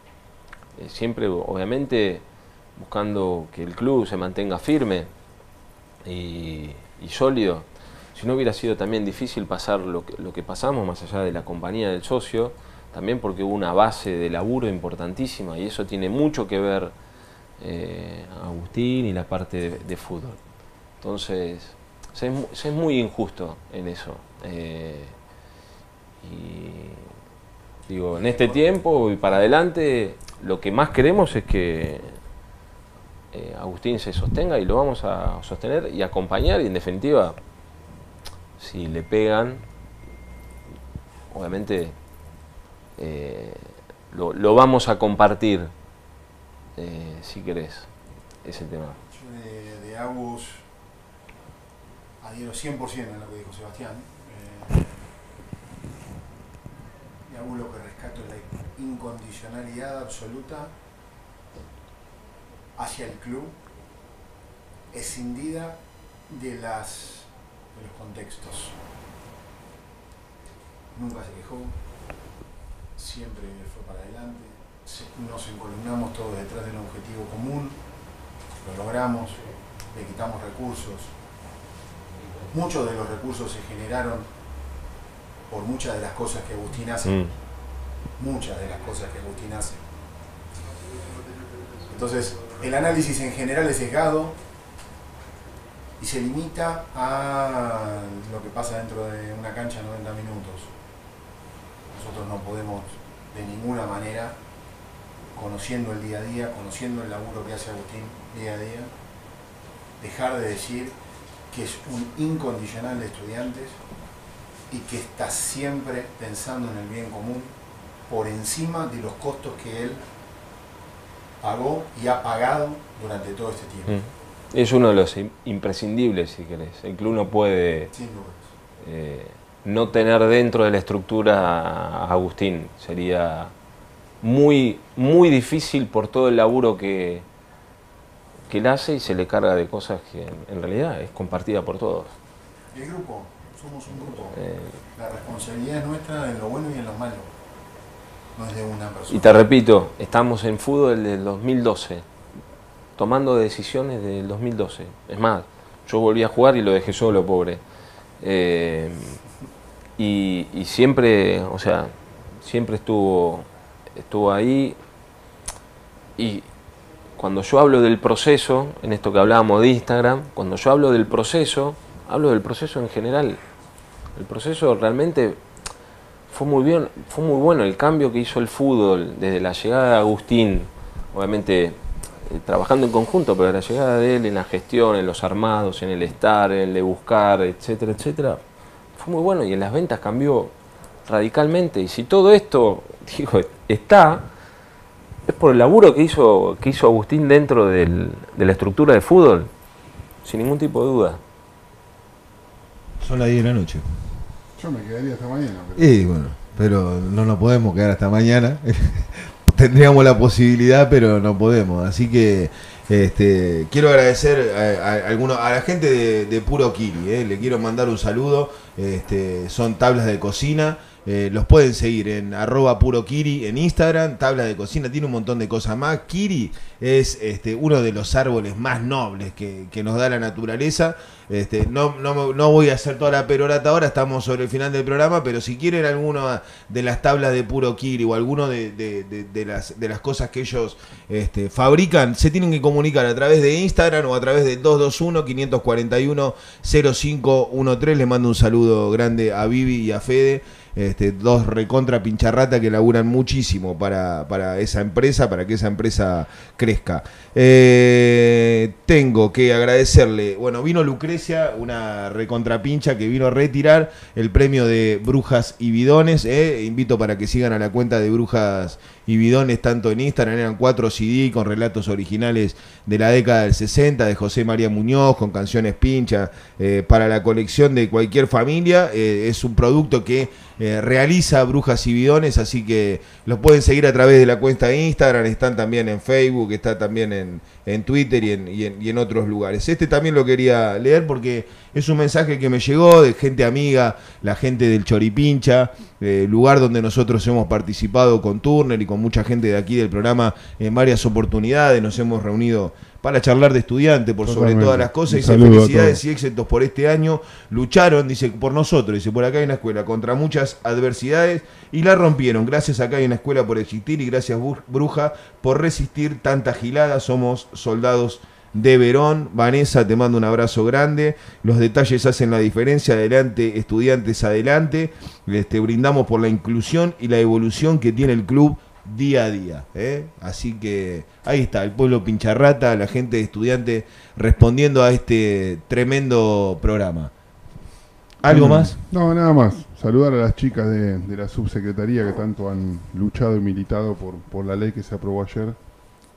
Eh, siempre, obviamente, buscando que el club se mantenga firme y sólido. Si no hubiera sido también difícil pasar lo que, pasamos, más allá de la compañía del socio, también porque hubo una base de laburo importantísima y eso tiene mucho que ver eh, Agustín y la parte de, fútbol. Entonces, se es muy injusto en eso. Eh, y digo, en este tiempo y para adelante, lo que más queremos es que eh, Agustín se sostenga y lo vamos a sostener y acompañar y en definitiva, si le pegan, obviamente eh, lo, lo vamos a compartir, eh, si querés, ese tema. Yo de, de Agus adhiero 100% en lo que dijo Sebastián. Eh, de Agus lo que rescato es la incondicionalidad absoluta hacia el club, escindida de, las, de los contextos. Nunca se quejó, siempre fue para adelante, nos encolumnamos todos detrás de un objetivo común, lo logramos, le quitamos recursos. Muchos de los recursos se generaron por muchas de las cosas que Agustín hace. Mm. Muchas de las cosas que Agustín hace. Entonces, el análisis en general es sesgado y se limita a lo que pasa dentro de una cancha 90 minutos. Nosotros no podemos de ninguna manera, conociendo el día a día, conociendo el laburo que hace Agustín día a día, dejar de decir que es un incondicional de estudiantes y que está siempre pensando en el bien común por encima de los costos que él pagó y ha pagado durante todo este tiempo. Mm. Es uno de los im- imprescindibles, si querés. El club no puede eh, no tener dentro de la estructura a Agustín. Sería muy, muy difícil por todo el laburo que, que él hace y se le carga de cosas que en, realidad es compartida por todos. El grupo, somos un grupo. Eh, La responsabilidad es nuestra en lo bueno y en lo malo. No es de una persona. Y te repito, estamos en fútbol del 2012, tomando decisiones del 2012. Es más, yo volví a jugar y lo dejé solo, pobre. Eh, y, y siempre, o sea, siempre estuvo, estuvo ahí. Y cuando yo hablo del proceso, en esto que hablábamos de Instagram, cuando yo hablo del proceso, hablo del proceso en general. El proceso realmente fue muy bien, fue muy bueno el cambio que hizo el fútbol desde la llegada de Agustín, obviamente trabajando en conjunto, pero la llegada de él en la gestión, en los armados, en el estar, en el de buscar, etcétera, etcétera, fue muy bueno y en las ventas cambió radicalmente. Y si todo esto, digo, está, es por el laburo que hizo, que hizo Agustín dentro del- de la estructura de fútbol, sin ningún tipo de duda. Son las 10 de la noche. Yo me quedaría hasta mañana. pero- Y bueno, pero no nos podemos quedar hasta mañana. Tendríamos la posibilidad, pero no podemos. Así que Este, quiero agradecer a, a alguno- a la gente de, de Puro Kiri, eh, le quiero mandar un saludo. Este, son tablas de cocina. Eh, los pueden seguir en arroba puro Kiri en Instagram, tablas de cocina, tiene un montón de cosas más. Kiri es este, uno de los árboles más nobles que, nos da la naturaleza. Este, no, no, no voy a hacer toda la perorata ahora, estamos sobre el final del programa, pero si quieren alguna de las tablas de puro Kiri o alguno de, de- las, de las cosas que ellos este, fabrican, se tienen que comunicar a través de Instagram o a través del 221-541-0513. Le mando un saludo grande a Vivi y a Fede. Este, dos recontra pincharrata que laburan muchísimo para, para esa empresa, para que esa empresa crezca. Eh, tengo que agradecerle, bueno, vino Lucrecia, una recontra pincha que vino a retirar el premio de Brujas y Bidones. eh. Invito para que sigan a la cuenta de Brujas y Bidones, tanto en Instagram, eran cuatro CD con relatos originales de la década del 60, de José María Muñoz, con canciones pincha, eh, para la colección de cualquier familia. Eh, es un producto que eh, realiza Brujas y Bidones, así que los pueden seguir a través de la cuenta de Instagram, están también en Facebook, está también en, en Twitter y en, y en- y en otros lugares. Este también lo quería leer porque es un mensaje que me llegó de gente amiga, la gente del Choripincha, eh, lugar donde nosotros hemos participado con Turner y con mucha gente de aquí del programa en varias oportunidades, nos hemos reunido para charlar de estudiante por sobre todas las cosas. Un Dice felicidades y éxitos por este año. Lucharon, dice, por nosotros, dice, por acá hay una escuela, contra muchas adversidades y la rompieron. Gracias acá hay una escuela por existir y gracias Bruja por resistir tanta gilada. Somos soldados de Verón. Vanessa, te mando un abrazo grande. Los detalles hacen la diferencia. Adelante, estudiantes, adelante. Este, brindamos por la inclusión y la evolución que tiene el club día a día. ¿eh? Así que ahí está, el pueblo pincharrata, la gente de estudiante respondiendo a este tremendo programa. ¿Algo Mm, más? No, nada más. Saludar a las chicas de, de la subsecretaría que tanto han luchado y militado por, por la ley que se aprobó ayer.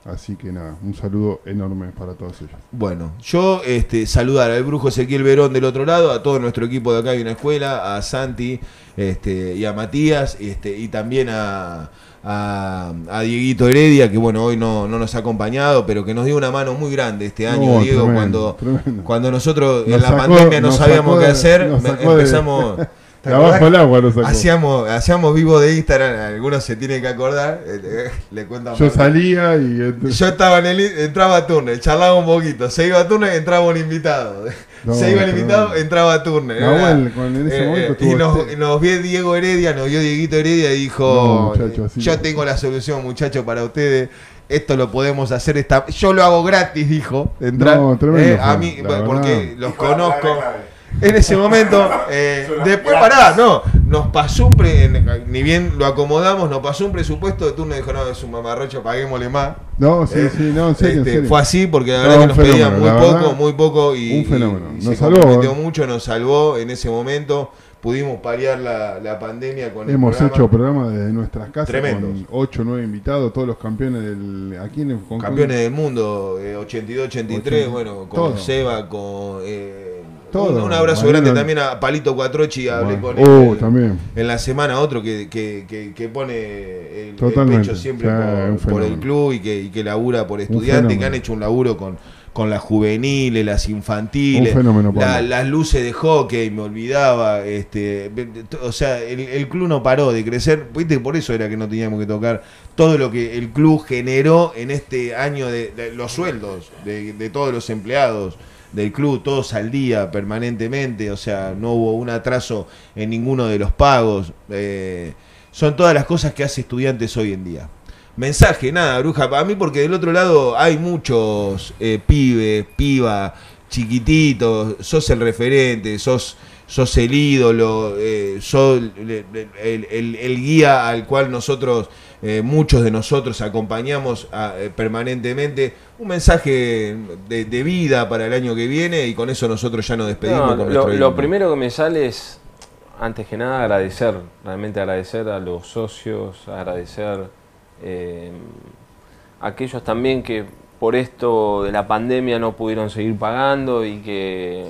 Así que nada, un saludo enorme para todas ellas. Bueno, yo este, saludar al brujo Ezequiel Verón del otro lado, a todo nuestro equipo de acá de una escuela, a Santi este, y a Matías, este, y también a, a, a Dieguito Heredia, que bueno, hoy no, no nos ha acompañado, pero que nos dio una mano muy grande este año, No, Diego, tremendo, cuando, tremendo. cuando nosotros Nos en la sacó- pandemia no sabíamos qué hacer, de- empezamos... abajo del agua nos sacó. Hacíamos, hacíamos vivo de Instagram, algunos se tienen que acordar, eh, eh, le cuento a Yo salía y... entonces- Yo estaba en el, entraba a turno, charlaba un poquito, se iba a turno y entraba un invitado. No, se iba el invitado, entraba a turno. Nahuel, con- en ese eh, momento eh, y nos, este- nos vio Diego Heredia, nos vio Dieguito Heredia y No, dijo, muchacho, yo tengo la solución muchachos para ustedes. Esto lo podemos hacer, esta, yo lo hago gratis, dijo. Entrar, No, tremendo eh, a mí, porque verdad. los conozco. En ese momento, eh, después pará, no, nos pasó un pre- ni bien lo acomodamos, nos pasó un presupuesto de turno y dijo, no, es un mamarrocho, paguémosle más. No, sí, Eh, sí, no, en serio, en este, serio. Fue así porque la No, verdad que nos pedían muy poco, verdad, muy poco y, un fenómeno. y Nos se salvó, comprometió ¿eh? mucho, nos salvó en ese momento. Pudimos paliar la, la pandemia con el Hemos programa. hecho programas desde nuestras casas Tremendos. con 8 o 9 invitados, todos los campeones del... Aquí en, con- Campeones del mundo, eh, 82-83, 80, bueno, con todo. Seba, con... Todo. Un, abrazo grande también a Palito Cuatrochi, hablé Bueno. con él Oh, en- también. en la semana, otro que, que, que, que pone el, pecho siempre por, por el club y que, y que labura por estudiantes, que han hecho un laburo con, con las juveniles, las infantiles, fenómeno, la- las luces de hockey, me olvidaba, este, o sea, el, el club no paró de crecer, ¿viste? por eso era que no teníamos que tocar todo lo que el club generó en este año de, de los sueldos de, de todos los empleados del club, todos al día, permanentemente, o sea, no hubo un atraso en ninguno de los pagos, eh, son todas las cosas que hace estudiantes hoy en día. Mensaje, nada, bruja, a mí porque del otro lado hay muchos eh, pibes, piba, chiquititos, sos el referente, sos, sos el ídolo, eh, sos el, el- el- el guía al cual nosotros, eh, muchos de nosotros acompañamos a- eh, permanentemente. Un mensaje de, de vida para el año que viene y con eso nosotros ya nos despedimos. No, con lo, lo primero que me sale es, antes que nada, agradecer, realmente agradecer a los socios, agradecer eh, a aquellos también que por esto de la pandemia no pudieron seguir pagando y que,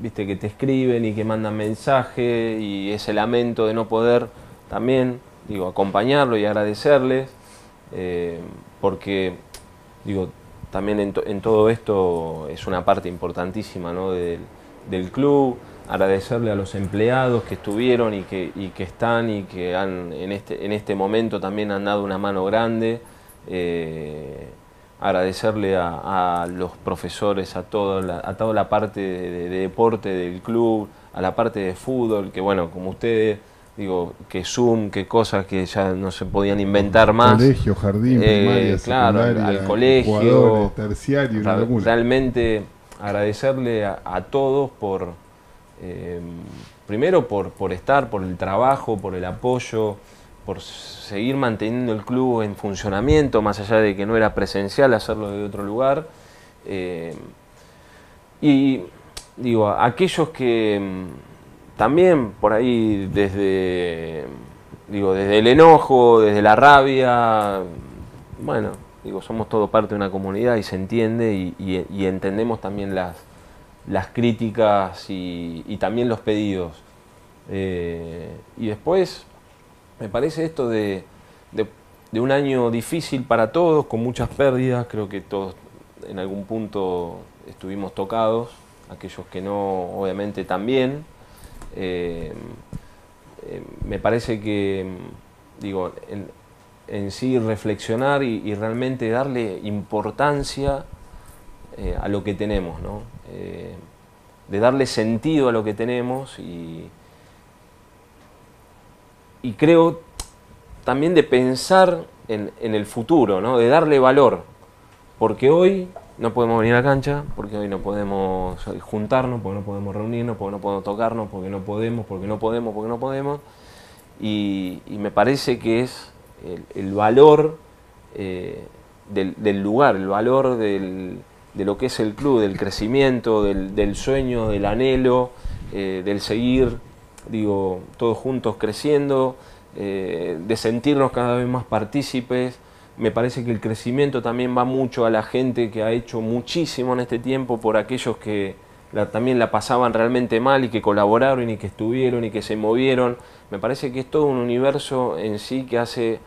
viste, que te escriben y que mandan mensajes y ese lamento de no poder también, digo, acompañarlo y agradecerles, eh, porque, digo, también en, to- en todo esto es una parte importantísima ¿no? del, del club. Agradecerle a los empleados que estuvieron y que, y que están y que han en este, en este momento también han dado una mano grande. Eh, agradecerle a, a los profesores, a, todo la, a toda la parte de, de- de deporte del club, a la parte de fútbol, que bueno, como ustedes, digo, que Zoom, que cosas que ya no se podían inventar más. Colegio, jardín, primaria, claro, al- colegio. terciario, Ra-. Realmente agradecerle a, a todos por, eh, primero por, por estar, por el trabajo, por el apoyo, por seguir manteniendo el club en funcionamiento, más allá de que no era presencial hacerlo de otro lugar. Eh, y digo, aquellos que mm, también por ahí desde, digo, desde el enojo, desde la rabia, bueno, digo, somos todo parte de una comunidad y se entiende y, entendemos también las, las críticas y, y también los pedidos. Eh, y después, me parece esto de, un año difícil para todos, con muchas pérdidas, creo que todos en algún punto estuvimos tocados, aquellos que no, obviamente también. Eh, eh, me parece que, digo, en, sí reflexionar y, realmente darle importancia eh, a lo que tenemos, ¿no? De darle sentido a lo que tenemos y, y creo también de pensar en, en el futuro, ¿no? de darle valor, porque hoy no podemos venir a la cancha, porque hoy no podemos juntarnos, porque no podemos reunirnos, porque no podemos tocarnos, porque no podemos, porque no podemos, porque no podemos, y, me parece que es el, valor eh, del, lugar, el valor del- de lo que es el club, del crecimiento, del, del sueño, del anhelo, eh, del seguir, digo, todos juntos creciendo, eh, de sentirnos cada vez más partícipes. Me parece que el crecimiento también va mucho a la gente que ha hecho muchísimo en este tiempo por aquellos que también la pasaban realmente mal y que colaboraron y que estuvieron y que se movieron. Me parece que es todo un universo en sí que hace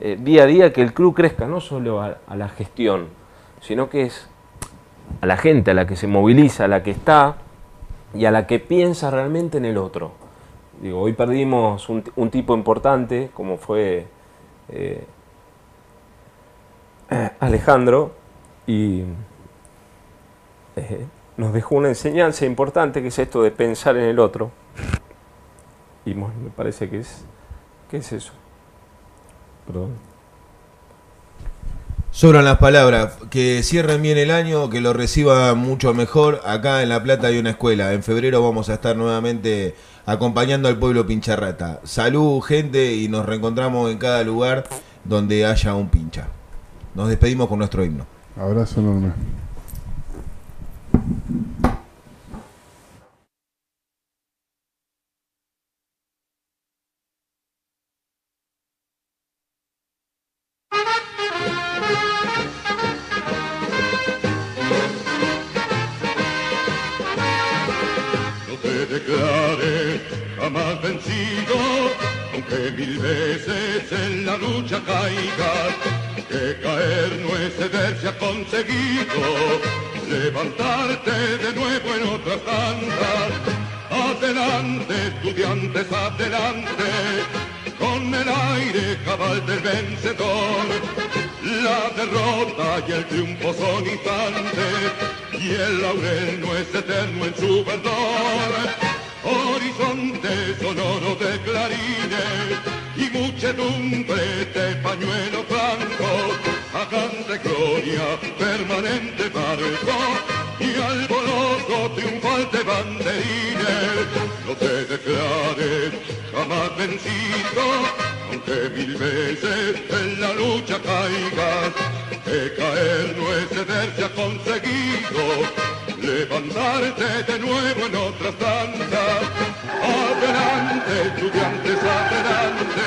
eh, día a día que el club crezca, no solo a la gestión, sino que es a la gente, a la que se moviliza, a la que está y a la que piensa realmente en el otro. Digo, hoy perdimos un, tipo importante como fue eh, eh, Alejandro y eh, nos dejó una enseñanza importante que es esto de pensar en el otro. Y me parece que es, que es eso. Perdón. Sobran las palabras. Que cierren bien el año, que lo reciban mucho mejor. Acá en La Plata hay una escuela. En febrero vamos a estar nuevamente acompañando al pueblo pincharrata. Salud, gente, y nos reencontramos en cada lugar donde haya un pincha. Nos despedimos con nuestro himno. Abrazo enorme. Mil veces en la lucha caigas, que caer no es ceder se ha conseguido, levantarte de nuevo en otras tantas. Adelante, estudiantes, adelante, con el aire cabal del vencedor. La derrota y el triunfo son instantes, y el laurel no es eterno en su verdor. Horizonte sonoro de clarines y muchedumbre de pañuelos blancos, hagan de gloria permanente barco y alboroto triunfal de banderines. No te declares jamás vencido, aunque mil veces en la lucha caigas, que caer no es ceder se ha conseguido, levantarte de nuevo en otras danzas. Adelante, estudiantes, adelante,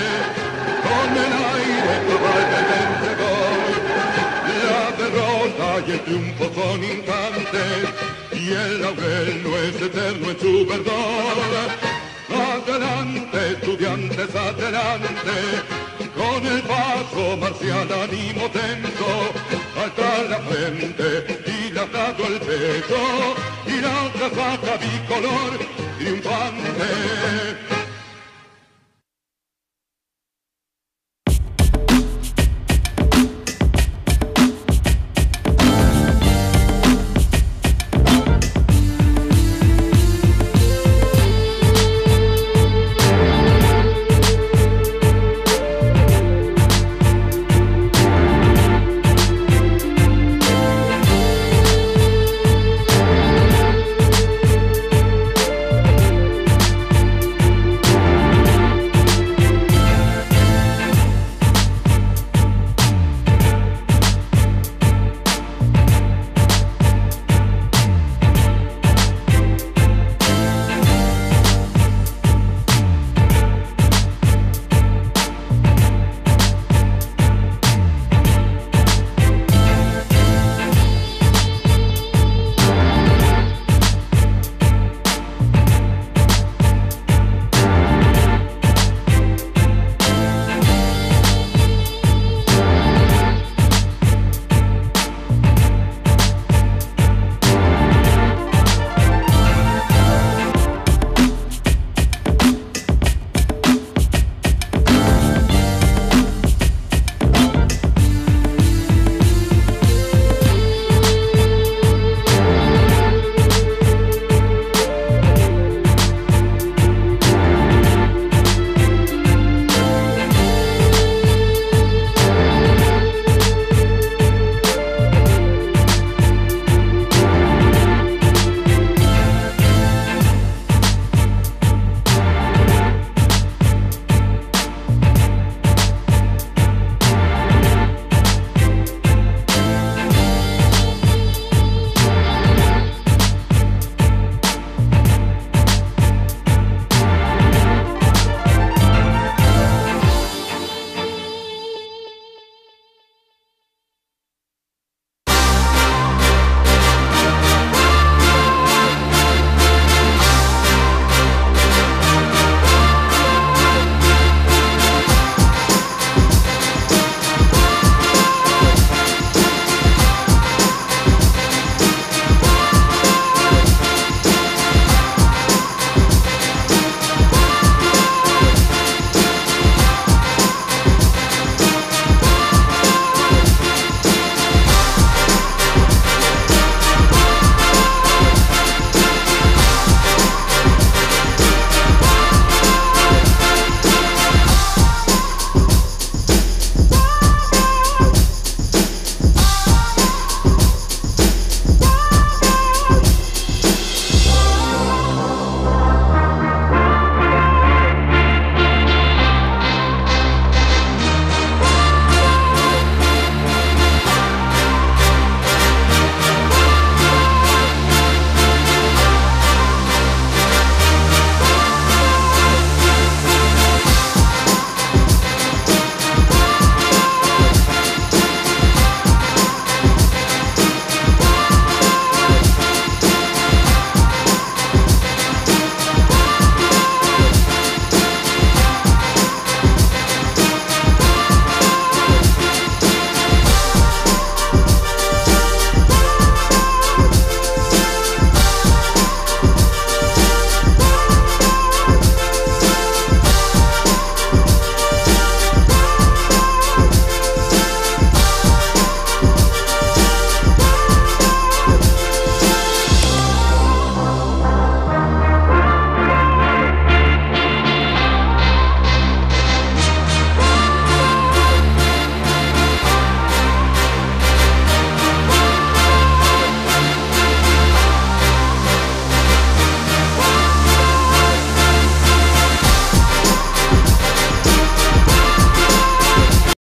con el aire cabal del vencedor. La derrota y el triunfo son instantes, y el laurel no es eterno en su verdor. Adelante, estudiantes, adelante, con el paso marcial ánimo tenso, atrás la frente, dilatado el pecho, y la otra faja bicolor triunfante.